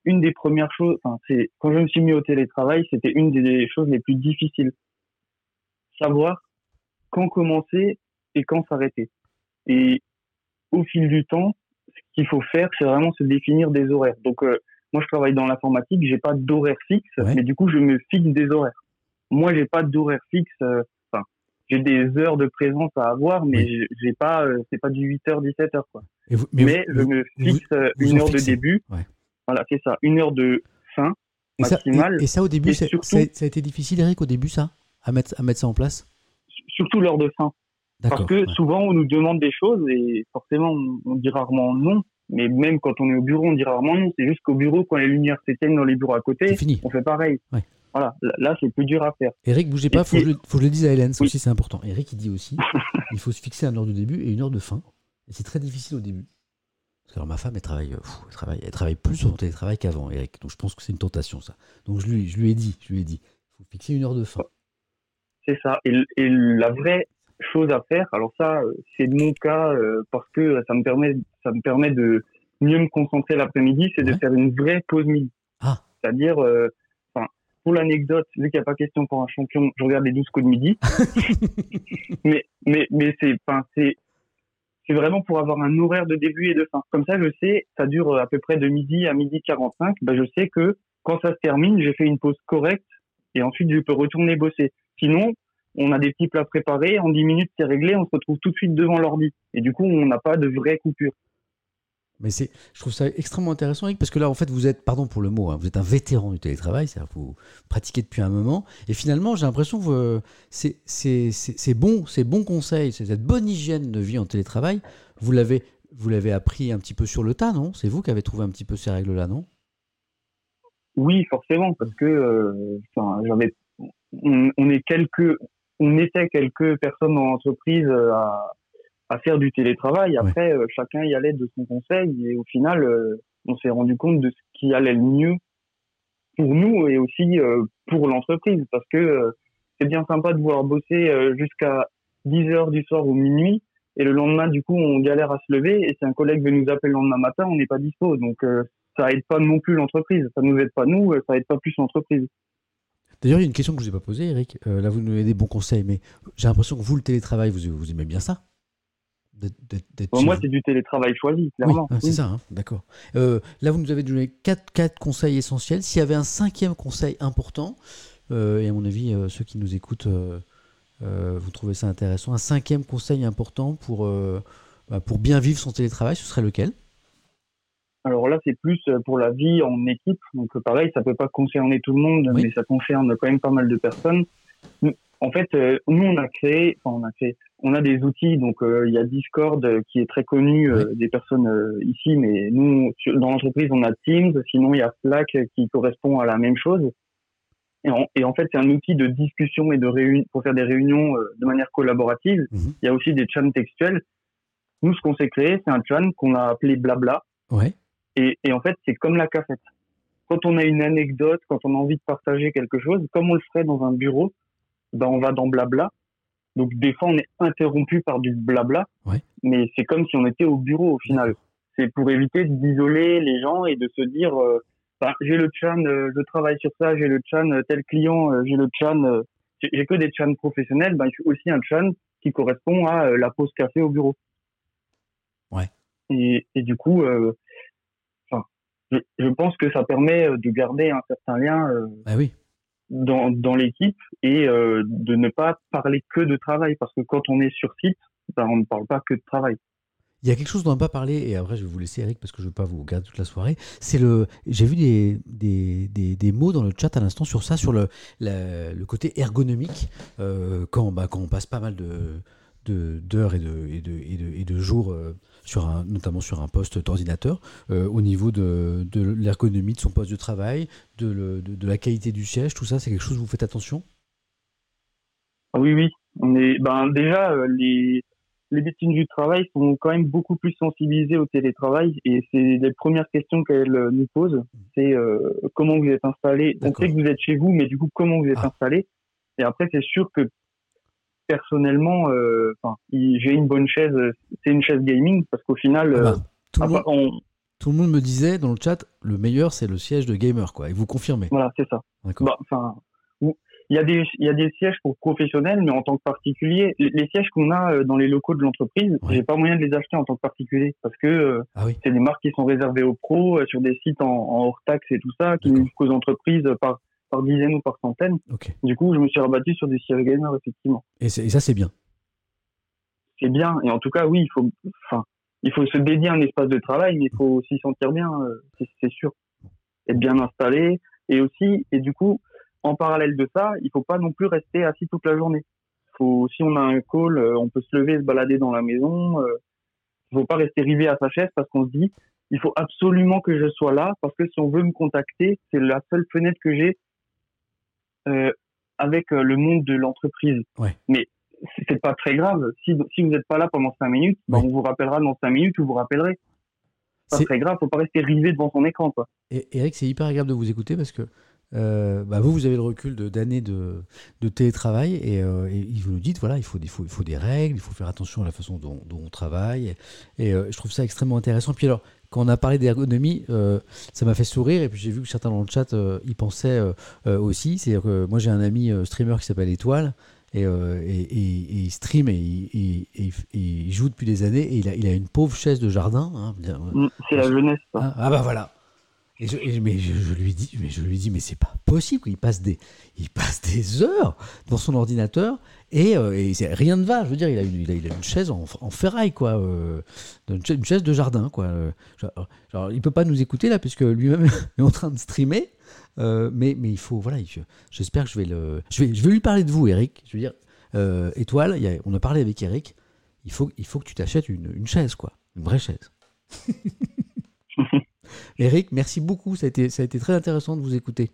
une des premières choses. Enfin, c'est quand je me suis mis au télétravail, c'était une des choses les plus difficiles. Savoir quand commencer et quand s'arrêter. Et au fil du temps, ce qu'il faut faire, c'est vraiment se définir des horaires. Donc, euh, moi, je travaille dans l'informatique, j'ai pas d'horaire fixe, mais du coup, je me fixe des horaires moi, j'ai pas d'horaire fixe. Euh, j'ai des heures de présence à avoir, mais j'ai pas, euh, c'est pas du 8h, 17h, quoi. mais, je me fixe euh, une heure de début. Voilà, c'est ça. Une heure de fin maximale. Et ça, au début, ça, a été difficile, Eric, au début, ça, à mettre, à mettre ça en place? Surtout l'heure de fin. Parce que souvent, on nous demande des choses et forcément, on, dit rarement non. Mais même quand on est au bureau, on dit rarement non. C'est juste qu'au bureau, quand les lumières s'éteignent dans les bureaux à côté, on fait pareil. Voilà, là, c'est plus dur à faire. Eric, bougez pas, faut, que je, faut que je le dise à Hélène, ça aussi c'est important. Eric, il dit aussi, il faut se fixer un heure de début et une heure de fin. Et c'est très difficile au début. Parce que ma femme, elle travaille, elle travaille, elle travaille plus sur son télétravail qu'avant, Eric. Donc je pense que c'est une tentation, ça. Donc je lui, je lui ai dit, je lui ai dit, il faut fixer une heure de fin. C'est ça. Et, la vraie chose à faire, alors ça, c'est mon cas euh, parce que ça me permet, ça me permet de mieux me concentrer l'après-midi, c'est de faire une vraie pause midi. Ah. C'est-à-dire, euh, pour l'anecdote, vu qu'il n'y a pas question pour un champion, je regarde les 12 coups de midi. mais mais mais c'est, c'est c'est vraiment pour avoir un horaire de début et de fin. Comme ça, je sais, ça dure à peu près de midi à midi 45. Ben, je sais que quand ça se termine, j'ai fait une pause correcte et ensuite je peux retourner bosser. Sinon, on a des petits plats préparés, en 10 minutes c'est réglé, on se retrouve tout de suite devant l'ordi. Et du coup, on n'a pas de vraie coupure. Mais c'est, je trouve ça extrêmement intéressant, Eric, parce que là, en fait, vous êtes, pardon pour le mot, hein, vous êtes un vétéran du télétravail, c'est-à-dire que vous pratiquez depuis un moment, et finalement, j'ai l'impression que euh, c'est, c'est, c'est, bon, ces bons conseils, cette bonne hygiène de vie en télétravail, vous l'avez, vous l'avez appris un petit peu sur le tas, non? C'est vous qui avez trouvé un petit peu ces règles-là, non? Oui, forcément, parce que, euh, j'avais, on, est quelques, on était quelques personnes dans l'entreprise euh, à à faire du télétravail. Après, euh, chacun y allait de son conseil et au final, euh, on s'est rendu compte de ce qui allait le mieux pour nous et aussi pour l'entreprise parce que c'est bien sympa de voir bosser jusqu'à 10 heures du soir ou minuit et le lendemain, du coup, on galère à se lever et si un collègue veut nous appeler le lendemain matin, on n'est pas dispo. Donc, ça aide pas non plus l'entreprise. Ça nous aide pas nous, ça aide pas plus l'entreprise. D'ailleurs, il y a une question que je vous ai pas posée, Eric. là, vous nous donnez des bons conseils, mais j'ai l'impression que vous, le télétravail, vous, vous aimez bien ça moi, c'est du télétravail choisi, clairement. Ah, c'est ça, hein, d'accord. Euh, là, vous nous avez donné quatre, quatre conseils essentiels. S'il y avait un cinquième conseil important, euh, et à mon avis, euh, ceux qui nous écoutent, vous trouvez ça intéressant, un cinquième conseil important pour, bah, pour bien vivre son télétravail, ce serait lequel? Alors là, c'est plus pour la vie en équipe. Donc pareil, ça peut pas concerner tout le monde, mais ça concerne quand même pas mal de personnes. En fait, nous, on a créé, enfin, on a créé, on a des outils, donc euh, il y a Discord euh, qui est très connu euh, des personnes ici, mais nous dans l'entreprise on a Teams, sinon il y a Slack qui correspond à la même chose. Et en, fait c'est un outil de discussion et de réunion pour faire des réunions de manière collaborative. Mhm. Il y a aussi des chats textuels. Nous ce qu'on s'est créé c'est un chat qu'on a appelé Blabla. Ouais. Et, et en fait c'est comme la cassette. Quand on a une anecdote, quand on a envie de partager quelque chose, comme on le ferait dans un bureau, ben on va dans Blabla donc des fois on est interrompu par du blabla, mais c'est comme si on était au bureau au final. C'est pour éviter d'isoler les gens et de se dire euh, j'ai le chan, euh, je travaille sur ça, j'ai le chan, euh, tel client, j'ai le chan, j'ai que des chans professionnels, ben, il faut aussi un chan qui correspond à la pause café au bureau. Ouais. Et, et du coup, je, je, pense que ça permet de garder un certain lien. bah oui dans, dans l'équipe et euh, de ne pas parler que de travail parce que quand on est sur site, ben, on ne parle pas que de travail. Il y a quelque chose dont on n'a pas parlé, et après je vais vous laisser Eric parce que je ne veux pas vous garder toute la soirée. C'est le, j'ai vu des, des, des, des, mots dans le chat à l'instant sur ça, sur le, le côté ergonomique, euh, quand, bah, quand on passe pas mal de, d'heures et de, et, de, et, de, et de jours, euh, sur un, notamment sur un poste d'ordinateur, euh, au niveau de, de l'ergonomie de son poste de travail, de, de, la qualité du siège, tout ça, c'est quelque chose où vous faites attention? Oui, oui. On est, ben, déjà, euh, les, les médecines du travail sont quand même beaucoup plus sensibilisées au télétravail et c'est les premières questions qu'elles nous posent. C'est comment vous êtes installé? On sait que vous êtes chez vous, mais du coup, comment vous êtes ah. installé? Et après, c'est sûr que personnellement, euh, j'ai une bonne chaise. C'est une chaise gaming parce qu'au final, ah bah, euh, tout, le monde, me disait dans le chat, le meilleur c'est le siège de gamer, quoi. Et vous confirmez. Voilà, c'est ça. Bah, enfin, il y a des il y a des sièges pour professionnels, mais en tant que particulier, les, sièges qu'on a euh, dans les locaux de l'entreprise, j'ai pas moyen de les acheter en tant que particulier parce que ah c'est des marques qui sont réservées aux pros sur des sites en, hors taxe et tout ça, qui nous aux entreprises par par dizaines ou par centaines. Du coup, je me suis rabattu sur des sièges gamer, effectivement. Et, ça, c'est bien. C'est bien. Et en tout cas, oui, il faut, enfin, il faut se dédier un espace de travail, mais il faut aussi sentir bien, euh, c'est sûr. Être bien installé. Et aussi, et du coup, en parallèle de ça, il faut pas non plus rester assis toute la journée. faut, si on a un call, on peut se lever se balader dans la maison. Il faut pas rester rivé à sa chaise parce qu'on se dit, il faut absolument que je sois là parce que si on veut me contacter, c'est la seule fenêtre que j'ai avec le monde de l'entreprise. Ouais. Mais c'est pas très grave. Si, si vous n'êtes pas là pendant cinq minutes, ben, on vous rappellera dans cinq minutes ou vous rappellerez. Pas très grave, faut pas rester rivé devant son écran. Quoi. Et Eric, c'est hyper agréable de vous écouter parce que euh, bah vous, vous avez le recul d'années de, de, télétravail et, euh, et, vous nous dites, voilà, il faut, des, faut, il faut des règles, il faut faire attention à la façon dont, on travaille. Et, euh, je trouve ça extrêmement intéressant. Puis alors, quand on a parlé d'ergonomie, ça m'a fait sourire et puis j'ai vu que certains dans le chat y pensaient aussi. C'est-à-dire que moi j'ai un ami streamer qui s'appelle Étoile euh, et, et, il stream et, il joue depuis des années et il a, il a une pauvre chaise de jardin. Hein, mm, c'est la jeunesse. Ah, ah, bah voilà. Et je, mais je, lui dis, mais je lui dis, mais c'est pas possible. Il passe des, il passe des heures dans son ordinateur et, euh, rien ne va. Je veux dire, il a une, chaise en, ferraille, quoi, euh, une, chaise de jardin, quoi. Genre, il peut pas nous écouter là puisque lui-même est en train de streamer. Euh, mais, il faut, voilà, j'espère que je vais le. Je vais, je vais lui parler de vous, Eric. Je veux dire, euh, Étoile, on a parlé avec Eric. Il faut, il faut que tu t'achètes une, une, chaise, quoi. Une vraie chaise. Eric, merci beaucoup. Ça a, été, ça a été très intéressant de vous écouter.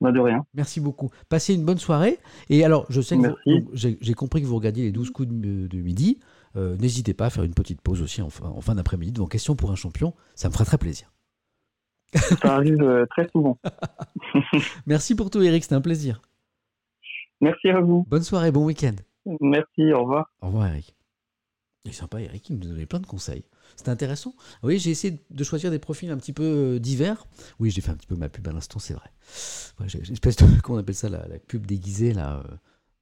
Bah de rien. Merci beaucoup. Passez une bonne soirée. Et alors, je sais que j'ai compris que vous regardiez les 12 coups de, midi. Euh, n'hésitez pas à faire une petite pause aussi en fin, en fin d'après-midi devant Question pour un champion. Ça me fera très plaisir. Ça arrive euh, très souvent. Merci pour tout, Eric. C'était un plaisir. Merci à vous. Bonne soirée, bon week-end. Merci, au revoir. Au revoir, Eric. Il est sympa, Eric, il nous donnait plein de conseils. C'était intéressant. Oui, j'ai essayé de choisir des profils un petit peu euh, divers. Oui, j'ai fait un petit peu ma pub à l'instant, c'est vrai. j'ai une espèce de, comment on appelle ça, la, pub déguisée, là, euh,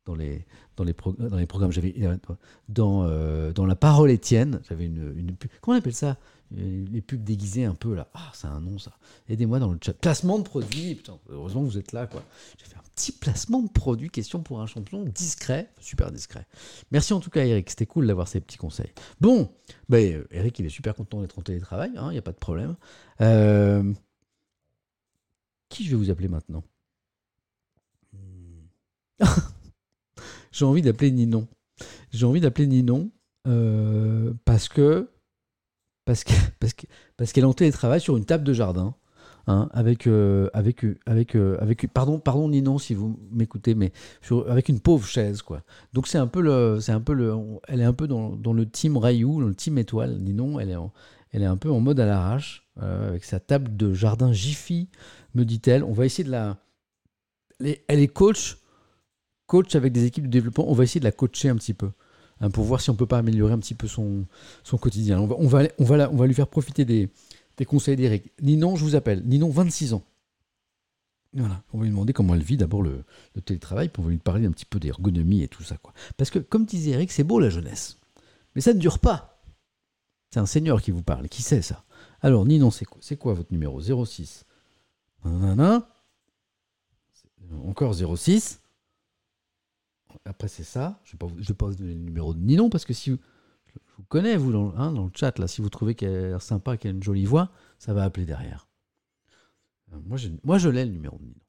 dans les, dans les, dans les programmes. J'avais, dans, dans La Parole Étienne, j'avais une, une pub. Comment on appelle ça les pubs déguisées un peu là. Ah, c'est un nom ça. Aidez-moi dans le chat. Placement de produit. Putain, heureusement que vous êtes là quoi. J'ai fait un petit placement de produit. Question pour un champion discret, super discret. Merci en tout cas Eric. C'était cool d'avoir ces petits conseils. Bon, ben, Eric il est super content d'être en télétravail. Il hein, n'y a pas de problème. Euh, qui je vais vous appeler maintenant? Hmm. J'ai envie d'appeler Ninon. J'ai envie d'appeler Ninon euh, parce que qu'elle parce que, parce qu'elle est en télétravail sur une table de jardin. Hein, avec, euh, avec, avec, euh, avec, pardon, pardon Ninon si vous m'écoutez, mais avec une pauvre chaise quoi. Donc c'est un peu le, c'est un peu le, elle est un peu dans, dans, le team Rayou, dans le team étoile. Ninon, elle est, elle est un peu en mode à l'arrache euh, avec sa table de jardin Jiffy, me dit-elle. On va essayer de la, elle est coach, coach avec des équipes de développement. On va essayer de la coacher un petit peu. Hein, pour voir si on peut pas améliorer un petit peu son, son quotidien. On va, on, va, on, va, on va lui faire profiter des, des conseils d'Eric. Ninon, je vous appelle. Ninon, 26 ans. Voilà, on va lui demander comment elle vit d'abord le, télétravail, va lui parler un petit peu d'ergonomie et tout ça. Quoi. Parce que, comme disait Eric, c'est beau la jeunesse. Mais ça ne dure pas. C'est un seigneur qui vous parle. Qui sait ça Alors, Ninon, c'est quoi, c'est quoi votre numéro? 06 Encore 06 après, c'est ça. Je ne vais, pas vous donner le numéro de Ninon parce que si vous, je vous connais, vous, dans, hein, dans, le chat, là, si vous trouvez qu'elle a l'air sympa, qu'elle a une jolie voix, ça va appeler derrière. Euh, moi, je, moi, je l'ai, le numéro de Ninon.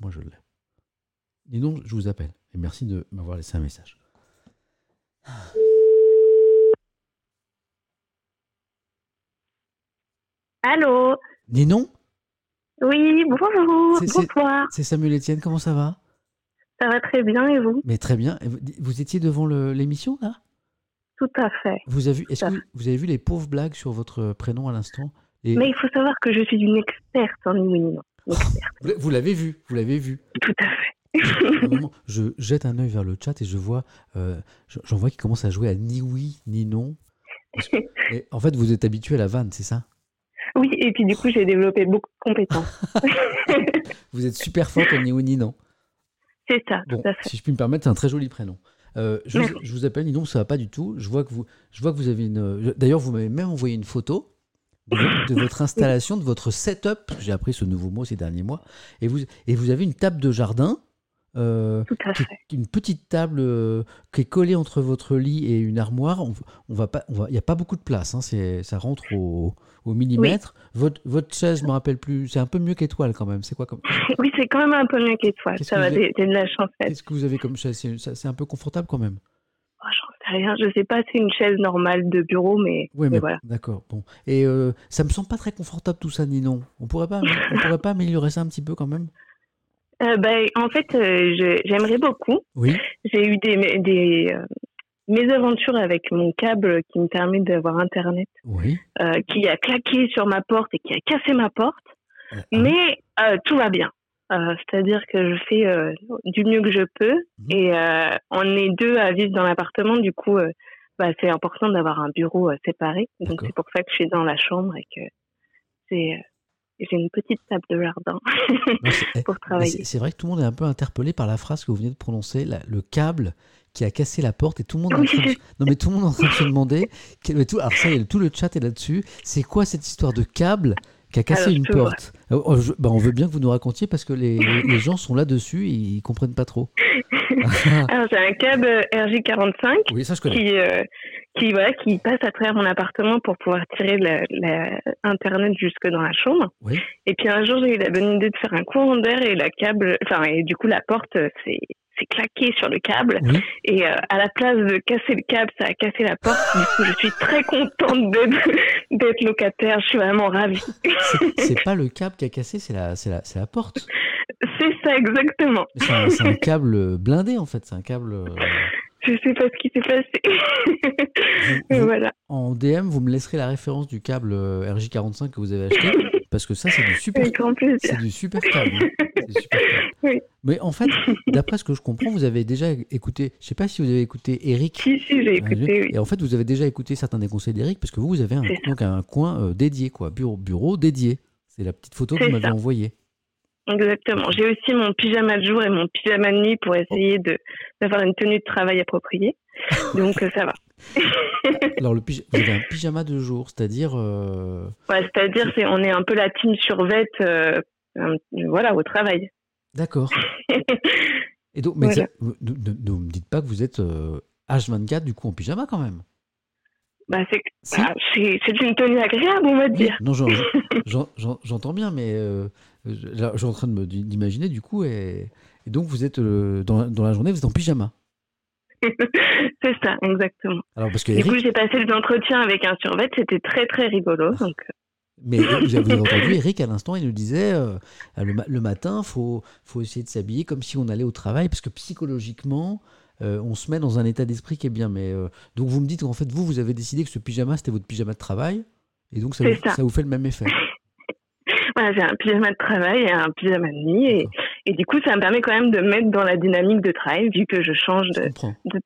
Moi, je l'ai. Ninon, je vous appelle. Et merci de m'avoir laissé un message. Allô? Ninon? Oui, bonjour, bonsoir. C'est Samuel Etienne, comment ça va? Ça va très bien et vous? Mais très bien. Vous étiez devant l'émission là? Tout à fait. Vous avez, est-ce que vous avez vu les pauvres blagues sur votre prénom à l'instant? Mais il faut savoir que je suis une experte en immunité. vous l'avez vu, vous l'avez vu. Tout à fait. je jette un œil vers le chat et je vois, euh, j'en vois qui commence à jouer à ni oui ni non. en fait, vous êtes habitué à la vanne, c'est ça? Oui, et puis du coup, j'ai développé beaucoup de compétences. vous êtes super fort en ni oui ni non. C'est ça, Si je puis me permettre, c'est un très joli prénom. Euh, je, vous appelle, dis donc, ça va pas du tout. Je vois que vous, je vois que vous avez une. D'ailleurs, vous m'avez même envoyé une photo de, votre installation, de votre setup. J'ai appris ce nouveau mot ces derniers mois. Et vous, et vous avez une table de jardin Euh, Tout à fait. une petite table euh, qui est collée entre votre lit et une armoire. On, on va pas, il n'y a pas beaucoup de place. Hein, c'est, ça rentre au, au millimètre. Votre, votre chaise, je me rappelle plus. C'est un peu mieux qu'étoile quand même. C'est quoi comme Oui, c'est quand même un peu mieux qu'étoile. Ça va, avez- de la chance. Qu'est-ce que vous avez comme chaise? C'est, un peu confortable quand même? Oh, J'en sais rien. Je sais pas, c'est une chaise normale de bureau, mais, Oui, mais mais voilà. d'accord. Bon, et euh, ça me semble pas très confortable tout ça, Ninon. On pourrait pas, on pourrait pas améliorer ça un petit peu quand même? Euh, ben, en fait, euh, j'aimerais beaucoup. Oui. J'ai eu des, des euh, mésaventures avec mon câble qui me permet d'avoir Internet, Oui. qui a claqué sur ma porte et qui a cassé ma porte. Ah, Mais euh, tout va bien. C'est-à-dire que je fais du mieux que je peux. Mhm. Et on est deux à vivre dans l'appartement. Du coup, bah, c'est important d'avoir un bureau séparé. Donc, c'est pour ça que je suis dans la chambre et que c'est... euh, j'ai une petite table de jardin eh, pour mais travailler. c'est vrai que tout le monde est un peu interpellé par la phrase que vous venez de prononcer, la- le câble qui a cassé la porte et tout le monde est en Oui. train de, non mais tout le monde est en train de se demander quel- tout, alors ça y est, tout le chat est là-dessus c'est quoi cette histoire de câble qui a cassé Alors, une porte? Oh, oh, je- bah, on veut bien que vous nous racontiez parce que les gens sont là-dessus et ils comprennent pas trop Alors, j'ai un câble RJ45 oui ça je connais qui, euh, qui, voilà, qui passe à travers mon appartement pour pouvoir tirer la, la Internet jusque dans la chambre. oui Et puis un jour, j'ai eu la bonne idée de faire un courant d'air et la câble, enfin, et du coup, la porte euh, s'est s'est claquée sur le câble. oui Et euh, à la place de casser le câble, ça a cassé la porte. Du coup, je suis très contente d'être locataire. Je suis vraiment ravie. C'est- pas le câble qui a cassé c'est la c'est la c'est la porte C'est ça, exactement. C'est un, câble blindé en fait c'est un câble euh, Je sais pas ce qui s'est passé. Vous- voilà. en DM vous me laisserez la référence du câble euh, RJ45 que vous avez acheté parce que ça c'est du super. C'est du super câble. hein. C'est du super câble. Oui. Mais en fait, d'après ce que je comprends, vous avez déjà écouté, je sais pas si vous avez écouté Eric. Si, si, j'ai écouté, oui. Et en fait, vous avez déjà écouté certains des conseils d'Eric parce que vous, vous avez un, donc coin euh, dédié, quoi, bureau, bureau dédié. C'est la petite photo que vous m'avez envoyée. Exactement. J'ai aussi mon pyjama de jour et mon pyjama de nuit pour essayer de d'avoir une tenue de travail appropriée. Donc euh, ça va. Alors, le pyja- vous avez un pyjama de jour, c'est-à-dire. euh, Ouais, C'est-à-dire, c'est on est un peu la team survette, euh, voilà, au travail. D'accord. Et donc, mais Voilà. ne, me dites pas que vous êtes euh, H24 du coup en pyjama quand même. Bah, c'est Si. bah, une tenue agréable, on va Oui, dire. non, j'en- j'en- j'en- j'entends bien, mais je suis en train de me- d'imaginer du coup, et, et donc vous êtes dans la journée, vous êtes en pyjama. c'est ça, exactement. Alors parce que Du coup, j'ai passé des entretiens avec un survêt, c'était très très rigolo. Donc, euh, mais vous avez, entendu Eric à l'instant, il nous disait euh, le, ma- le matin, faut faut essayer de s'habiller comme si on allait au travail, parce que psychologiquement, euh, on se met dans un état d'esprit qui est bien. Mais euh, donc vous me dites qu'en fait vous, vous avez décidé que ce pyjama c'était votre pyjama de travail, et donc ça, vous, ça. ça vous fait le même effet. voilà, j'ai un pyjama de travail et un pyjama de nuit. Et. Et du coup, ça me permet quand même de mettre dans la dynamique de travail, vu que je change de,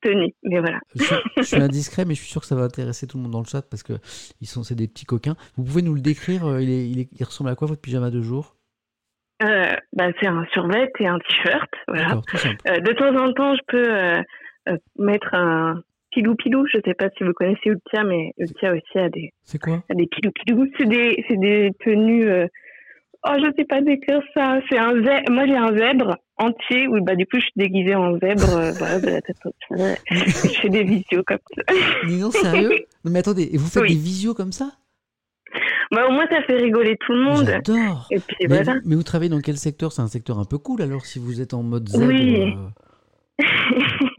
tenue. Mais voilà. Je suis, je suis indiscret, mais je suis sûr que ça va intéresser tout le monde dans le chat parce que ils sont, c'est des petits coquins. Vous pouvez nous le décrire euh, il, est, il, est- il ressemble à quoi votre pyjama de jour? Euh, bah, c'est un survêt et un t-shirt. Voilà. Euh, de temps en temps, je peux euh, mettre un pilou-pilou. Je sais pas si vous connaissez Ultia, mais Ultia aussi a des, C'est quoi? a des pilou-pilou. C'est des, c'est des tenues. euh, Oh, je sais pas décrire ça. C'est un zèbre. Moi, j'ai un zèbre entier où, bah, du coup, je suis déguisée en zèbre, euh, voilà, de la tête aux pieds. Je fais des visios comme ça. Mais non, sérieux? Non, mais attendez, et vous faites Oui. des visios comme ça? Bah, au moins, ça fait rigoler tout le monde. J'adore Et puis, mais, voilà. vous- mais vous travaillez dans quel secteur? C'est un secteur un peu cool alors si vous êtes en mode zèbre Oui. euh,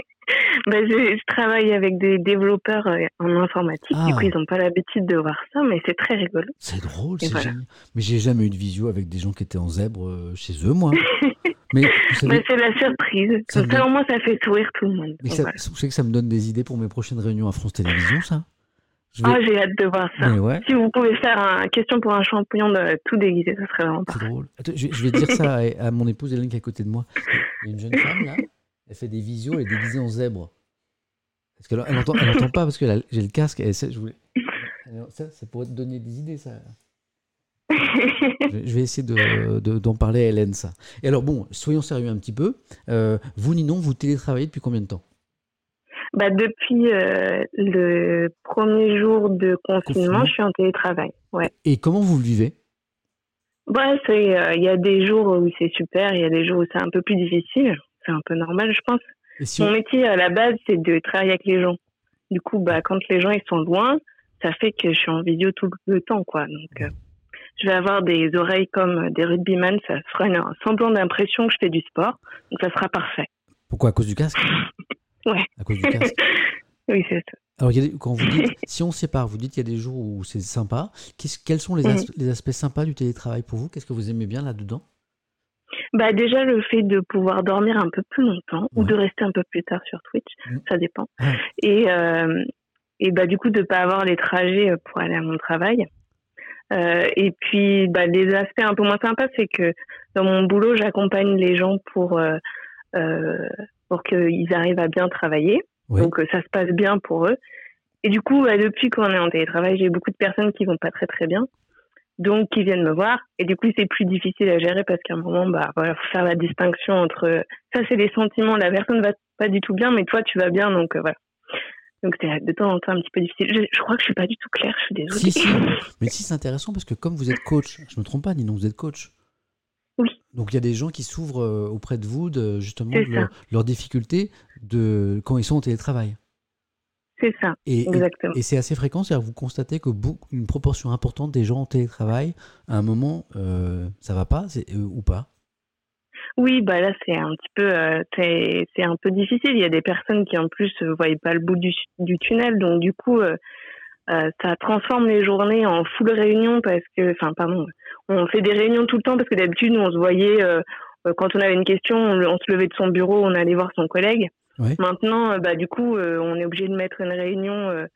bah, je, je travaille avec des développeurs euh, en informatique. Ah. Du coup, ils n'ont pas l'habitude de voir ça, mais c'est très rigolo. C'est drôle, c'est voilà. Mais j'ai jamais eu de visio avec des gens qui étaient en zèbre euh, chez eux, moi. mais Bah, savez, c'est la surprise. Ça ça, me- au moins, ça fait sourire tout le monde. mais ça, voilà. vous savez que ça me donne des idées pour mes prochaines réunions à France Télévisions, ça? Vais- Ah, j'ai hâte de voir ça. Ouais. Si vous pouvez faire un question pour un champignon de tout déguisé, ça serait vraiment C'est drôle. Attends, je, je vais dire ça à, à mon épouse Hélène qui est à côté de moi. Il y a une jeune femme là, elle fait des visios, elle est déguisée en zèbre. Parce qu'elle elle entend, elle entend pas parce que là, j'ai le casque. Et je voulais... Alors, ça, ça pourrait te donner des idées, ça. Je, vais essayer de- de- d'en parler à Hélène, ça. Et alors, bon, soyons sérieux un petit peu. Euh, vous, Ninon, vous télétravaillez depuis combien de temps? Bah, depuis euh, le premier jour de confinement, Confinement. je suis en télétravail. Ouais. Et comment vous le vivez? Ouais, c'est, euh, il y a des jours où c'est super, il y a des jours où c'est un peu plus difficile. c'est un peu normal, je pense. Mon métier à la base, c'est de travailler avec les gens. Du coup, bah, quand les gens ils sont loin, ça fait que je suis en vidéo tout le temps, quoi. Donc, euh, je vais avoir des oreilles comme des rugbyman, ça fera un semblant d'impression que je fais du sport, donc ça sera parfait. Pourquoi? À cause du casque? Ouais. À cause du casque Oui, c'est ça. Alors, quand vous dites, si on sépare, vous dites qu'il y a des jours où c'est sympa. quels sont les, mhm. les, aspects sympas du télétravail pour vous? Qu'est-ce que vous aimez bien là-dedans? Bah déjà le fait de pouvoir dormir un peu plus longtemps ou de rester un peu plus tard sur Twitch, mm. ça dépend. Et euh, et bah du coup de pas avoir les trajets pour aller à mon travail. Euh, et puis bah des aspects un peu moins sympas, c'est que dans mon boulot j'accompagne les gens pour euh, euh pour qu'ils arrivent à bien travailler. Donc ça se passe bien pour eux. Et du coup, bah, depuis qu'on est en télétravail, j'ai beaucoup de personnes qui vont pas très très bien donc qui viennent me voir. Et du coup, c'est plus difficile à gérer parce qu'à un moment, bah voilà, faut faire la distinction entre ça, c'est des sentiments, la personne va pas du tout bien, mais toi, tu vas bien, donc euh, voilà. Donc c'est de temps en temps un petit peu difficile. Je, crois que je suis pas du tout claire, je suis désolée. Si, si. Mais si, c'est intéressant parce que comme vous êtes coach, je me trompe pas, Ninon, vous êtes coach. Oui. Donc il y a des gens qui s'ouvrent euh, auprès de vous de justement leurs difficultés de quand ils sont au télétravail. C'est ça, et, exactement. Et, c'est assez fréquent, c'est-à-dire vous constatez que une proportion importante des gens en télétravail, à un moment, euh, ça va pas euh, ou pas? Oui, bah là c'est un petit peu, euh, c'est un peu difficile. Il y a des personnes qui en plus ne voient pas le bout du, du, tunnel, donc du coup, ça transforme les journées en full réunion parce que, enfin pardon, on fait des réunions tout le temps parce que d'habitude on se voyait quand on avait une question, on se levait de son bureau, on allait voir son collègue. Maintenant, euh, bah, du coup, euh, on est obligé de mettre une réunion euh,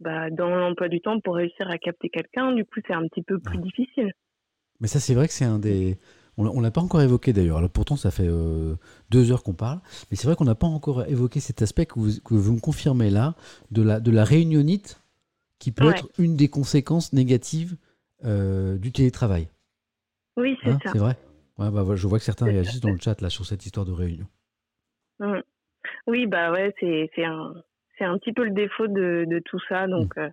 bah, dans l'emploi du temps pour réussir à capter quelqu'un. Du coup, c'est un petit peu plus difficile. Mais ça, c'est vrai que c'est un des. On l'a pas encore évoqué d'ailleurs. pourtant, ça fait deux heures qu'on parle. Mais c'est vrai qu'on n'a pas encore évoqué cet aspect que vous, que vous, me confirmez là, de la, de la réunionite, qui peut être une des conséquences négatives du télétravail. Oui, c'est hein, ça. C'est vrai. Ouais, bah, je vois que certains réagissent dans le chat là sur cette histoire de réunion. Mmh. Oui, bah ouais, c'est c'est un c'est un petit peu le défaut de, de tout ça, donc mmh. euh,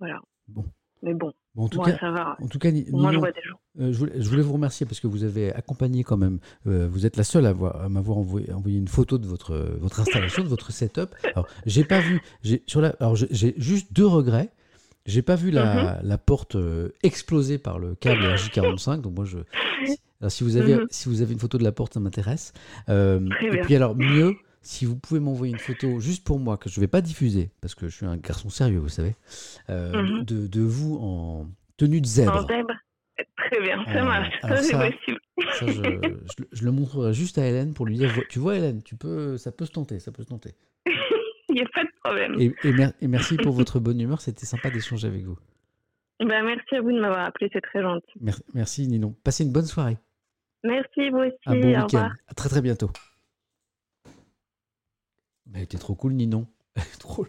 voilà. Bon. Mais bon. en tout cas, ça va. En tout cas, moi, je vois des gens. Euh, je, voulais, vous remercier parce que vous avez accompagné quand même. Euh, vous êtes la seule à, à m'avoir envoyé, envoyé, une photo de votre, votre installation, de votre setup. Alors, j'ai pas vu. J'ai, sur la, alors, j'ai juste deux regrets. J'ai pas vu la, mmh la porte exploser par le câble RJ45. Donc, moi, je. Alors, si vous avez, mmh si vous avez une photo de la porte, ça m'intéresse. et puis, alors, mieux, si vous pouvez m'envoyer une photo juste pour moi, que je ne vais pas diffuser, parce que je suis un garçon sérieux, vous savez, euh, mhm. de, de, vous en tenue de zèbre. En zèbre Très bien, ça euh, marche, ça c'est possible. Ça, je, je, le montrerai juste à Hélène pour lui dire, tu vois Hélène, tu peux, ça peut se tenter, ça peut se tenter. Il n'y a pas de problème. Et, et, merci pour votre bonne humeur, c'était sympa d'échanger avec vous. Ben, merci à vous de m'avoir appelé, c'est très gentil. Merci, merci Ninon. Passez une bonne soirée. Merci, vous aussi. Un bon week-end. À très très bientôt. Elle était trop cool, Ninon. trop.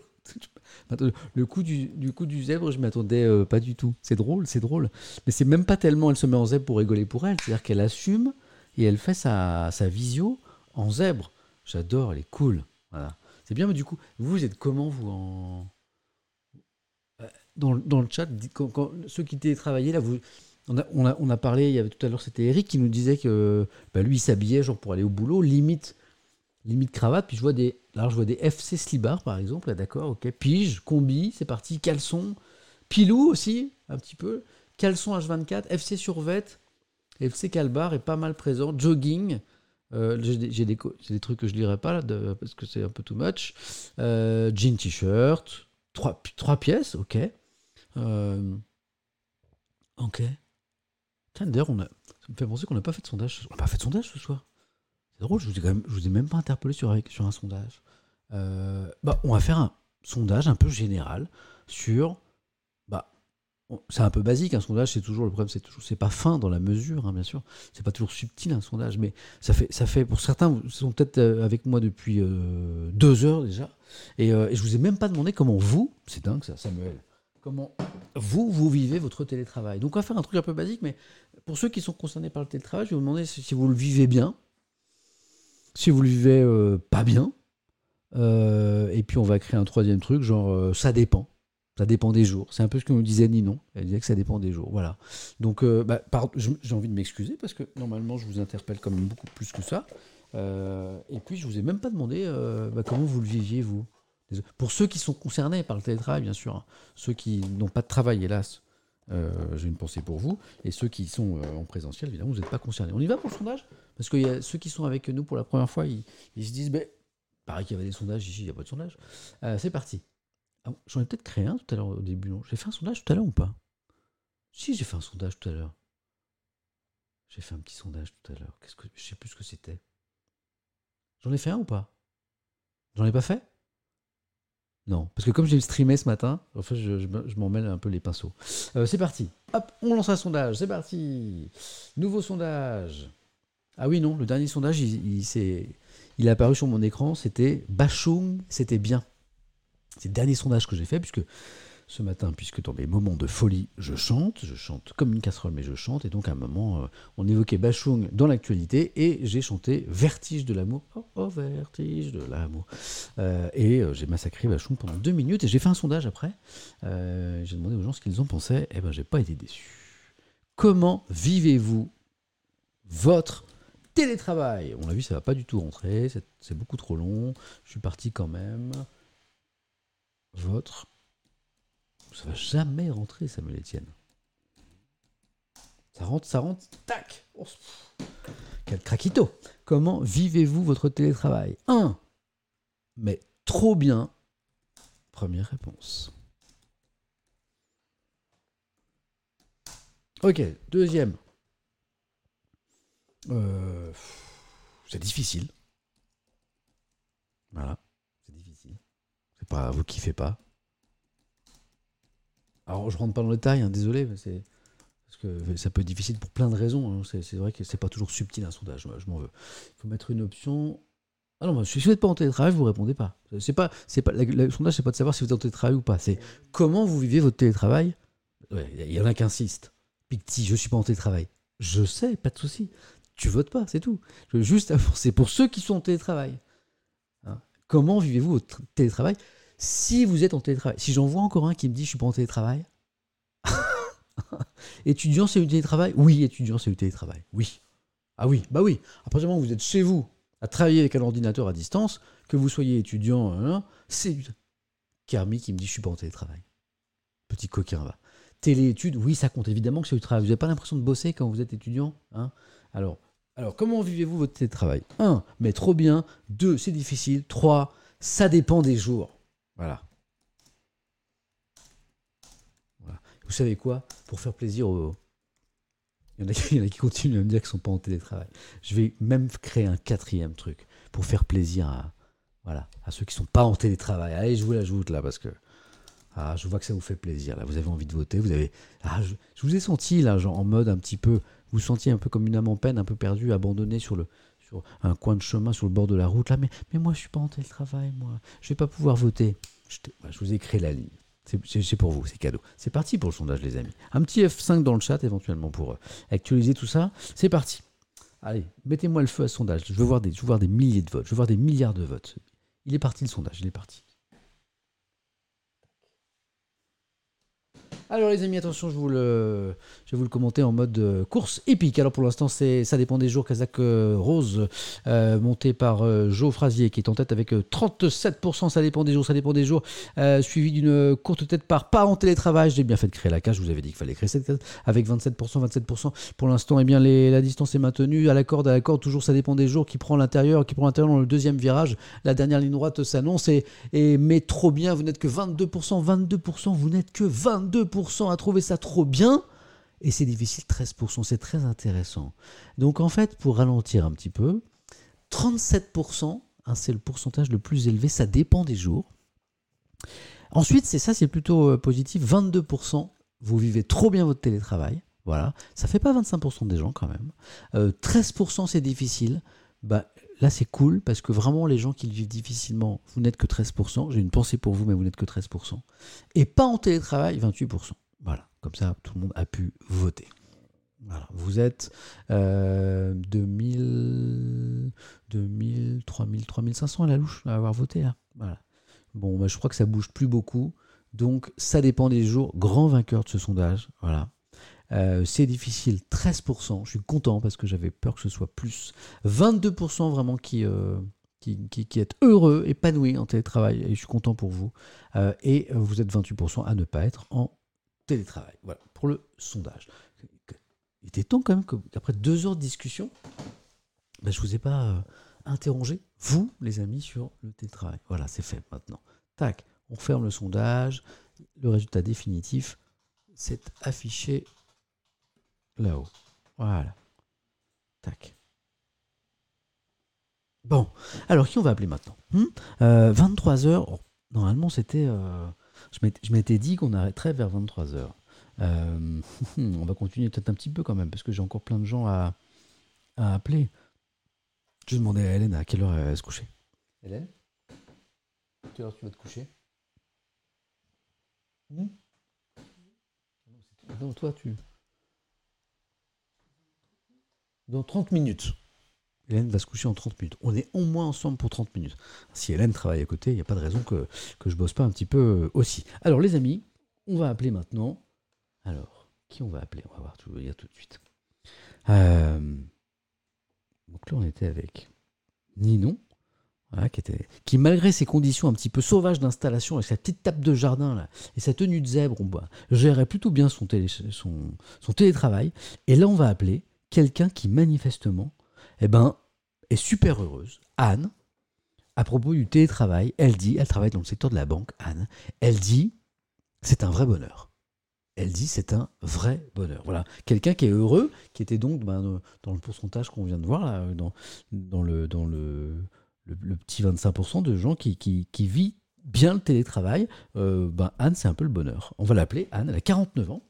Le coup du, du coup du zèbre, je m'attendais euh, pas du tout. C'est drôle, c'est drôle. Mais c'est même pas tellement elle se met en zèbre pour rigoler pour elle. C'est-à-dire qu'elle assume et elle fait sa, sa visio en zèbre. J'adore, elle est cool. C'est bien, mais du coup, vous êtes comment, vous, en. Euh, dans, dans le chat, ceux qui télétravaillaient, là, vous, on a, on, a, on a parlé, il y avait tout à l'heure, c'était Eric qui nous disait que bah, lui, il s'habillait genre pour aller au boulot, limite limite cravate, puis je vois des, alors je vois des FC Slibar par exemple, d'accord, ok, pige, combi, c'est parti, caleçon, pilou aussi, un petit peu, caleçon H24, FC survet, FC Calbar est pas mal présent, jogging, euh, j'ai des, des, trucs que je lirai pas là, parce que c'est un peu too much, euh, jean t-shirt, trois, pièces, ok, euh, ok, d'ailleurs on a, ça me fait penser qu'on n'a pas fait de sondage, on n'a pas fait de sondage ce soir. C'est drôle, je vous ai, même, vous ai même pas interpellé sur un sondage. Euh, bah, on va faire un sondage un peu général sur. Bah, c'est un peu basique, un sondage, c'est toujours le problème, c'est toujours, c'est pas fin dans la mesure, hein, bien sûr. C'est pas toujours subtil un sondage, mais ça fait, ça fait pour certains, ils sont peut-être euh, avec moi depuis euh, deux heures déjà, et, et, je vous ai même pas demandé comment vous, c'est dingue ça, Samuel, comment vous, vous vivez votre télétravail. Donc on va faire un truc un peu basique, mais pour ceux qui sont concernés par le télétravail, je vais vous demander si vous le vivez bien, si vous le vivez euh, pas bien, euh, et puis on va créer un troisième truc, genre euh, ça dépend. Ça dépend des jours. C'est un peu ce que nous disait Ninon. Elle disait que ça dépend des jours. Voilà. Donc, bah, j'ai envie de m'excuser parce que normalement, je vous interpelle quand même beaucoup plus que ça. et puis, je vous ai même pas demandé bah, comment vous le viviez, vous? Pour ceux qui sont concernés par le télétravail, bien sûr, hein. ceux qui n'ont pas de travail, hélas, euh, j'ai une pensée pour vous. Et ceux qui sont euh, en présentiel, évidemment, vous n'êtes pas concernés. On y va pour le sondage? Parce a ceux qui sont avec nous pour la première fois, ils, se disent, ben, pareil qu'il y avait des sondages, ici, il n'y a pas de sondage. Euh, c'est parti. Ah, j'en ai peut-être créé un tout à l'heure au début, non? J'ai fait un sondage tout à l'heure ou pas? Si, j'ai fait un sondage tout à l'heure. J'ai fait un petit sondage tout à l'heure. Qu'est-ce que je sais plus ce que c'était. J'en ai fait un ou pas? J'en ai pas fait? Non, parce que comme j'ai streamé ce matin, en fait, je, m'en mêle un peu les pinceaux. Euh, c'est parti. Hop, on lance un sondage. C'est parti. Nouveau sondage. Ah oui, non, le dernier sondage, il, il, est, il est apparu sur mon écran. C'était Bachung, c'était bien. C'est le dernier sondage que j'ai fait, puisque ce matin, puisque dans mes moments de folie, je chante, je chante comme une casserole, mais je chante, et donc à un moment, euh, on évoquait Bachung dans l'actualité, et j'ai chanté Vertige de l'amour, oh, oh Vertige de l'amour, euh, et euh, j'ai massacré Bachung pendant deux minutes, et j'ai fait un sondage après, j'ai demandé aux gens ce qu'ils en pensaient, et ben j'ai pas été déçu. Comment vivez-vous votre télétravail On l'a vu, ça va pas du tout rentrer, c'est beaucoup trop long, je suis parti quand même. Votre ça va jamais rentrer, Samuel Etienne. Ça rentre, ça rentre, tac oh, Quel craquito Comment vivez-vous votre télétravail? 1. Mais trop bien. Première réponse. Ok, deuxième. Euh, c'est difficile. Voilà, c'est difficile. C'est pas vous kiffez pas. Alors, je rentre pas dans le détail, hein, désolé, mais. Parce que ça peut être difficile pour plein de raisons. Hein. C'est vrai que c'est pas toujours subtil un sondage, je m'en veux. Il faut mettre une option. Ah non, si vous n'êtes pas en télétravail, vous répondez pas. C'est pas, c'est pas, le sondage, c'est pas de savoir si vous êtes en télétravail ou pas. C'est comment vous vivez votre télétravail? Il y en a qui insistent. Picti, je suis pas en télétravail. Je sais, pas de souci. Tu votes pas, c'est tout. Juste, c'est pour ceux qui sont en télétravail. Hein. comment vivez-vous votre télétravail si vous êtes en télétravail, si j'en vois encore un qui me dit je suis pas en télétravail, étudiant c'est du télétravail? Oui, étudiant c'est du télétravail. Oui. Ah oui, bah oui. À partir du moment où vous êtes chez vous, à travailler avec un ordinateur à distance, que vous soyez étudiant, hein, c'est du. Carmi qui me dit je suis pas en télétravail. Petit coquin va. Téléétudes, oui, ça compte évidemment que c'est du travail. Vous n'avez pas l'impression de bosser quand vous êtes étudiant hein? Alors, alors, comment vivez-vous votre télétravail? 1. Mais trop bien. 2. C'est difficile. 3. Ça dépend des jours. Voilà. Vous savez quoi? Pour faire plaisir aux. Il y, en a, qui continuent à me dire qu'ils ne sont pas en télétravail. Je vais même créer un quatrième truc pour faire plaisir à, voilà, à ceux qui ne sont pas en télétravail. Allez, je vous l'ajoute là parce que ah, je vois que ça vous fait plaisir. Là, vous avez envie de voter. Vous avez, ah, je, vous ai senti là, genre, en mode un petit peu. Vous sentiez un peu comme une âme en peine, un peu perdue, abandonnée sur un coin de chemin sur le bord de la route, là, mais, mais moi je suis pas en télétravail, moi, je vais pas pouvoir voter. Je, je vous ai créé la ligne. C'est pour vous, c'est cadeau. C'est parti pour le sondage, les amis. Un petit F5 dans le chat, éventuellement, pour euh, actualiser tout ça. C'est parti. Allez, mettez-moi le feu à ce sondage. Je veux, voir des, je veux voir des milliers de votes. Je veux voir des milliards de votes. Il est parti le sondage, il est parti. Alors les amis, attention, je, vais vous le commenter en mode euh, course épique. Alors pour l'instant, c'est ça dépend des jours. Kazakh euh, Rose, euh, monté par Joe Frasier, qui est en tête avec 37%. Ça dépend des jours, ça dépend des jours. suivi d'une courte tête par pas en télétravail. J'ai bien fait de créer la case. Je vous avais dit qu'il fallait créer cette case avec 27%, 27%. Pour l'instant, eh bien, la distance est maintenue à la corde, à la corde. Toujours, ça dépend des jours. Qui prend l'intérieur, qui prend l'intérieur dans le deuxième virage. La dernière ligne droite s'annonce et, et mais trop bien. Vous n'êtes que 22%, 22%. Vous n'êtes que 22% à trouver ça trop bien, et c'est difficile 13%, c'est très intéressant. Donc en fait, pour ralentir un petit peu, 37%, hein, c'est le pourcentage le plus élevé, ça dépend des jours. Ensuite, c'est ça, c'est plutôt euh, positif, 22%, vous vivez trop bien votre télétravail. Voilà, ça fait pas 25% des gens quand même. 13% euh, c'est difficile. Bah, là c'est cool parce que vraiment les gens qui vivent difficilement, vous n'êtes que 13%. J'ai une pensée pour vous, mais vous n'êtes que 13%. Et pas en télétravail, 28%. Voilà, comme ça, tout le monde a pu voter. Vous êtes euh, 2000, 2000, 3000, 3500 à la louche à avoir voté là. Voilà. Bon, bah, je crois que ça bouge plus beaucoup. Donc, ça dépend des jours. Grand vainqueur de ce sondage. Voilà. Euh, c'est difficile, 13%. Je suis content parce que j'avais peur que ce soit plus. 22% vraiment qui, euh, est heureux, épanoui en télétravail. Et je suis content pour vous. Euh, et vous êtes 28% à ne pas être en télétravail. Voilà, pour le sondage. Il était temps quand même qu'après deux heures de discussion, ben, je ne vous ai pas interrogé, vous, les amis, sur le télétravail. Voilà, c'est fait maintenant. Tac, on ferme le sondage. Le résultat définitif, c'est affiché là-haut. Voilà. Tac. Bon, alors qui on va appeler maintenant 23h. Hmm? Euh, normalement, c'était. Euh, je m'étais dit qu'on arrêterait vers 23h. Euh, on va continuer peut-être un petit peu quand même, parce que j'ai encore plein de gens à, à appeler. Je demandais à Hélène à quelle heure elle va se coucher. Hélène? À quelle heure tu vas te coucher? Hmm? Non, toi, tu. Dans 30 minutes. Hélène va se coucher en 30 minutes. On est au moins ensemble pour 30 minutes. Si Hélène travaille à côté, il n'y a pas de raison que, que je bosse pas un petit peu euh, aussi. Alors, les amis, on va appeler maintenant. Alors, qui on va appeler? On va voir, tout, de suite. Euh, donc là, on était avec Ninon, qui, était, qui, malgré ses conditions un petit peu sauvages d'installation, avec sa petite table de jardin là, et sa tenue de zèbre, on gérait plutôt bien son, son, son, télétravail. Et là, on va appeler quelqu'un qui manifestement eh ben, est super heureuse. Anne, à propos du télétravail, elle dit, elle travaille dans le secteur de la banque, Anne, elle dit, c'est un vrai bonheur elle dit c'est un vrai bonheur. Voilà, quelqu'un qui est heureux, qui était donc ben, dans le pourcentage qu'on vient de voir, là, dans, dans, le, petit 25% de gens qui vit bien le télétravail. Euh, ben, Anne, c'est un peu le bonheur. On va l'appeler Anne, elle a 49 ans.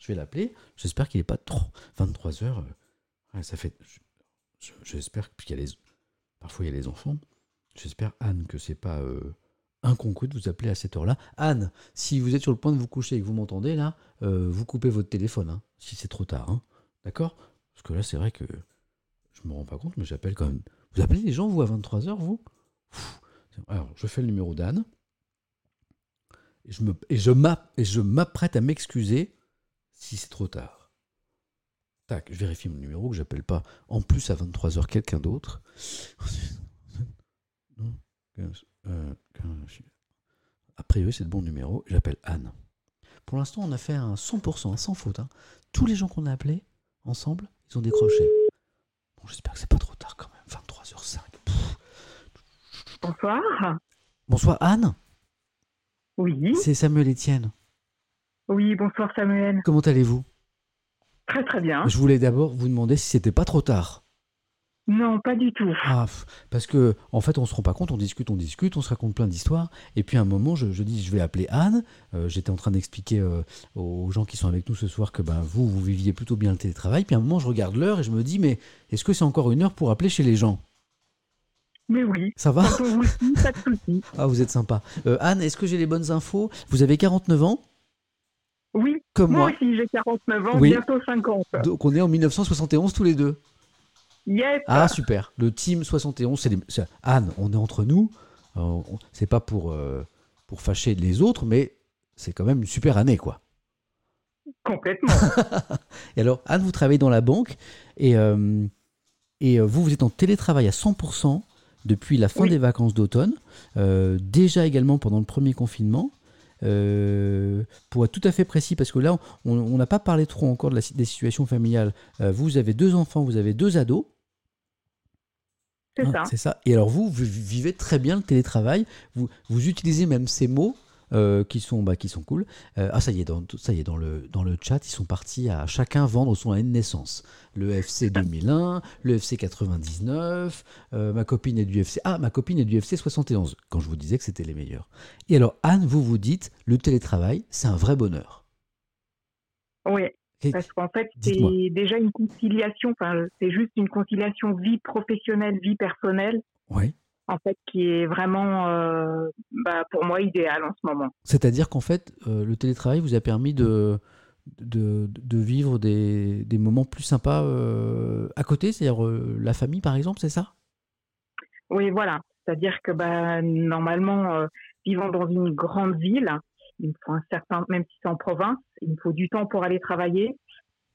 Je vais l'appeler. J'espère qu'il n'est pas trop. 23 heures. Euh, ça fait. J'espère qu'il y a les. Parfois, il y a les enfants. J'espère, Anne, que c'est pas. Euh, un concours de vous appeler à cette heure-là. Anne, si vous êtes sur le point de vous coucher et que vous m'entendez là, euh, vous coupez votre téléphone, hein, si c'est trop tard. Hein. D'accord? Parce que là, c'est vrai que je me rends pas compte, mais j'appelle quand même. Vous appelez les gens, vous, à 23h, vous? Alors, je fais le numéro d'Anne. Et je m'apprête à m'excuser si c'est trop tard. Tac, je vérifie mon numéro, que j'appelle pas en plus à 23h quelqu'un d'autre. Euh, a priori, c'est le bon numéro. J'appelle Anne. Pour l'instant, on a fait un 100%, sans faute. Hein. Tous les gens qu'on a appelés ensemble, ils ont décroché. Bon, j'espère que c'est pas trop tard quand même. 23h05. Bonsoir. Bonsoir Anne. Oui. C'est Samuel Etienne. Oui, bonsoir Samuel. Comment allez-vous? Très très bien. Je voulais d'abord vous demander si c'était pas trop tard. Non, pas du tout. Ah, parce que en fait, on se rend pas compte, on discute, on discute, on se raconte plein d'histoires, et puis à un moment, je, dis, je vais appeler Anne. Euh, j'étais en train d'expliquer euh, aux gens qui sont avec nous ce soir que ben vous, vous viviez plutôt bien le télétravail. Puis à un moment, je regarde l'heure et je me dis, mais est-ce que c'est encore une heure pour appeler chez les gens? Mais oui. Ça va? Vous, pas de Ah, vous êtes sympa. Euh, Anne, est-ce que j'ai les bonnes infos? Vous avez 49 ans? Oui. Comme moi. Moi aussi, j'ai 49 ans, bientôt 50. Donc on est en 1971 tous les deux. Ah, super. Le team 71, c'est Anne, on est entre nous. Euh, c'est pas pour, euh, pour fâcher les autres, mais c'est quand même une super année, quoi. Complètement. et alors, Anne, vous travaillez dans la banque et, euh, et vous, vous êtes en télétravail à 100% depuis la fin des vacances d'automne, déjà également pendant le premier confinement. Pour être tout à fait précis, parce que là, on n'a pas parlé trop encore de la, des situations familiales. vous avez deux enfants, vous avez deux ados. C'est ça. C'est ça. Et alors vous, vous vivez très bien le télétravail. Vous, vous utilisez même ces mots euh, qui sont bah, qui sont cool. Euh, ah ça y est dans ça y est dans le dans le chat ils sont partis à chacun vendre son année de naissance. Le FC 2001, le FC 99, euh, ma copine est du FC ah ma copine est du FC 71 quand je vous disais que c'était les meilleurs. Et alors Anne vous vous dites le télétravail c'est un vrai bonheur. Oui. Parce qu'en fait, c'est déjà une conciliation, enfin, c'est juste une conciliation vie professionnelle, vie personnelle. Oui. En fait, qui est vraiment, euh, bah, pour moi, idéal en ce moment. C'est-à-dire qu'en fait, euh, le télétravail vous a permis de, de, de vivre des, des, moments plus sympas euh, à côté, c'est-à-dire la famille, par exemple, c'est ça? Oui, voilà. C'est-à-dire que bah, normalement, vivant dans une grande ville, il me faut un certain, même si c'est en province, il me faut du temps pour aller travailler.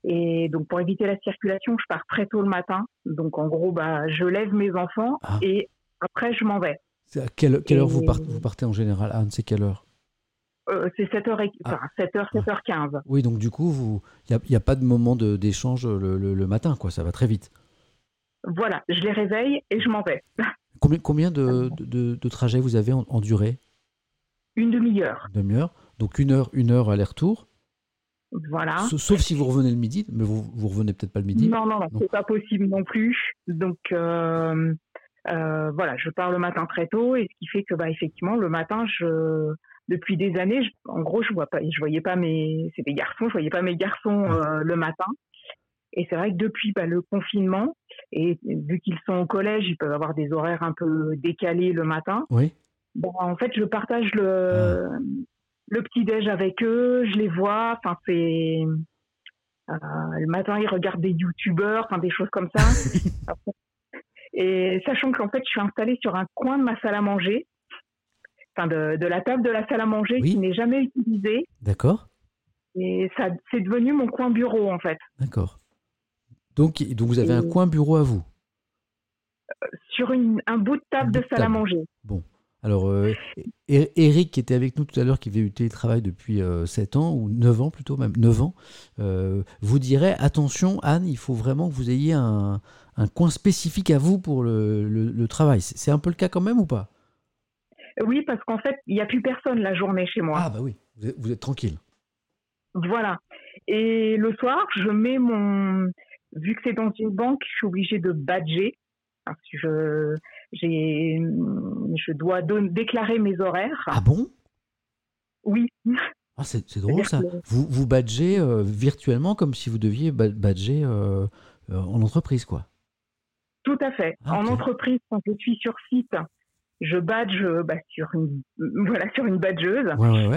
Et donc, pour éviter la circulation, je pars très tôt le matin. Donc, en gros, bah, je lève mes enfants ah. et après, je m'en vais. à quelle, heure vous partez, vous partez, en général, Anne? C'est quelle heure? Euh, C'est 7h, enfin, 7h, 7h15. Oui, donc du coup, il n'y a, a, pas de moment d'échange le, le, matin, quoi. Ça va très vite. Voilà, je les réveille et je m'en vais. Combien, combien de, de, de, trajets vous avez en, durée? Une demi-heure. Une demi-heure. Donc une heure, une heure aller-retour. Voilà. Sauf si vous revenez le midi, mais vous, vous revenez peut-être pas le midi. Non, non, non, c'est pas possible non plus. Donc euh, euh, voilà, je pars le matin très tôt et ce qui fait que bah effectivement le matin, je depuis des années, en gros, je vois pas, je voyais pas mes, c'est des garçons, je voyais pas mes garçons euh, le matin. Et c'est vrai que depuis bah, le confinement, et vu qu'ils sont au collège, ils peuvent avoir des horaires un peu décalés le matin. Oui. Bon, en fait, je partage le, ah le petit-déj avec eux, je les vois. Enfin, c'est. Euh, le matin, ils regardent des youtubeurs, enfin, des choses comme ça. et sachant qu'en fait, je suis installée sur un coin de ma salle à manger, enfin, de, de la table de la salle à manger qui n'est jamais utilisée. D'accord. Et ça, c'est devenu mon coin bureau, en fait. D'accord. Donc, donc vous avez un coin bureau à vous? Euh, Sur une, un bout de table de salle à manger. Bon. Alors, euh, Eric, qui était avec nous tout à l'heure, qui fait du télétravail depuis 7 euh, ans, ou 9 ans plutôt, même 9 ans, euh, vous dirait attention, Anne, il faut vraiment que vous ayez un, coin spécifique à vous pour le, travail. C'est un peu le cas quand même ou pas? Oui, parce qu'en fait, il n'y a plus personne la journée chez moi. Ah, bah oui, vous êtes, vous êtes tranquille. Voilà. Et le soir, je mets mon. Vu que c'est dans une banque, je suis obligée de badger. Je, j'ai, je dois déclarer mes horaires. Ah bon? Oui. Ah, c'est, drôle ça. Vous, vous badgez euh, virtuellement comme si vous deviez badger euh, euh, en entreprise, quoi. Tout à fait. Ah, en entreprise, quand je suis sur site, je badge bah, sur une voilà sur une badgeuse.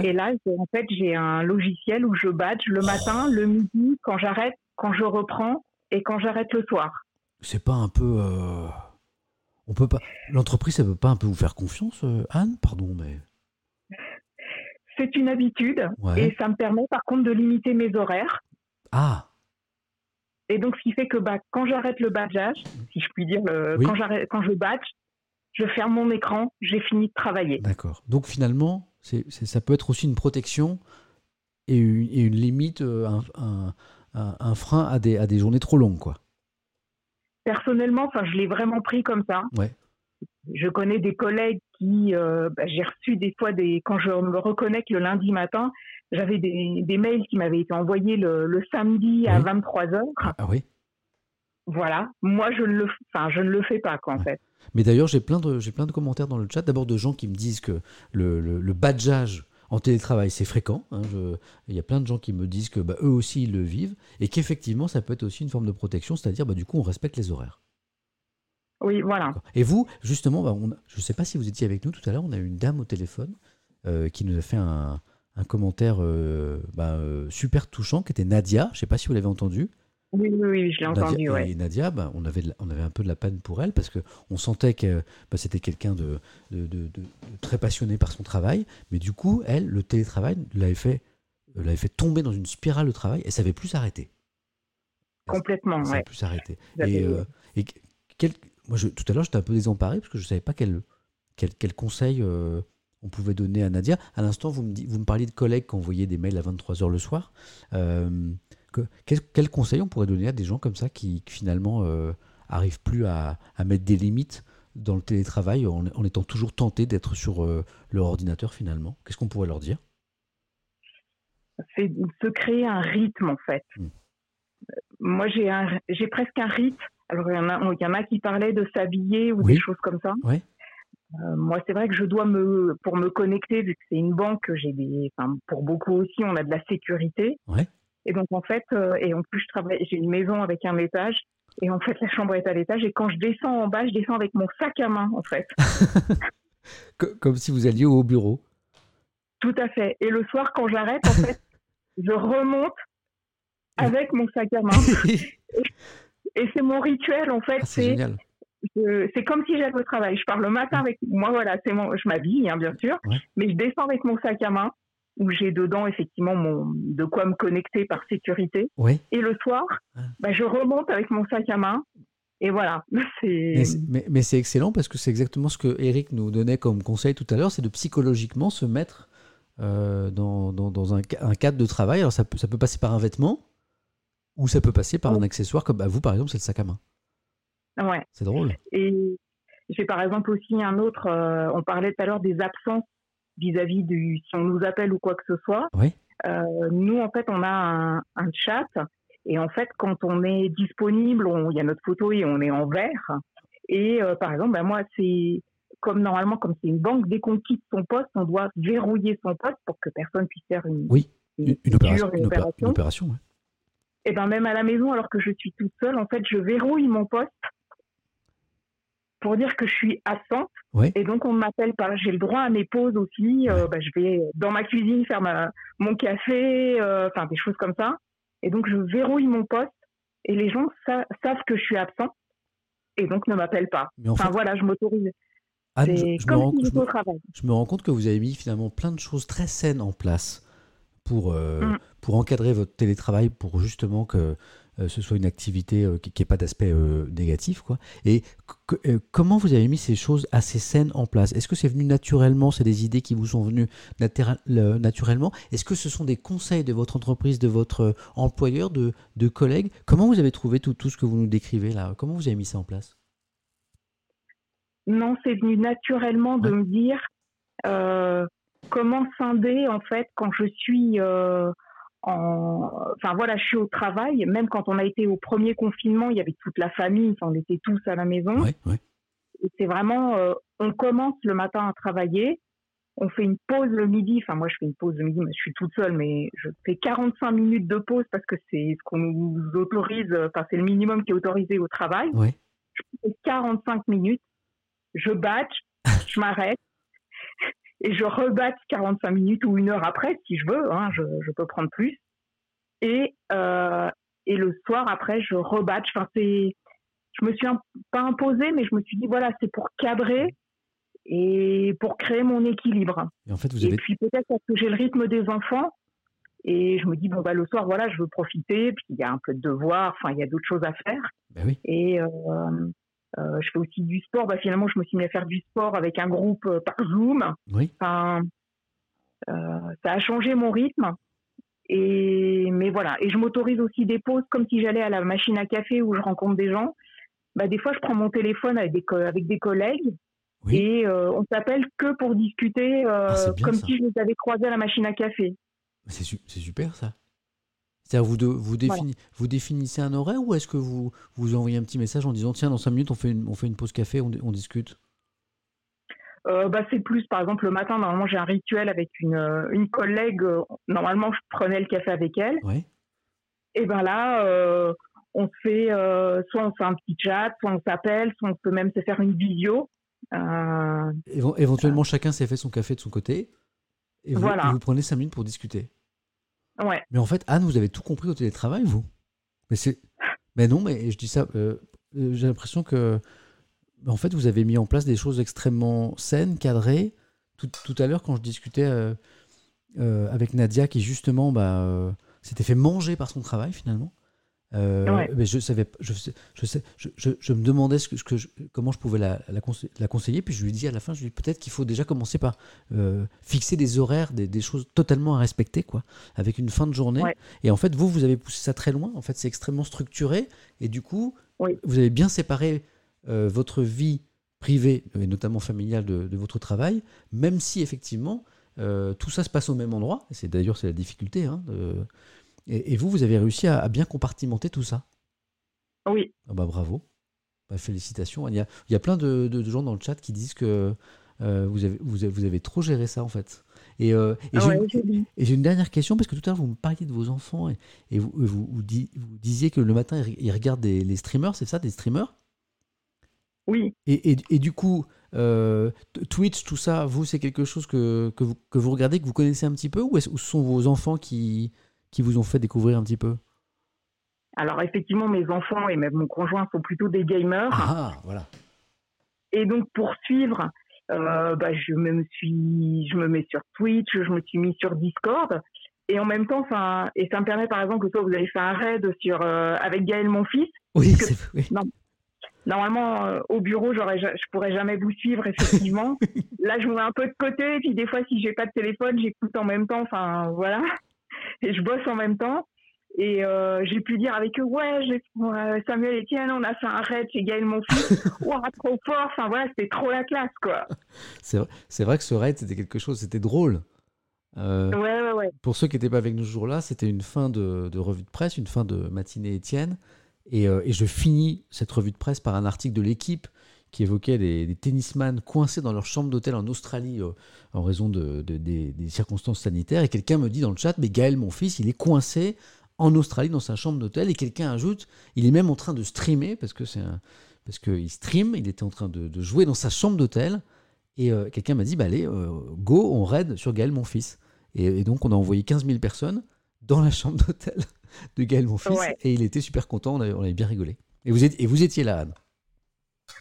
Et là, en fait, j'ai un logiciel où je badge le matin, le midi, quand j'arrête, quand je reprends et quand j'arrête le soir. C'est pas un peu on peut pas. L'entreprise, elle peut pas un peu vous faire confiance, euh, Anne? Pardon, mais. C'est une habitude et ça me permet par contre de limiter mes horaires. Ah. Et donc, ce qui fait que bah, quand j'arrête le badgeage, si je puis dire, quand, quand je badge, je ferme mon écran, j'ai fini de travailler. D'accord. Donc finalement, ça peut être aussi une protection et une, limite, euh, un, un, frein à des, à des journées trop longues, quoi personnellement, enfin, je l'ai vraiment pris comme ça. Je connais des collègues qui, euh, bah, j'ai reçu des fois des, quand je me reconnecte le lundi matin, j'avais des, mails qui m'avaient été envoyés le, samedi à 23 h ah, ah, oui. Voilà. Moi, je ne le, enfin, je ne le fais pas, quoi, en fait. Mais d'ailleurs, j'ai plein de, j'ai plein de commentaires dans le chat. D'abord de gens qui me disent que le, le badgeage en télétravail, c'est fréquent. Hein, il y a plein de gens qui me disent que bah, eux aussi, ils le vivent et qu'effectivement, ça peut être aussi une forme de protection, c'est-à-dire, bah, du coup, on respecte les horaires. Oui, voilà. Et vous, justement, bah, je ne sais pas si vous étiez avec nous tout à l'heure, on a eu une dame au téléphone euh, qui nous a fait un, commentaire euh, euh, super touchant, qui était Nadia. Je ne sais pas si vous l'avez entendu. Oui, oui, je l'ai entendu. Et Nadia, bah, on, avait, on avait un peu de la peine pour elle parce qu'on sentait que bah, c'était quelqu'un de, de, très passionné par son travail. Mais du coup, elle, le télétravail l'avait fait, l'avait fait tomber dans une spirale de travail et ne savait plus s'arrêter. Complètement, Elle ne savait plus s'arrêter. Et, euh, et moi, je, tout à l'heure, j'étais un peu désemparé parce que je ne savais pas quel, quel, quel conseil euh, on pouvait donner à Nadia. À l'instant, vous me, vous me parliez de collègues qui envoyaient des mails à 23h le soir. Euh, quel, conseil on pourrait donner à des gens comme ça qui, finalement euh, arrivent plus à, mettre des limites dans le télétravail en, étant toujours tentés d'être sur euh, leur ordinateur finalement? Qu'est-ce qu'on pourrait leur dire? C'est se créer un rythme en fait. Hmm. Moi j'ai presque un rythme. Alors il y, en a, qui parlaient de s'habiller ou des choses comme ça. Euh, moi, c'est vrai que je dois me, pour me connecter, vu que c'est une banque, j'ai des, pour beaucoup aussi, on a de la sécurité. Ouais. Et donc, en fait, euh, et en plus, je travaille, j'ai une maison avec un étage. Et en fait, la chambre est à l'étage. Et quand je descends en bas, je descends avec mon sac à main, en fait. Comme si vous alliez au bureau. Tout à fait. Et le soir, quand j'arrête, en fait, je remonte avec mon sac à main. et c'est mon rituel, en fait. Ah, c'est c'est comme si j'allais au travail. Je pars le matin avec moi, voilà, c'est mon, je m'habille, hein, bien sûr, mais je descends avec mon sac à main où j'ai dedans effectivement mon, de quoi me connecter par sécurité. Et le soir, ah. bah, je remonte avec mon sac à main. Et voilà. Mais, mais, c'est excellent parce que c'est exactement ce que Eric nous donnait comme conseil tout à l'heure, c'est de psychologiquement se mettre euh, dans, dans, dans un, un, cadre de travail. Alors ça peut, ça peut passer par un vêtement ou ça peut passer par un accessoire comme bah, vous par exemple c'est le sac à main. Ouais. C'est drôle. Et j'ai par exemple aussi un autre, euh, on parlait tout à l'heure des absences vis-à-vis du si on nous appelle ou quoi que ce soit. Oui. Euh, nous, en fait, on a un, un, chat et en fait, quand on est disponible, il y a notre photo et on est en vert. Et euh, par exemple, ben moi, c'est comme normalement, comme c'est une banque, dès qu'on quitte son poste, on doit verrouiller son poste pour que personne puisse faire une, oui. une, opération. Une opération. Et ben même à la maison, alors que je suis toute seule, en fait, je verrouille mon poste pour dire que je suis absente. Et donc, on ne m'appelle pas. J'ai le droit à mes pauses aussi. Euh, bah, je vais dans ma cuisine faire ma, mon café, euh, enfin des choses comme ça. Et donc, je verrouille mon poste et les gens savent que je suis absent et donc ne m'appellent pas. enfin, voilà, je m'autorise. je, comme me rends, je, me, je me rends compte que vous avez mis finalement plein de choses très saines en place pour, euh, mm. pour encadrer votre télétravail, pour justement que ce soit une activité euh, qui n'ait pas d'aspect euh, négatif. Quoi. Et comment vous avez mis ces choses assez saines en place? Est-ce que c'est venu naturellement? C'est des idées qui vous sont venues naturellement? Est-ce que ce sont des conseils de votre entreprise, de votre employeur, de, de collègues? Comment vous avez trouvé tout, tout ce que vous nous décrivez là? Comment vous avez mis ça en place? Non, c'est venu naturellement de me dire comment scinder en fait quand je suis enfin voilà, je suis au travail. Même quand on a été au premier confinement, il y avait toute la famille, on était tous à la maison. Et c'est vraiment, euh, on commence le matin à travailler, on fait une pause le midi. Enfin moi je fais une pause le midi, mais je suis toute seule, mais je fais 45 minutes de pause parce que c'est ce qu'on nous autorise. Enfin c'est le minimum qui est autorisé au travail. Je fais 45 minutes, je batch, je m'arrête et je rebatte 45 minutes ou une heure après, si je veux, hein, je, je, peux prendre plus. Et, euh, et le soir, après, je rebatte. Enfin, c'est, je me suis pas imposée, mais je me suis dit, voilà, c'est pour cadrer et pour créer mon équilibre. Et, en fait, vous avez... et puis peut-être parce que j'ai le rythme des enfants, et je me dis, bon, bah, le soir, voilà, je veux profiter, puis il y a un peu de devoirs, enfin, il y a d'autres choses à faire. Ben oui. Et, euh, je fais aussi du sport. Bah, finalement, je me suis mis à faire du sport avec un groupe euh, par Zoom. Oui. Enfin, euh, ça a changé mon rythme. Et mais voilà. Et je m'autorise aussi des pauses comme si j'allais à la machine à café où je rencontre des gens. Bah, des fois, je prends mon téléphone avec des, avec des collègues et euh, on s'appelle que pour discuter euh, ah, comme si je les avais croisés à la machine à café. C'est super ça. C'est-à-dire, vous, vous, vous, définissez un horaire ou est-ce que vous, vous envoyez un petit message en disant tiens, dans 5 minutes, on fait une, on fait une pause café, on, on discute? Euh, bah, c'est plus, par exemple, le matin, normalement, j'ai un rituel avec une, euh, une collègue. Euh, normalement, je prenais le café avec elle. Et ben là, on fait, soit on fait un petit chat, soit on s'appelle, soit on peut même se faire une vidéo. éventuellement, chacun s'est fait son café de son côté. Et vous, et vous prenez 5 minutes pour discuter. Mais en fait, Anne, vous avez tout compris au télétravail, vous? Mais c'est. Mais non, mais je dis ça. Euh, euh, j'ai l'impression que. En fait, vous avez mis en place des choses extrêmement saines, cadrées. Tout, tout à l'heure, quand je discutais euh, avec Nadia, qui justement bah, s'était fait manger par son travail, finalement. Euh, mais je savais, je, je, sais, je, je, me demandais ce que, ce que comment je pouvais la, la, conseiller, puis je lui dis à la fin, je lui dis peut-être qu'il faut déjà commencer par euh, fixer des horaires, des, des, choses totalement à respecter, quoi, avec une fin de journée. Et en fait, vous, vous avez poussé ça très loin. En fait, c'est extrêmement structuré, et du coup, vous avez bien séparé euh, votre vie privée et notamment familiale de, de, votre travail, même si effectivement tout ça se passe au même endroit. C'est d'ailleurs c'est la difficulté. Hein, de, et, vous, vous avez réussi à, bien compartimenter tout ça Oui. Ah bah bravo. Bah, félicitations. Il y, a, il y a plein de, gens dans le chat qui disent que euh, vous, avez, vous, avez, vous, avez, trop géré ça, en fait. Et, euh, et j'ai une dernière question, parce que tout à l'heure, vous me parliez de vos enfants, et, vous, vous, vous, disiez que le matin, ils regardent des, les streamers, c'est ça, des streamers? Oui. Et, et, du coup, euh, Twitch, tout ça, vous, c'est quelque chose que, que, vous, que vous regardez, que vous connaissez un petit peu, ou, ou ce sont vos enfants qui, qui vous ont fait découvrir un petit peu Alors effectivement, mes enfants et même mon conjoint sont plutôt des gamers. Ah, voilà. Et donc pour suivre, bah, je me suis, je me mets sur Twitch, je me suis mis sur Discord. Et en même temps, enfin, et ça me permet par exemple que toi vous avez fait un raid sur avec Gaël mon fils. Oui, c'est oui. normalement euh, au bureau j'aurais je pourrais jamais vous suivre effectivement là je me mets un peu de côté et puis des fois si j'ai pas de téléphone j'écoute en même temps enfin voilà et je bosse en même temps. Et euh, j'ai pu dire avec eux ouais euh, Samuel Etienne on a fait un raid chez Gaël mon fils trop fort. Enfin voilà c'était trop la classe quoi. C'est vrai, que ce raid c'était quelque chose c'était drôle. Ouais, ouais, ouais. Pour ceux qui n'étaient pas avec nous ce jour-là, c'était une fin de, de, revue de presse, une fin de matinée Étienne. Euh, et, je finis cette revue de presse par un article de l'équipe qui évoquait des, tennisman coincés dans leur chambre d'hôtel en Australie euh, en raison de, des, circonstances sanitaires. Et quelqu'un me dit dans le chat, mais Gaël, mon fils, il est coincé en Australie dans sa chambre d'hôtel. Et quelqu'un ajoute, il est même en train de streamer, parce que c'est parce qu'il stream, il était en train de, jouer dans sa chambre d'hôtel. Et euh, quelqu'un m'a dit, bah allez, go, on raid sur Gaël, mon fils. Et, et, donc on a envoyé 15 000 personnes dans la chambre d'hôtel de Gaël, mon fils, et il était super content, on avait, bien rigolé. Et vous, et vous étiez là, Anne?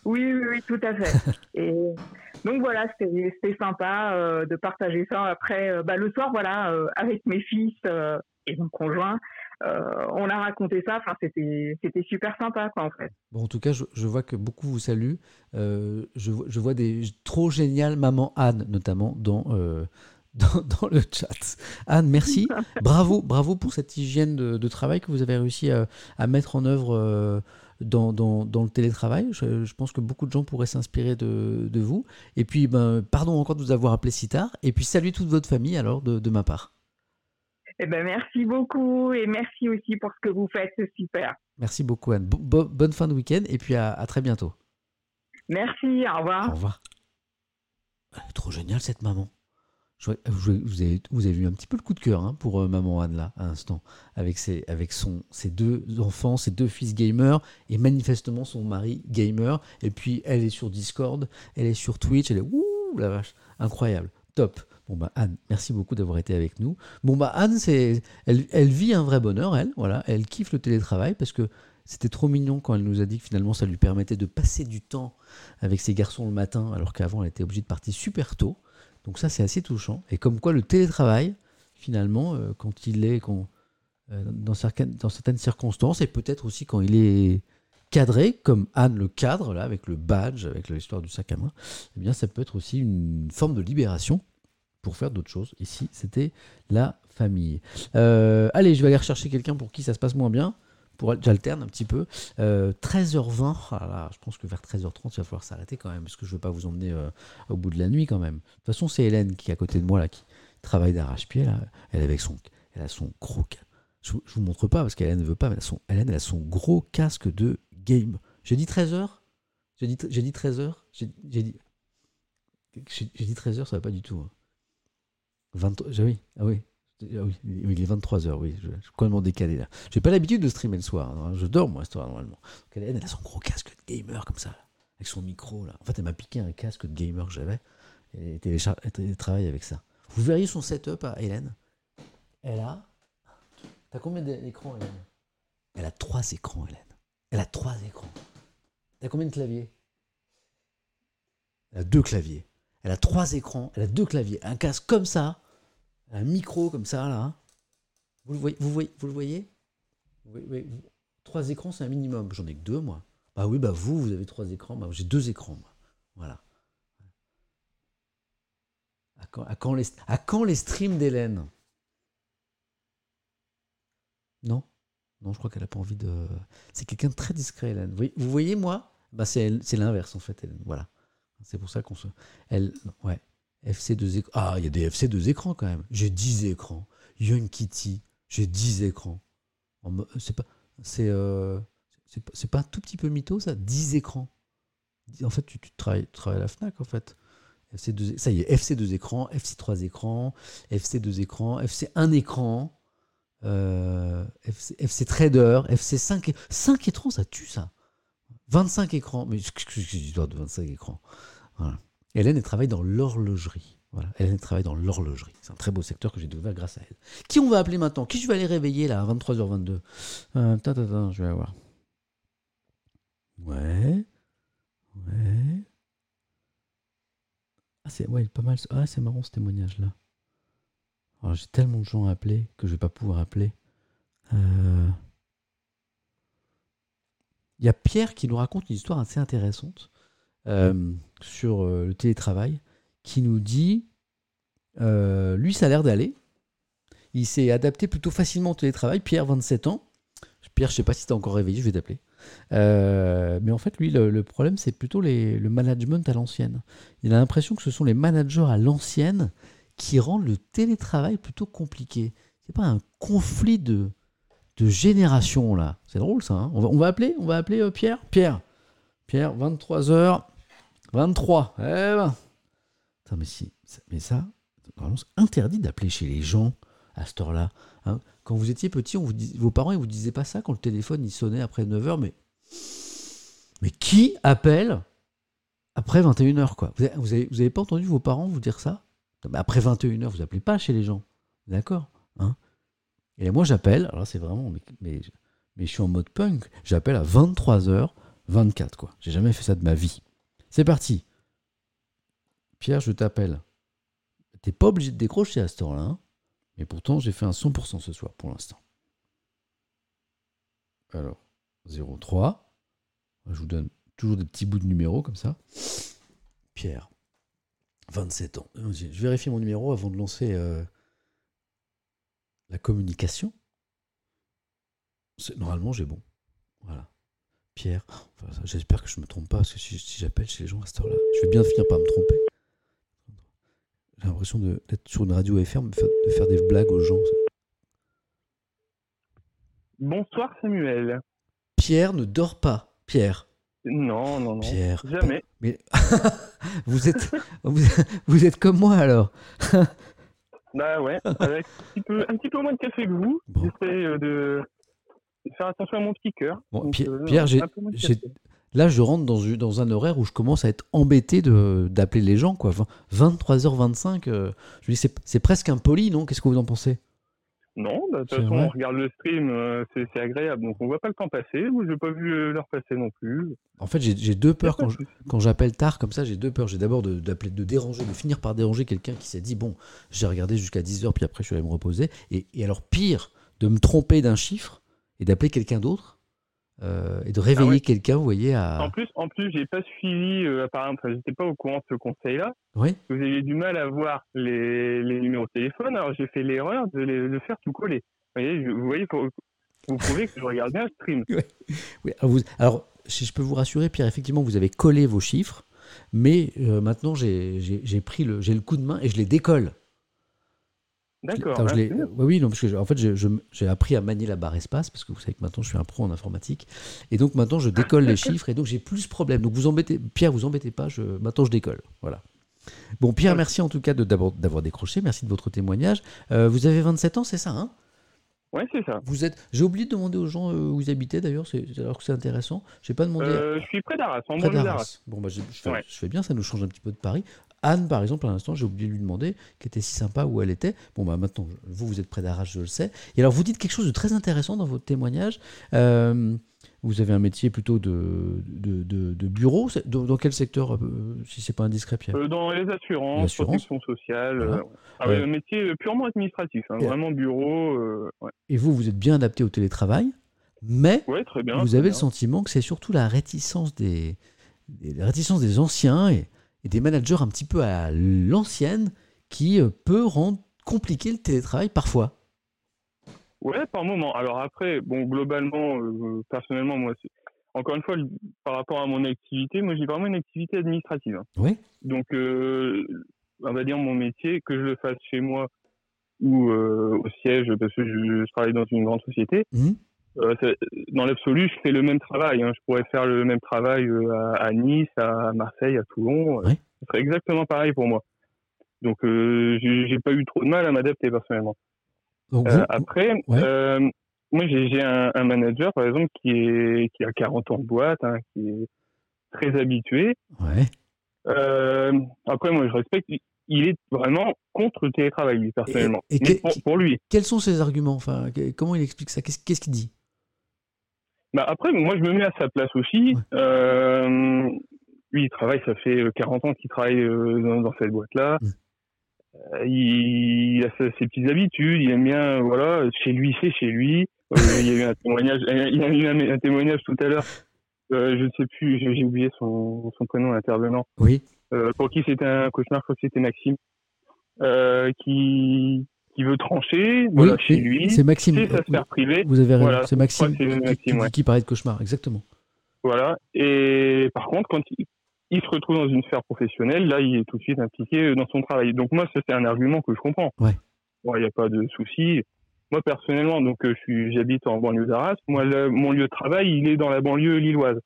Oui, oui, oui, tout à fait. et donc voilà, c'était sympa euh, de partager ça. Après, euh, bah, le soir, voilà, euh, avec mes fils et mon conjoint, on a raconté ça. Enfin, c'était super sympa, quoi, en fait. Bon, en tout cas, je, vois que beaucoup vous saluent. Je, je, vois des trop géniales maman Anne, notamment dans dans, le chat. Anne, merci. bravo, bravo pour cette hygiène de, travail que vous avez réussi à, mettre en œuvre euh, dans, le télétravail. Je, pense que beaucoup de gens pourraient s'inspirer de, vous. Et puis, ben, pardon encore de vous avoir appelé si tard. Et puis, salut toute votre famille alors de, ma part. Eh ben, merci beaucoup et merci aussi pour ce que vous faites, c'est super. Merci beaucoup Anne. bonne fin de week-end et puis à, très bientôt. Merci, au revoir. Au revoir. trop génial cette maman vous, avez, vu un petit peu le coup de cœur hein, pour euh, maman Anne là, à l'instant, avec, ses, avec ses deux enfants, ses deux fils gamers, et manifestement son mari gamer. Et puis elle est sur Discord, elle est sur Twitch, elle est ouh la vache, incroyable, top. Bon bah Anne, merci beaucoup d'avoir été avec nous. Bon bah Anne, elle, elle vit un vrai bonheur, elle, voilà, elle kiffe le télétravail parce que c'était trop mignon quand elle nous a dit que finalement ça lui permettait de passer du temps avec ses garçons le matin, alors qu'avant elle était obligée de partir super tôt. Donc ça, c'est assez touchant. Et comme quoi le télétravail, finalement, euh, quand il est euh, dans, certaines, circonstances, et peut-être aussi quand il est cadré, comme Anne le cadre, avec le badge, avec l'histoire du sac à main, eh bien, ça peut être aussi une forme de libération pour faire d'autres choses. Ici, c'était la famille. Euh, allez, je vais aller rechercher quelqu'un pour qui ça se passe moins bien j'alterne un petit peu. 13h20, euh, ah je pense que vers 13h30, il va falloir s'arrêter quand même, parce que je ne veux pas vous emmener euh, au bout de la nuit quand même. De toute façon, c'est Hélène qui est à côté de moi, là, qui travaille d'arrache-pied. Elle, avec son, elle a son gros. Je ne vous montre pas parce qu'Hélène ne veut pas, mais elle a, son, Hélène, elle a son gros casque de game. J'ai dit 13h J'ai dit, j'ai dit 13h J'ai dit. J'ai dit 13h, ça va pas du tout. 20, hein. ah oui, ah oui, il est 23h, oui, je, suis complètement décalé là. J'ai pas l'habitude de streamer le soir, hein. je dors moi, ce soir normalement. elle, a son gros casque de gamer comme ça, avec son micro là. En fait, elle m'a piqué un casque de gamer que j'avais, et elle travaille avec ça. Vous verriez son setup à Hélène Elle a. T'as combien d'écrans, Hélène? Elle a trois écrans, Hélène. Elle a trois écrans. T'as combien de claviers? Elle a deux claviers. Elle a trois écrans, elle a deux claviers. Un casque comme ça un micro comme ça, là. Vous le voyez Vous, voyez, vous le voyez? Trois écrans, c'est un minimum. J'en ai que deux, moi. Bah oui, bah vous, vous avez trois écrans. Bah, j'ai deux écrans, moi. Voilà. À quand, à quand, les, à quand les streams d'Hélène? Non? Non, je crois qu'elle n'a pas envie de. C'est quelqu'un de très discret, Hélène. Vous voyez, moi? Bah, C'est l'inverse, en fait, Hélène. Voilà. C'est pour ça qu'on se. Elle. Ouais. FC2 écrans. Ah, il y a des FC2 écrans quand même. J'ai 10 écrans. Young Kitty, j'ai 10 écrans. C'est pas. C'est. Euh, c'est pas un tout petit peu mytho ça? 10 écrans. En fait, tu, travailles, à la Fnac en fait. FC2, ça y est, FC2 écrans, FC3 écrans, FC2 écrans, FC1 écran, euh, FC, FC, Trader, FC5 5 écrans, ça tue ça. 25 écrans, mais histoire de 25 écrans. Voilà. Hélène, travaille dans l'horlogerie. Hélène travaille dans l'horlogerie. C'est un très beau secteur que j'ai découvert grâce à elle. Qui on va appeler maintenant? Qui je vais aller réveiller là à 23h22 euh, Je vais voir. Ouais. Ouais. Ah, c'est pas mal. Ah, c'est marrant ce témoignage-là. Alors, j'ai tellement de gens à appeler que je vais pas pouvoir appeler. Euh, il y a Pierre qui nous raconte une histoire assez intéressante euh, sur euh, le télétravail, qui nous dit, lui, ça a l'air d'aller. Il s'est adapté plutôt facilement au télétravail. Pierre, 27 ans. Pierre, je sais pas si tu es encore réveillé, je vais t'appeler. mais en fait, lui, le, problème, c'est plutôt le management à l'ancienne. Il a l'impression que ce sont les managers à l'ancienne qui rendent le télétravail plutôt compliqué. C'est pas un conflit de, de génération là. C'est drôle ça. Hein. on, va, appeler, on va appeler euh, Pierre. Pierre. Pierre, 23h 23. Eh ben. mais si, mais ça, c'est interdit d'appeler chez les gens à cette heure-là. Hein. Quand vous étiez petit, vos parents ils vous disaient pas ça quand le téléphone sonnait après 9h, mais mais qui appelle après 21h quoi? Vous avez, vous, avez, pas entendu vos parents vous dire ça? Après 21h, vous appelez pas chez les gens. D'accord hein? Et moi, j'appelle, alors c'est vraiment, mais, mais, je suis en mode punk, j'appelle à 23h24, quoi. J'ai jamais fait ça de ma vie. C'est parti. Pierre, je t'appelle. T'es pas obligé de décrocher à ce temps-là, hein mais pourtant, j'ai fait un 100% ce soir, pour l'instant. Alors, 03. Je vous donne toujours des petits bouts de numéros comme ça. Pierre. 27 ans. Je vérifie mon numéro avant de lancer euh, la communication. Normalement, j'ai bon. Voilà. Pierre. J'espère que je ne me trompe pas, parce que si, j'appelle chez les gens à cette heure-là, je vais bien finir par me tromper. J'ai l'impression d'être sur une radio FM, de faire des blagues aux gens. Bonsoir Samuel. Pierre ne dort pas. Pierre. Non, non, non. Pierre. Jamais. Mais vous êtes, vous, êtes comme moi alors. bah ouais, avec un petit, peu, un petit peu moins de café que vous. J'essaie euh, de faire attention à mon petit cœur. Bon, euh, Pierre, j'ai, là je rentre dans, dans, un horaire où je commence à être embêté de, d'appeler les gens. Quoi. 23h25, euh, je dis c'est, c'est presque impoli, non? Qu'est-ce que vous en pensez? Non, bah, de toute façon, on regarde le stream, euh, c'est agréable. Donc, on voit pas le temps passer. Moi, je n'ai pas vu euh, l'heure passer non plus. En fait, j'ai deux peurs quand j'appelle tard comme ça. J'ai deux peurs. J'ai d'abord de, de déranger, de finir par déranger quelqu'un qui s'est dit bon, j'ai regardé jusqu'à 10h, puis après, je suis allé me reposer. Et, et alors, pire, de me tromper d'un chiffre et d'appeler quelqu'un d'autre euh, et de réveiller ah quelqu'un, vous voyez. À... En plus, en plus, j'ai pas suivi, euh, apparemment, enfin, j'étais pas au courant de ce conseil-là. Oui. Vous avez du mal à voir les, les numéros de téléphone, alors j'ai fait l'erreur de le faire tout coller. Vous voyez, vous, voyez vous prouvez que je regarde bien le stream. oui. Alors, vous, alors, si je peux vous rassurer, Pierre, effectivement, vous avez collé vos chiffres, mais euh, maintenant, j'ai pris le, j'ai le coup de main et je les décolle. D'accord. oui, non, parce que en fait, j'ai appris à manier la barre espace parce que vous savez que maintenant je suis un pro en informatique et donc maintenant je décolle les chiffres et donc j'ai plus de problèmes. Donc vous embêtez, Pierre, vous embêtez pas. Je, maintenant je décolle. Voilà. Bon, Pierre, merci en tout cas d'avoir décroché. Merci de votre témoignage. Euh, vous avez 27 ans, c'est ça, hein? Ouais, c'est ça. Vous êtes. J'ai oublié de demander aux gens euh, où vous habitez d'ailleurs, alors que c'est intéressant. J'ai pas demandé. Euh, je suis près d'Arras, en près d'Arras. Bon, bah, je, fais, je, fais, bien, ça nous change un petit peu de Paris. Anne, par exemple, à l'instant, j'ai oublié de lui demander, qui était si sympa où elle était. Bon, bah maintenant, vous, vous êtes près d'Arras, je le sais. Et alors, vous dites quelque chose de très intéressant dans votre témoignage. Euh, vous avez un métier plutôt de, de, de, bureau. Dans, quel secteur, euh, si c'est pas indiscret, Pierre? Euh, Dans les assurances, protection sociale. Ah un métier purement administratif, hein, vraiment bureau. Et vous, vous êtes bien adapté au télétravail, mais bien, vous avez le sentiment que c'est surtout la réticence des, la réticence des anciens et et des managers un petit peu à l'ancienne qui euh, peut rendre compliqué le télétravail parfois. Ouais, par moment. Alors après, bon, globalement, euh, personnellement, moi, encore une fois, par rapport à mon activité, moi, j'ai vraiment une activité administrative. Hein. Oui. Donc, euh, on va dire mon métier, que je le fasse chez moi ou au siège, parce que je, travaille dans une grande société. Mmh. Dans l'absolu, je fais le même travail. Hein. Je pourrais faire le même travail à, Nice, à Marseille, à Toulon. Oui ce serait exactement pareil pour moi. Donc, euh, j'ai pas eu trop de mal à m'adapter personnellement. Euh, après, euh, moi, j'ai un, un, manager, par exemple, qui, est, qui a 40 ans de boîte, hein, qui est très habitué. Ouais. après, moi, je respecte. Il est vraiment contre le télétravail, lui, personnellement. Et, pour, lui. Quels sont ses arguments? Enfin, Comment il explique ça? Qu'est-ce qu'il dit? Bah Après, moi, je me mets à sa place aussi lui, il travaille, ça fait 40 ans qu'il travaille dans, cette boîte-là. Il, a ses, petites habitudes, il aime bien, voilà, chez lui, c'est chez lui. il y a eu un témoignage, il y a eu un, témoignage tout à l'heure. je ne sais plus, j'ai oublié son, son prénom, intervenant. Oui. pour qui c'était un cauchemar, je crois que c'était Maxime, qui qui veut trancher, voilà, chez lui. C'est Maxime. C'est sa sphère privée. Vous avez raison. C'est Maxime, qui, parlait de cauchemar, exactement. Voilà. Et par contre, quand il, se retrouve dans une sphère professionnelle, là, il est tout de suite impliqué dans son travail. Donc moi, ça c'est un argument que je comprends. Ouais. Il n'y a pas de souci. Moi personnellement, donc euh, je suis, j'habite en banlieue d'Arras. Moi, mon lieu de travail, il est dans la banlieue lilloise.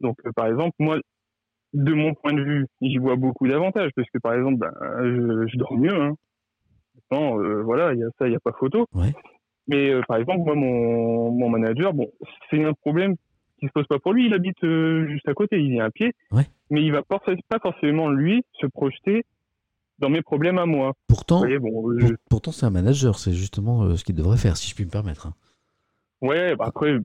Donc, euh, par exemple, moi, de mon point de vue, j'y vois beaucoup d'avantages parce que, par exemple, ben, je, je dors mieux. Hein. Euh, voilà, il y a ça, il n'y a pas photo. Mais euh, par exemple, moi, mon, mon manager, bon, c'est un problème qui se pose pas pour lui. Il habite euh, juste à côté, il est à pied. Mais il va pas, pas forcément lui se projeter dans mes problèmes à moi. Pourtant, pourtant c'est un manager, c'est justement ce qu'il devrait faire, si je puis me permettre. Hein. Ouais, bah après,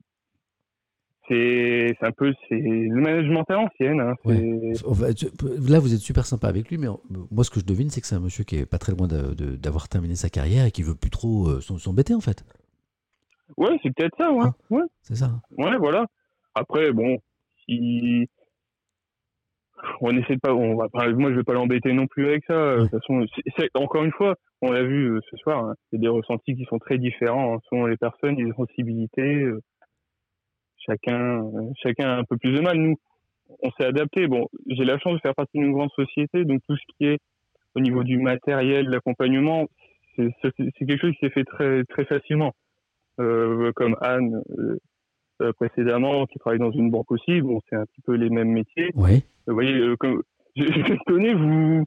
c'est un peu c'est le management à l'ancienne. Hein, là, vous êtes super sympa avec lui, mais moi, ce que je devine, c'est que c'est un monsieur qui est pas très loin d'avoir terminé sa carrière et qui veut plus trop euh, s'embêter, en fait. Ouais, c'est peut-être ça, ouais. Hein ouais. C'est ça. Ouais, voilà. Après, bon, si on essaie de pas, on va moi, je vais pas l'embêter non plus avec ça. De toute façon, encore une fois, on l'a vu euh, ce soir, hein, c'est des ressentis qui sont très différents selon les personnes, les sensibilités. Euh, chacun, chacun a un peu plus de mal. Nous, on s'est adapté. Bon, j'ai la chance de faire partie d'une grande société, donc tout ce qui est au niveau du matériel, l'accompagnement, c'est quelque chose qui s'est fait très très facilement. Euh, comme Anne euh, précédemment, qui travaille dans une banque aussi, bon, c'est un petit peu les mêmes métiers. Oui. Vous voyez, euh, comme je, je vous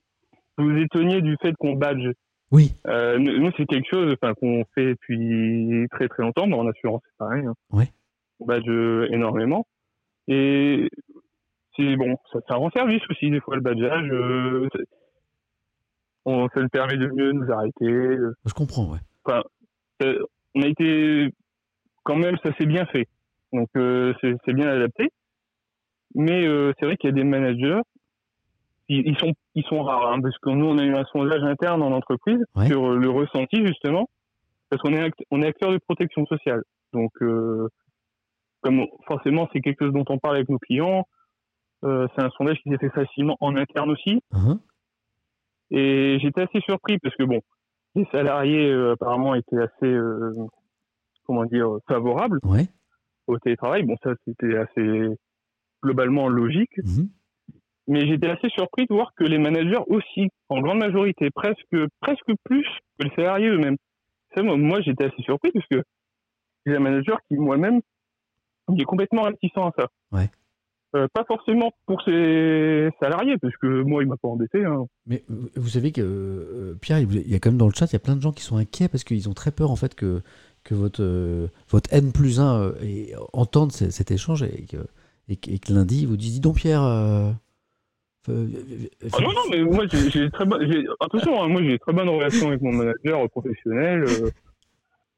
vous étonniez du fait qu'on badge. Oui. Euh, nous, c'est quelque chose, qu'on fait depuis très très longtemps, mais en assurance, c'est pareil. Hein. Oui badge énormément. Et c'est bon, ça, ça, rend service aussi des fois le badgeage. Euh, on, ça nous permet de mieux nous arrêter. Je comprends, ouais. Enfin, on a été quand même, ça s'est bien fait. Donc euh, c'est bien adapté. Mais euh, c'est vrai qu'il y a des managers, ils, ils, sont ils sont rares, hein, parce que nous on a eu un sondage interne en entreprise sur le ressenti justement, parce qu'on est on est acteur de protection sociale. Donc comme forcément c'est quelque chose dont on parle avec nos clients, euh, c'est un sondage qui s'est fait facilement en interne aussi. Uh-huh. Et j'étais assez surpris parce que bon, les salariés euh, apparemment étaient assez, euh, comment dire, favorables au télétravail. Bon, ça c'était assez globalement logique. Uh-huh. Mais j'étais assez surpris de voir que les managers aussi, en grande majorité, presque, presque plus que les salariés eux-mêmes. Moi, moi j'étais assez surpris parce que j'ai un manager qui moi-même il est complètement réticent à ça. Ouais. Euh, pas forcément pour ses salariés, parce que moi, il m'a pas embêté. Hein. Mais vous savez que, euh, Pierre, il y a quand même dans le chat, il y a plein de gens qui sont inquiets parce qu'ils ont très peur, en fait, que, que votre, euh, votre N plus 1 entende cet échange et que, et, que lundi, il vous dise Dis donc, Pierre. Ah non, non, mais moi, j'ai très bonne. Attention, hein, moi, j'ai très bonne relation avec mon manager professionnel.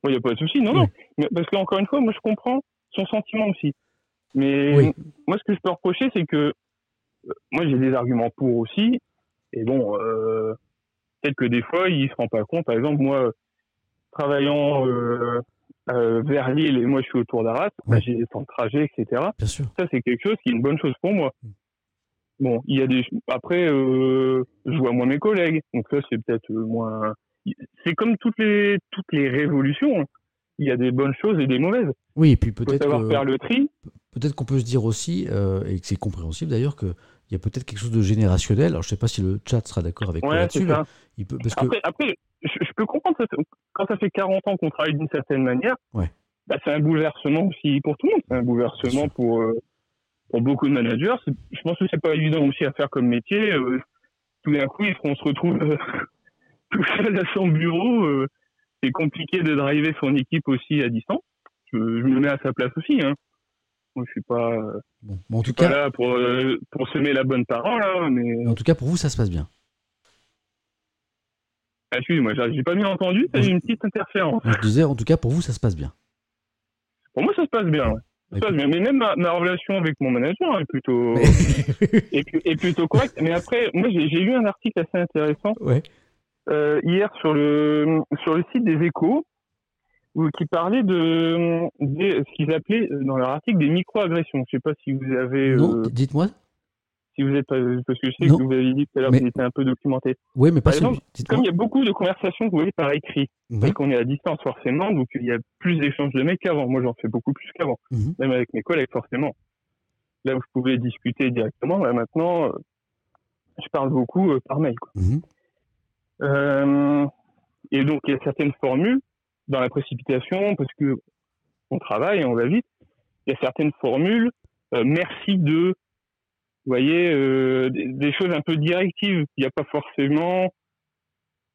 Moi, il n'y a pas de souci. Non, non. Mais, parce qu'encore une fois, moi, je comprends son sentiment aussi. Mais moi, ce que je peux reprocher, c'est que euh, moi, j'ai des arguments pour aussi. Et bon, euh, peut-être que des fois, il se rend pas compte. Par exemple, moi, travaillant euh, euh vers Lille et moi, je suis autour d'Arras, bah, j'ai des temps de trajet, etc. Bien sûr. Ça, c'est quelque chose qui est une bonne chose pour moi. Mm. Bon, il y a des. Après, je vois moins mes collègues, donc ça, c'est peut-être moins. C'est comme toutes les toutes les révolutions. Hein il y a des bonnes choses et des mauvaises. Oui, et puis peut-être. savoir faire le tri. Peut-être qu'on peut se dire aussi, euh, et que c'est compréhensible d'ailleurs, qu'il y a peut-être quelque chose de générationnel. Alors, je ne sais pas si le chat sera d'accord avec moi là-dessus. Il peut, parce après, que... après je, peux comprendre, ça, quand ça fait 40 ans qu'on travaille d'une certaine manière, ouais. bah, c'est un bouleversement aussi pour tout le monde. C'est un bouleversement pour, euh, pour beaucoup de managers. Je pense que c'est pas évident aussi à faire comme métier. Euh, tout d'un coup, on se retrouve tout seul à son bureau c'est compliqué de driver son équipe aussi à distance. Je, me mets à sa place aussi. Hein. Moi, je suis pas, bon, en tout cas, là pour, euh, pour semer la bonne parole. Hein, mais... En tout cas, pour vous, ça se passe bien. Ah, excuse-moi, j'ai pas bien entendu, eu une petite interférence. Je disais, en tout cas, pour vous, ça se passe bien. Pour moi, ça se passe bien, ouais. mais même ma, relation avec mon manager est plutôt, est, plutôt correcte. Mais après, moi, j'ai lu un article assez intéressant euh, hier sur le, sur le site des échos qui parlait de, ce qu'ils appelaient dans leur article des micro-agressions. Je ne sais pas si vous avez. Non, dites-moi si vous êtes parce que je sais que vous avez dit tout à l'heure que vous étiez un peu documenté. Oui, mais pas par exemple, comme il y a beaucoup de conversations que vous voyez par écrit, oui. qu'on est à distance forcément, donc il y a plus d'échanges de mails qu'avant. Moi, j'en fais beaucoup plus qu'avant, mhm. même avec mes collègues forcément. Là où je pouvais discuter directement, là, maintenant, euh, je parle beaucoup euh, par mail. Mhm. Euh, et donc, il y a certaines formules dans la précipitation, parce que on travaille, on va vite. Il y a certaines formules. merci de vous voyez, euh, des, choses un peu directives. Il n'y a pas forcément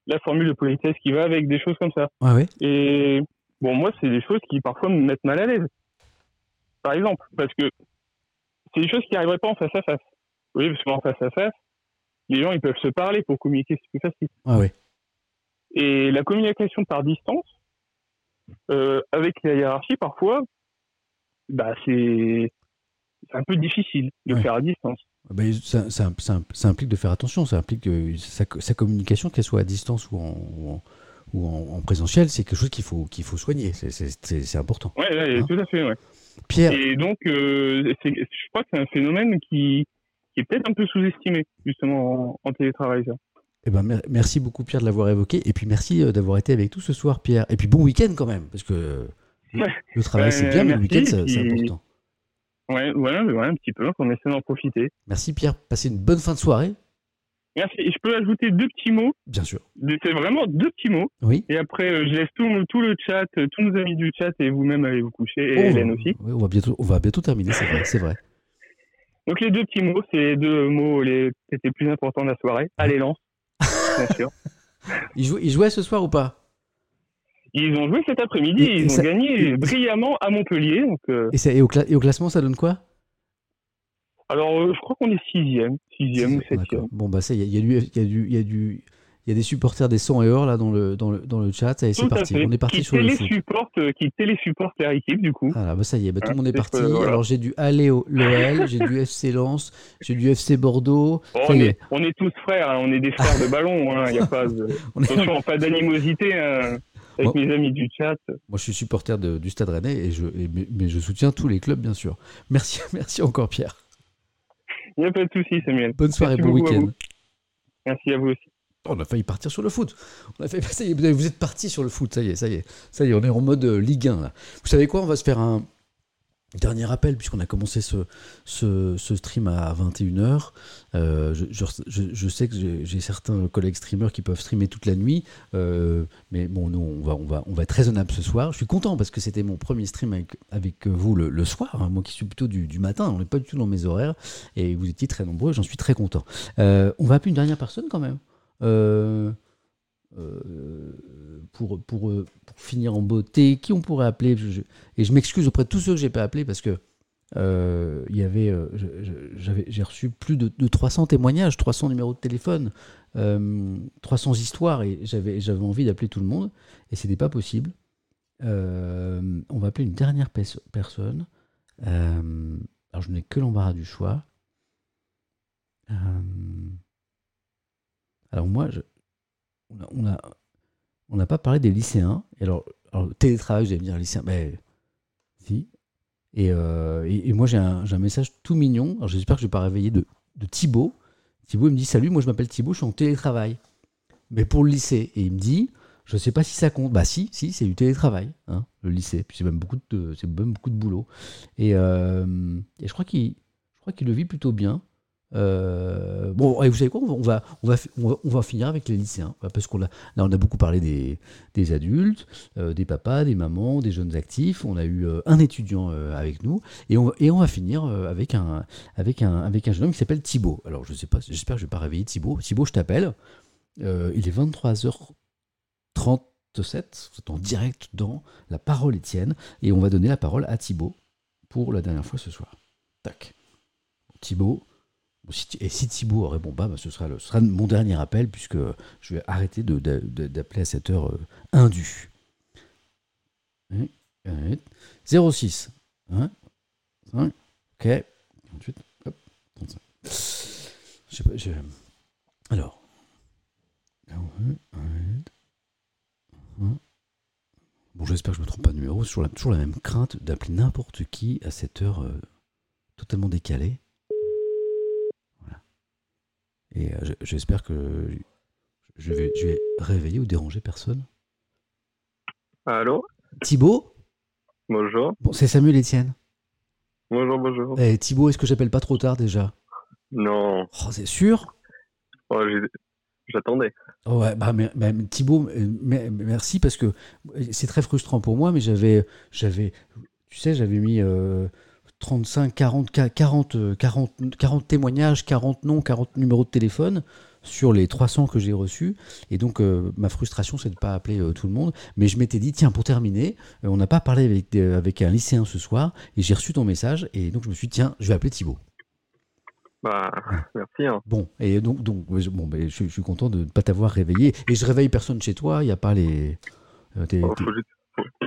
la formule de politesse qui va avec des choses comme ça. Et bon, moi, c'est des choses qui parfois me mettent mal à l'aise. Par exemple, parce que c'est des choses qui n'arriveraient pas en face à face. Voyez, parce qu'en face à face, les gens, ils peuvent se parler pour communiquer, c'est plus facile. Et la communication par distance, euh, avec la hiérarchie, parfois, bah, c'est un peu difficile de faire à distance. Ah bah, ça, ça, implique de faire attention, ça implique que sa, communication, qu'elle soit à distance ou en, ou en, présentiel, c'est quelque chose qu'il faut, qu'il faut soigner, c'est important. Oui, ouais, hein tout à fait. Ouais. Pierre. Et donc, euh, je crois que c'est un phénomène qui, qui est peut-être un peu sous-estimé, justement, en, télétravail. Eh ben, merci beaucoup, Pierre, de l'avoir évoqué. Et puis, merci euh, d'avoir été avec nous ce soir, Pierre. Et puis, bon week-end quand même, parce que le travail, c'est bien, mais le week-end, c'est important. Ouais, voilà, ouais, un petit peu, qu'on essaie d'en profiter. Merci Pierre, passez une bonne fin de soirée. Merci. Et je peux ajouter deux petits mots? Bien sûr. C'est vraiment deux petits mots. Oui. Et après, euh, je laisse tout, tout, le chat, euh, tous nos amis du chat et vous-même allez vous coucher, et oh, Hélène aussi. On va bientôt, on va bientôt terminer, c'est vrai, c'est vrai. Donc les deux petits mots, c'est les deux mots les les plus importants de la soirée. Allez, lance, bien sûr. il, il jouait ce soir ou pas? Ils ont joué cet après-midi, ils ont gagné brillamment à Montpellier. Donc, euh. et, au et, au classement, ça donne quoi? Alors, euh, je crois qu'on est sixième, sixième ou septième. Bon, bah ça, il y, y, y, a du, il y a des supporters des 100 et or là dans le, dans le, dans le chat. Ça c'est parti. On est parti qui sur le foot. Euh, qui télésupporte leur équipe du coup. Ah bah ça y est, bah, tout le monde est parti. Alors j'ai du Aléo l'OL, j'ai du FC Lens, j'ai du FC Bordeaux. Oh, on, est, on, est, tous frères, hein, on est des frères de ballon. Hein, y a pas de... Attention, pas d'animosité. Hein avec mes amis du chat. Moi, je suis supporter du Stade Rennais, et je, mais, je soutiens tous les clubs, bien sûr. Merci, merci encore, Pierre. Il n'y a pas de souci, Samuel. Bonne soirée, bon week-end. Merci à vous aussi. On a failli partir sur le foot. On vous êtes parti sur le foot, ça y est, ça y est. Ça y est, on est en mode euh, Ligue 1. Là. Vous savez quoi On va se faire un, Dernier rappel, puisqu'on a commencé ce, stream à 21h. Euh, je, sais que j'ai certains collègues streamers qui peuvent streamer toute la nuit, euh, mais bon, nous, on va, on, va, on va être raisonnable ce soir. Je suis content parce que c'était mon premier stream avec, vous le, soir, hein. moi qui suis plutôt du, matin, on n'est pas du tout dans mes horaires, et vous étiez très nombreux, j'en suis très content. On va appeler une dernière personne quand même. Pour, pour, finir en beauté, qui on pourrait appeler Et je m'excuse auprès de tous ceux que j'ai pas appelés parce que euh, y avait, euh, j'ai reçu plus de, 300 témoignages, 300 numéros de téléphone, 300 euh, histoires et j'avais envie d'appeler tout le monde et c'était pas possible. on va appeler une dernière personne. alors je n'ai que l'embarras du choix. Alors moi, je, on n'a pas parlé des lycéens. Et alors, télétravail, vous allez me dire, lycéens, mais si. Euh, et, et, moi, j'ai un, message tout mignon. Alors, j'espère que je ne vais pas réveiller de, Thibaut. Thibaut, il me dit Salut, moi, je m'appelle Thibaut, je suis en télétravail. Mais pour le lycée. Et il me dit Je ne sais pas si ça compte. Bah, si, si, c'est du télétravail, hein, le lycée. Puis c'est même, beaucoup de, c'est même beaucoup de boulot. Et, euh, je crois qu'il qu'il le vit plutôt bien. Euh, bon, et vous savez quoi on va, on, va, on, va, finir avec les lycéens. Parce qu'on a, là, on a beaucoup parlé des, des adultes, euh, des papas, des mamans, des jeunes actifs. On a eu euh, un étudiant avec nous. Et on, et on va finir avec, un, avec, un, avec un jeune homme qui s'appelle Thibaut. Alors, je sais pas, j'espère que je vais pas réveiller Thibaut. Thibaut, je t'appelle. il est 23h37. Vous êtes en direct dans La Parole Étienne. Et on va donner la parole à Thibaut pour la dernière fois ce soir. Tac. Thibaut. Et si Thibaut répond pas, bah, ce, sera le, sera mon dernier appel, puisque je vais arrêter d'appeler à cette heure euh, indue. 06. Hein? 35. Ok. 38. Hop. 35. Je sais pas. Alors. Bon, j'espère que je me trompe pas de numéro. C'est toujours la, toujours la même crainte d'appeler n'importe qui à cette heure euh, totalement décalée. Et euh, j'espère que je vais, je vais réveiller ou déranger personne. Allô? Thibaut? Bonjour. Bon, c'est Samuel Etienne. Bonjour, bonjour. Eh, Thibaut, est-ce que j'appelle pas trop tard déjà? Non. Oh, c'est sûr? Oh, J'attendais. Oh ouais, bah, mais, Thibaut, merci parce que c'est très frustrant pour moi, mais j'avais, j'avais, tu sais, j'avais mis 35, 40, 40, 40, 40 témoignages, 40 noms, 40 numéros de téléphone sur les 300 que j'ai reçus. Et donc, euh, ma frustration, c'est de ne pas appeler euh, tout le monde. Mais je m'étais dit, tiens, pour terminer, euh, on n'a pas parlé avec, avec un lycéen ce soir. Et j'ai reçu ton message. Et donc, je me suis dit, tiens, je vais appeler Thibaut. Bah, merci. Hein. Bon, et donc, donc bon, ben, je, suis content de ne pas t'avoir réveillé. Et je réveille personne chez toi. Il n'y a pas les. Oh, faut, juste,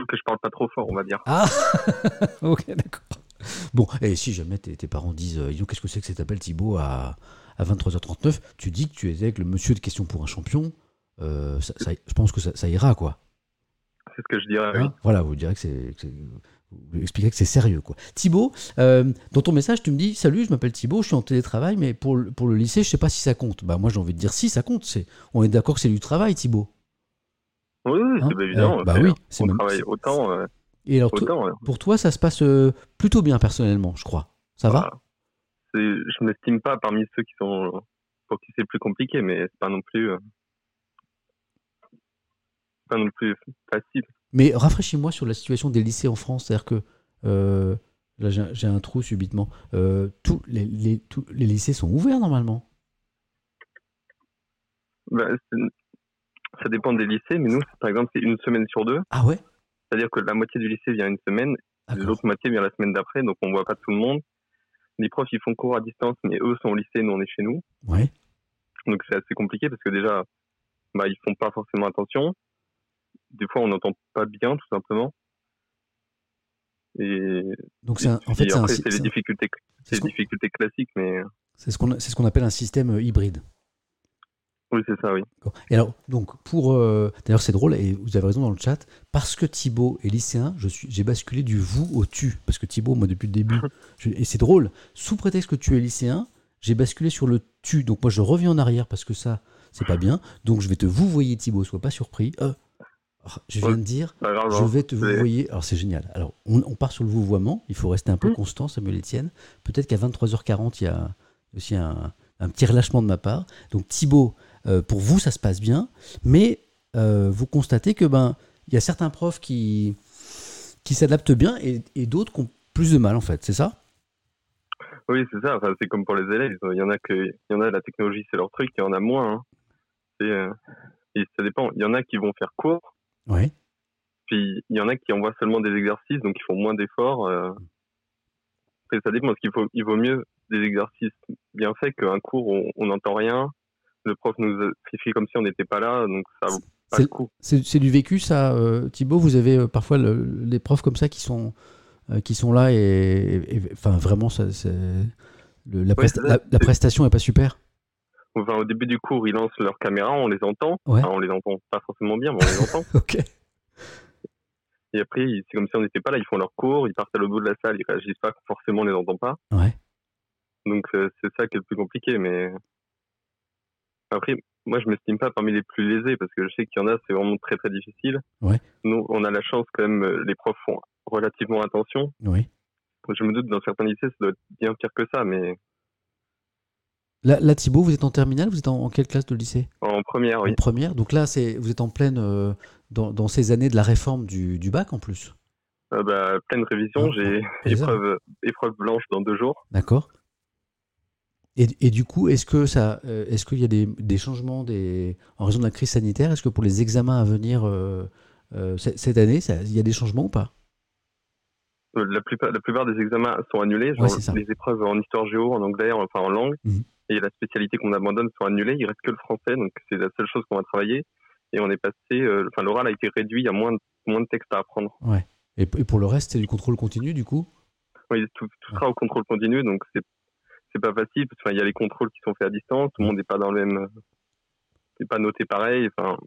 que je parle pas trop fort, on va dire. Ah Ok, d'accord. Bon, et si jamais tes, parents disent, qu'est-ce que c'est que cet appel Thibaut à à 23h39, tu dis que tu es avec le monsieur de question pour un champion, euh, je pense que ça, ira, quoi. C'est ce que je dirais, oui. Hein? Voilà, vous direz que c'est. Vous expliquez que c'est sérieux, quoi. Thibaut, euh, dans ton message, tu me dis Salut, je m'appelle Thibaut, je suis en télétravail, mais pour, pour le lycée, je sais pas si ça compte. Bah, moi, j'ai envie de dire si, ça compte. C'est, on est d'accord que c'est du travail, Thibaut. Oui, c'est hein? évident. bah oui, c'est on travaille autant. Euh, Et alors, pour toi, ça se passe plutôt bien personnellement, je crois. Ça va? Je m'estime pas parmi ceux qui sont pour qui c'est plus compliqué, mais c'est pas non plus euh, pas non plus facile. Mais rafraîchis-moi sur la situation des lycées en France, c'est-à-dire que euh, là j'ai un trou subitement. Euh, tous, les, les, tous les lycées sont ouverts normalement? Bah, ça dépend des lycées, mais nous, par exemple, c'est une semaine sur deux. Ah ouais? C'est-à-dire que la moitié du lycée vient une semaine, l'autre moitié vient la semaine d'après, donc on voit pas tout le monde les profs ils font cours à distance, mais eux sont au lycée, nous on est chez nous. Ouais. Donc c'est assez compliqué parce que déjà, bah, ils font pas forcément attention. Des fois, on n'entend pas bien, tout simplement. Et donc c'est en fait c'est les difficultés, c'est difficultés classiques, mais c'est ce qu'on c'est ce qu'on appelle un système euh, hybride. Oui, c'est ça, oui. Et alors, donc, pour. Euh, d'ailleurs, c'est drôle, et vous avez raison dans le chat, parce que Thibaut est lycéen, j'ai basculé du vous au tu. Parce que Thibaut, moi, depuis le début, et c'est drôle, sous prétexte que tu es lycéen, j'ai basculé sur le tu. Donc, moi, je reviens en arrière parce que ça, c'est pas bien. Donc, je vais te vous voyer, Thibaut, sois pas surpris. Euh, oh, je viens de dire, je hein. vais te vous voyer. Alors, c'est génial. Alors, on, part sur le vouvoiement, il faut rester un peu mmh. constant, Samuel Etienne. Peut-être qu'à 23h40, il y a aussi un, un petit relâchement de ma part. Donc, Thibaut euh, pour vous, ça se passe bien, mais euh, vous constatez que ben il y a certains profs qui qui s'adaptent bien et, d'autres qui ont plus de mal en fait, c'est ça? Oui, c'est ça. c'est comme pour les élèves. Il y en a que, il y en a la technologie, c'est leur truc, il y en a moins. Hein. Euh, et, ça dépend. Il y en a qui vont faire court. Oui. Puis il y en a qui envoient seulement des exercices, donc ils font moins d'efforts. Après, ça dépend. Parce qu'il faut, il vaut mieux des exercices bien faits qu'un cours où on n'entend rien le prof nous fait comme si on n'était pas là, donc ça vaut pas le coup. C'est du vécu, ça, euh, Thibaut? Vous avez euh, parfois les profs comme ça qui sont, euh, qui sont là et, enfin, vraiment, ça, le, la, la, prestation n'est pas super? Enfin, au début du cours, ils lancent leur caméra, on les entend. on les entend pas forcément bien, mais on les entend. ok. Et après, c'est comme si on n'était pas là. Ils font leur cours, ils partent à l'autre bout de la salle, ils réagissent pas, forcément, on les entend pas. Ouais. Donc, c'est ça qui est le plus compliqué. Mais après, moi, je m'estime pas parmi les plus lésés parce que je sais qu'il y en a, c'est vraiment très très difficile. Ouais. Nous, on a la chance quand même, euh, les profs font relativement attention. Oui. Je me doute, dans certains lycées, ça doit être bien pire que ça, mais. Là, là Thibaut, vous êtes en terminale Vous êtes en, quelle classe de lycée? En première, oui. En première. Donc là, vous êtes en pleine. Euh, dans, dans, ces années de la réforme du, du bac en plus? Euh, bah, Pleine révision. Ah, j'ai épreuve, épreuve blanche dans deux jours. D'accord. Et, du coup, est-ce que ça, euh, est-ce qu'il y a des, changements des, en raison de la crise sanitaire Est-ce que pour les examens à venir euh, euh, cette année, il y a des changements ou pas? La plupart, la plupart des examens sont annulés. Genre les épreuves en histoire géo, en anglais, enfin en langue, mmh. et la spécialité qu'on abandonne sont annulées. Il reste que le français, donc c'est la seule chose qu'on va travailler. Et on est passé, enfin l'oral a été réduit, il y a moins de, moins de textes à apprendre. Ouais. Et, pour le reste, c'est du contrôle continu du coup? Oui, tout, sera au contrôle continu, donc c'est c'est pas facile parce qu'il y a les contrôles qui sont faits à distance, tout le monde n'est pas dans le même, n'est pas noté pareil. Enfin,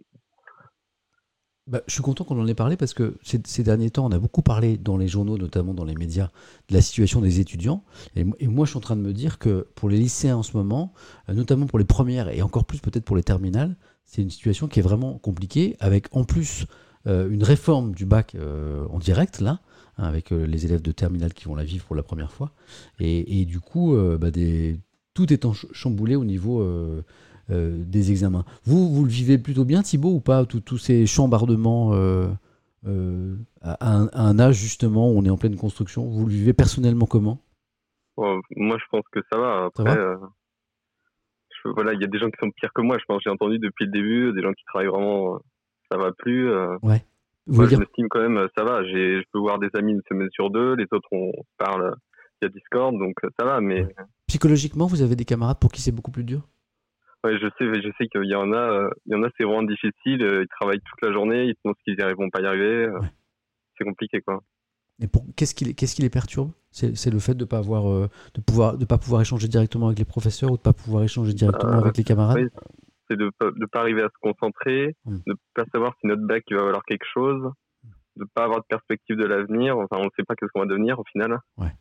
bah, je suis content qu'on en ait parlé parce que ces, derniers temps, on a beaucoup parlé dans les journaux, notamment dans les médias, de la situation des étudiants. Et, moi, je suis en train de me dire que pour les lycéens en ce moment, euh, notamment pour les premières et encore plus peut-être pour les terminales, c'est une situation qui est vraiment compliquée, avec en plus euh, une réforme du bac euh, en direct, là, avec les élèves de terminale qui vont la vivre pour la première fois. Et, du coup, bah, des, tout est en chamboulé au niveau euh, des examens. Vous, vous le vivez plutôt bien, Thibaut, ou pas Tous ces chambardements euh, euh, à, un, âge justement où on est en pleine construction, vous le vivez personnellement comment? Moi, je pense que ça va. Après, voilà, il y a des gens qui sont pires que moi. Je pense j'ai entendu depuis le début des gens qui travaillent vraiment, ça va plus. ouais. Moi, je m'estime quand même, ça va. Je peux voir des amis une semaine sur deux. Les autres, on parle via Discord, donc ça va. Mais psychologiquement, vous avez des camarades pour qui c'est beaucoup plus dur? Ouais, je sais, je sais qu'il y en a, euh, il y en a, c'est vraiment difficile. Euh, ils travaillent toute la journée, ils pensent qu'ils n'y vont pas y arriver. Euh, c'est compliqué, quoi. Et pour qu'est-ce qui, les perturbe? C'est, le fait de pas avoir, de pouvoir, de pas pouvoir échanger directement avec les professeurs ou de pas pouvoir échanger directement avec les camarades? Oui, c'est de ne pas arriver à se concentrer, de mmh. de pas savoir si notre bac va valoir quelque chose, de pas avoir de perspective de l'avenir. Enfin, on ne sait pas qu'est-ce qu'on va devenir au final. Ouais.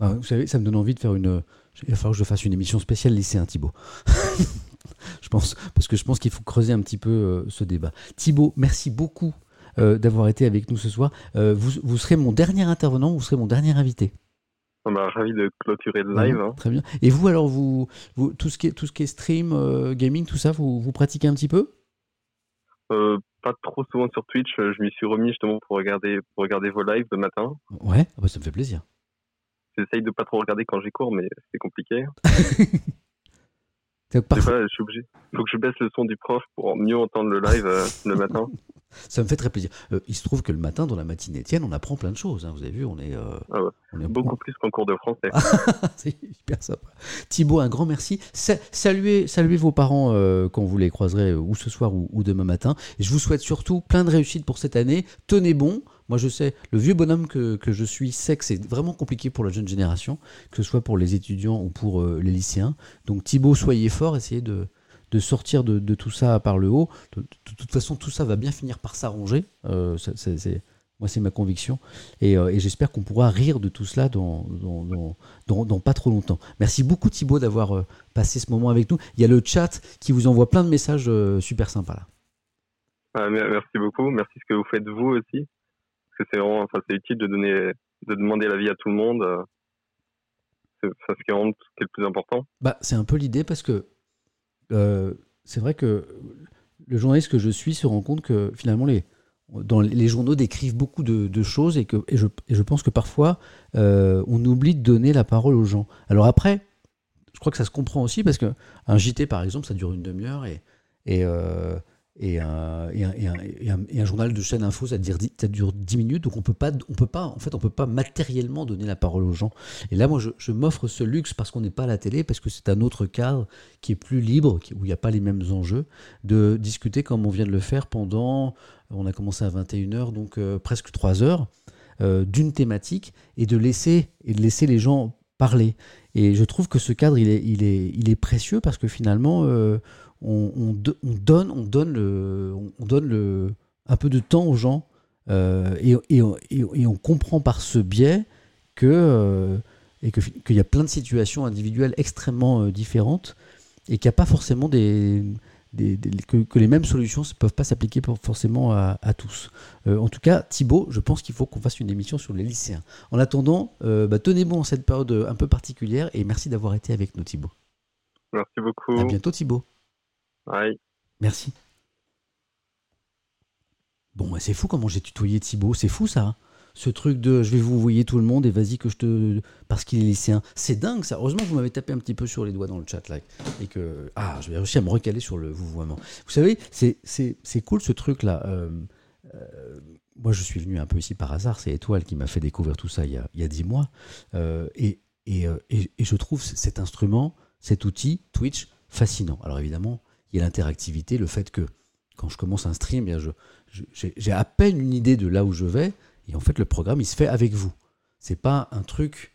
Ah, vous savez, ça me donne envie de faire une. Il va falloir que je fasse une émission spéciale lycéen, Thibaut. je pense, parce que je pense qu'il faut creuser un petit peu euh, ce débat. Thibaut, merci beaucoup euh, d'avoir été avec nous ce soir. Euh, vous, vous, serez mon dernier intervenant, vous serez mon dernier invité. On bah, ravi de clôturer le live. Hein. Très bien. Et vous, alors, vous, vous, tout, ce qui est, tout ce qui est stream, gaming, tout ça, vous, vous pratiquez un petit peu? Pas trop souvent sur Twitch. Je m'y suis remis justement pour regarder, pour regarder vos lives de matin. Ouais, ah bah, ça me fait plaisir j'essaye de pas trop regarder quand j'ai cours, mais c'est compliqué. je suis obligé. Il faut que je baisse le son du prof pour mieux entendre le live euh, le matin. Ça me fait très plaisir. Euh, il se trouve que le matin, dans la matinée Étienne, on apprend plein de choses. Hein. Vous avez vu, on est, euh, ah on est beaucoup plus qu'en cours de français. c'est super sympa. Thibaut, un grand merci. saluez, saluez vos parents quand vous les croiserez ou ce soir ou, ou, demain matin. Et je vous souhaite surtout plein de réussite pour cette année. Tenez bon. Moi, je sais, le vieux bonhomme que, je suis sait que c'est vraiment compliqué pour la jeune génération, que ce soit pour les étudiants ou pour euh, les lycéens. Donc, Thibaut, soyez fort, essayez de, sortir de, tout ça par le haut. De, toute façon, tout ça va bien finir par s'arranger. Euh, moi, c'est ma conviction. Euh, et, j'espère qu'on pourra rire de tout cela dans, dans, pas trop longtemps. Merci beaucoup, Thibaut, d'avoir passé ce moment avec nous. Il y a le chat qui vous envoie plein de messages super sympas là. Ah, merci beaucoup. Merci ce que vous faites vous aussi que c'est vraiment, enfin, utile de donner, de demander l'avis à tout le monde. Euh, c'est ce qui est le plus important. Bah, c'est un peu l'idée parce que euh, c'est vrai que le journaliste que je suis se rend compte que finalement les, dans les journaux décrivent beaucoup de, choses et que et je, pense que parfois euh, on oublie de donner la parole aux gens. Alors après, je crois que ça se comprend aussi parce que un JT par exemple ça dure une demi-heure et, et et un, journal de chaîne info, ça, dure, ça dure 10 minutes, donc on peut pas, on peut pas, en fait, on peut pas matériellement donner la parole aux gens. Et là, moi, je, m'offre ce luxe parce qu'on n'est pas à la télé, parce que c'est un autre cadre qui est plus libre, où il n'y a pas les mêmes enjeux, de discuter comme on vient de le faire pendant, on a commencé à 21h, donc euh, presque 3 heures, euh, d'une thématique, et de laisser, et de laisser les gens parler. Et je trouve que ce cadre, il est, il est, il est précieux parce que finalement, on, donne, on donne, le, on donne le, un peu de temps aux gens euh, et, et, on comprend par ce biais que euh, et qu'il y a plein de situations individuelles extrêmement euh, différentes et qu'il n'y a pas forcément des, que, les mêmes solutions ne peuvent pas s'appliquer forcément à, tous. en tout cas, Thibaut, je pense qu'il faut qu'on fasse une émission sur les lycéens. En attendant, bah, tenez bon en cette période un peu particulière et merci d'avoir été avec nous, Thibaut. Merci beaucoup. À bientôt, Thibaut. Merci. Bon, c'est fou comment j'ai tutoyé Thibaut, c'est fou ça. Hein. ce truc de je vais vous voyer tout le monde et vas-y que je te. Parce qu'il est lycéen. C'est dingue ça. Heureusement que vous m'avez tapé un petit peu sur les doigts dans le chat là. Et que. Ah, je vais réussir à me recaler sur le vouvoiement. Vous savez, c'est cool ce truc là. Euh, euh, moi, je suis venu un peu ici par hasard. C'est Étoile qui m'a fait découvrir tout ça il y a, il dix mois. Euh, et, et, et, je trouve cet instrument, cet outil, Twitch, fascinant. Alors évidemment, il y a l'interactivité, le fait que quand je commence un stream, eh j'ai à peine une idée de là où je vais, Et en fait, le programme, il se fait avec vous. C'est pas un truc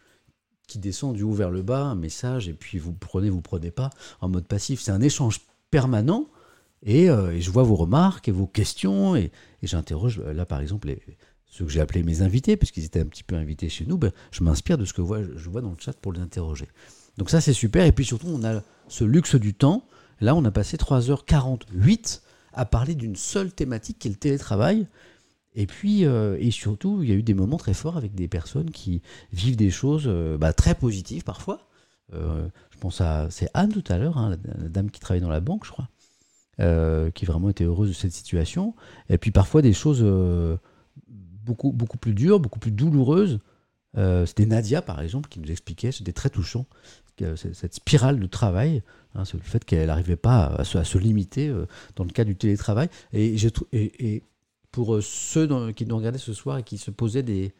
qui descend du haut vers le bas, un message, et puis vous prenez, vous prenez pas en mode passif. C'est un échange permanent, et, euh, je vois vos remarques et vos questions, et, j'interroge, là par exemple, ceux que j'ai appelés mes invités, puisqu'ils étaient un petit peu invités chez nous, ben, je m'inspire de ce que je vois dans le chat pour les interroger. Donc ça c'est super, et puis surtout on a ce luxe du temps. Là on a passé 3h48 à parler d'une seule thématique qui est le télétravail. Et puis, euh, et surtout, il y a eu des moments très forts avec des personnes qui vivent des choses euh, bah, très positives parfois. Euh, je pense à c'est Anne tout à l'heure, hein, la, dame qui travaille dans la banque, je crois, qui vraiment était heureuse de cette situation. Et puis parfois des choses beaucoup beaucoup plus dures, beaucoup plus douloureuses. C'était Nadia par exemple qui nous expliquait, c'était très touchant, cette spirale de travail, hein, le fait qu'elle n'arrivait pas à se, limiter dans le cas du télétravail. Et, pour euh, ceux qui nous regardaient ce soir et qui se posaient des,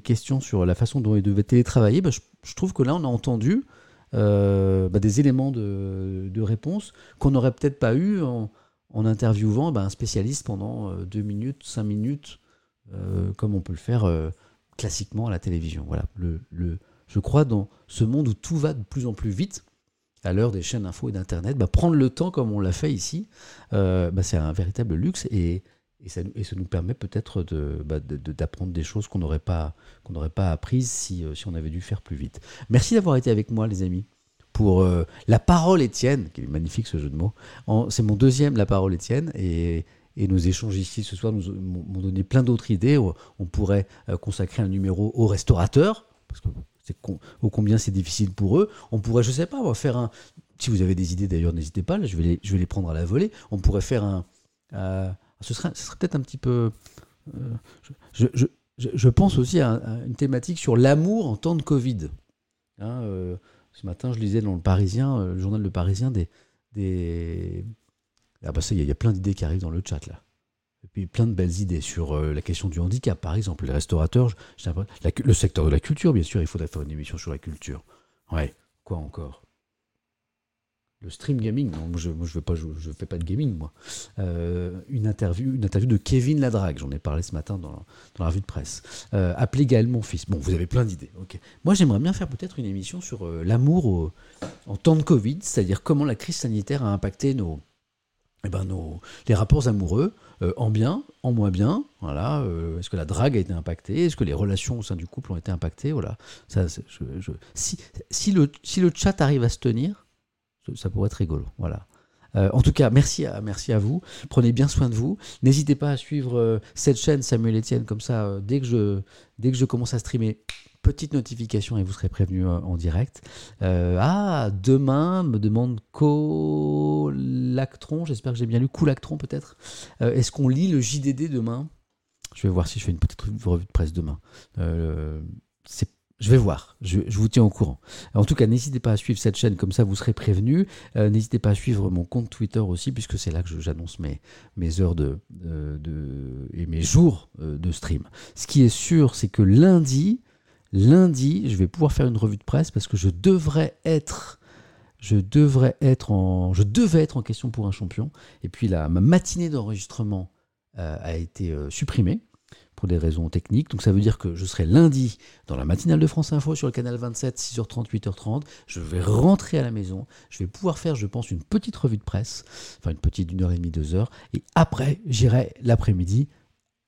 questions sur la façon dont ils devaient télétravailler, bah, je, trouve que là, on a entendu euh, bah, des éléments de, réponse qu'on n'aurait peut-être pas eu en, interviewant bah, un spécialiste pendant euh, deux minutes, cinq minutes, comme on peut le faire classiquement à la télévision. Voilà, je crois dans ce monde où tout va de plus en plus vite, à l'heure des chaînes info et d'Internet, prendre le temps comme on l'a fait ici, c'est un véritable luxe. Et ça, nous permet peut-être bah, d'apprendre des choses qu'on n'aurait pas, qu'on pas apprises si, euh, si, on avait dû faire plus vite. Merci d'avoir été avec moi, les amis, pour euh, La parole Étienne, qui est magnifique ce jeu de mots. C'est mon deuxième La parole Étienne, et, nos échanges ici ce soir nous m'ont donné plein d'autres idées. On pourrait euh, consacrer un numéro aux restaurateurs, c'est combien c'est difficile pour eux. On pourrait, je sais pas, faire un. Si vous avez des idées d'ailleurs, n'hésitez pas, je, vais les, prendre à la volée. On pourrait faire un ce serait, ce serait peut-être un petit peu. Euh, je, pense aussi à, une thématique sur l'amour en temps de Covid. Hein, euh, ce matin, je lisais dans le Parisien, euh, le journal Le Parisien, des. des... Ah bah ça, il y, a plein d'idées qui arrivent dans le chat là. Et puis plein de belles idées sur la question du handicap, par exemple, les restaurateurs, le secteur de la culture, bien sûr, il faudrait faire une émission sur la culture. Ouais, quoi encore? Le stream gaming, non, je ne je, fais pas de gaming, moi. Euh, une, interview, une interview de Kevin Ladrague, j'en ai parlé ce matin dans, la revue de presse. Euh, appelez Gaël mon fils. Bon, vous avez plein d'idées. ok. Moi, j'aimerais bien faire peut-être une émission sur euh, l'amour en temps de Covid, c'est-à-dire comment la crise sanitaire a impacté nos, eh ben, nos, les rapports amoureux, en bien, en moins bien. Voilà. Est-ce que la drague a été impactée Est-ce que les relations au sein du couple ont été impactées Voilà. Ça, si, si, le, si le chat arrive à se tenir, ça pourrait être rigolo. Voilà. Euh, en tout cas, merci à, merci à vous. Prenez bien soin de vous. N'hésitez pas à suivre euh, cette chaîne Samuel Etienne comme ça. Euh, dès, que je, dès que je commence à streamer, petite notification et vous serez prévenu en direct. ah, demain, me demande Colactron. J'espère que j'ai bien lu. Coolactron peut-être. Est-ce qu'on lit le JDD demain? Je vais voir si je fais une petite revue de presse demain. c'est je vais voir, je, vous tiens au courant. En tout cas, n'hésitez pas à suivre cette chaîne, comme ça vous serez prévenu. Euh, n'hésitez pas à suivre mon compte Twitter aussi, puisque c'est là que j'annonce mes, heures de, et mes jours euh, de stream. Ce qui est sûr, c'est que lundi, lundi, je vais pouvoir faire une revue de presse parce que je devrais être je devrais être en, je devais être en question pour un champion. Et puis la, ma matinée d'enregistrement euh, a été supprimée pour des raisons techniques. Donc ça veut dire que je serai lundi dans la matinale de France Info sur le canal 27, 6h30, 8h30. Je vais rentrer à la maison. Je vais pouvoir faire, je pense, une petite revue de presse, enfin une petite d'une heure et demie, deux heures. Et après, j'irai l'après-midi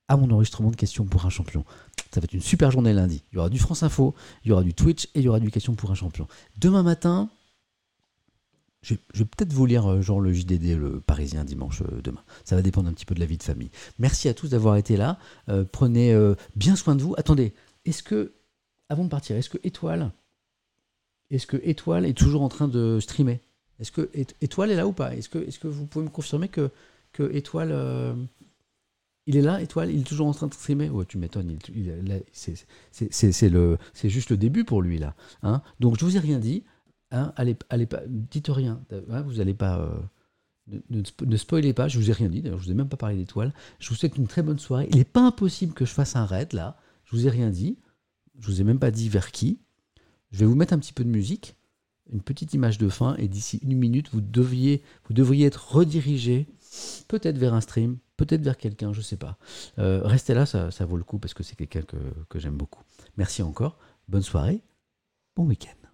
à mon enregistrement de questions pour un champion. Ça va être une super journée lundi. Il y aura du France Info, il y aura du Twitch et il y aura du questions pour un champion. Demain matin, je, vais peut-être vous lire euh, genre le JDD, le Parisien, dimanche euh, demain. Ça va dépendre un petit peu de la vie de famille. Merci à tous d'avoir été là. Euh, prenez bien soin de vous. Attendez, est-ce que, avant de partir, est-ce que Étoile, est-ce que Étoile est toujours en train de streamer? Est-ce que Étoile est là ou pas? Est-ce que, est vous pouvez me confirmer que, Étoile, il est là, Étoile? Il est toujours en train de streamer? Ouais, tu m'étonnes. c'est juste le début pour lui là. Hein? Donc je vous ai rien dit. Hein, allez, pas, dites rien. Hein, vous n'allez pas. Euh, ne, spoilez pas, je vous ai rien dit, d'ailleurs, je vous ai même pas parlé d'étoiles. Je vous souhaite une très bonne soirée. Il n'est pas impossible que je fasse un raid là. Je vous ai rien dit. Je vous ai même pas dit vers qui. Je vais vous mettre un petit peu de musique, une petite image de fin, et d'ici une minute, vous deviez, vous devriez être redirigé peut-être vers un stream, peut-être vers quelqu'un, je sais pas. Euh, restez là, ça, vaut le coup parce que c'est quelqu'un que, que j'aime beaucoup. Merci encore, bonne soirée, bon week-end.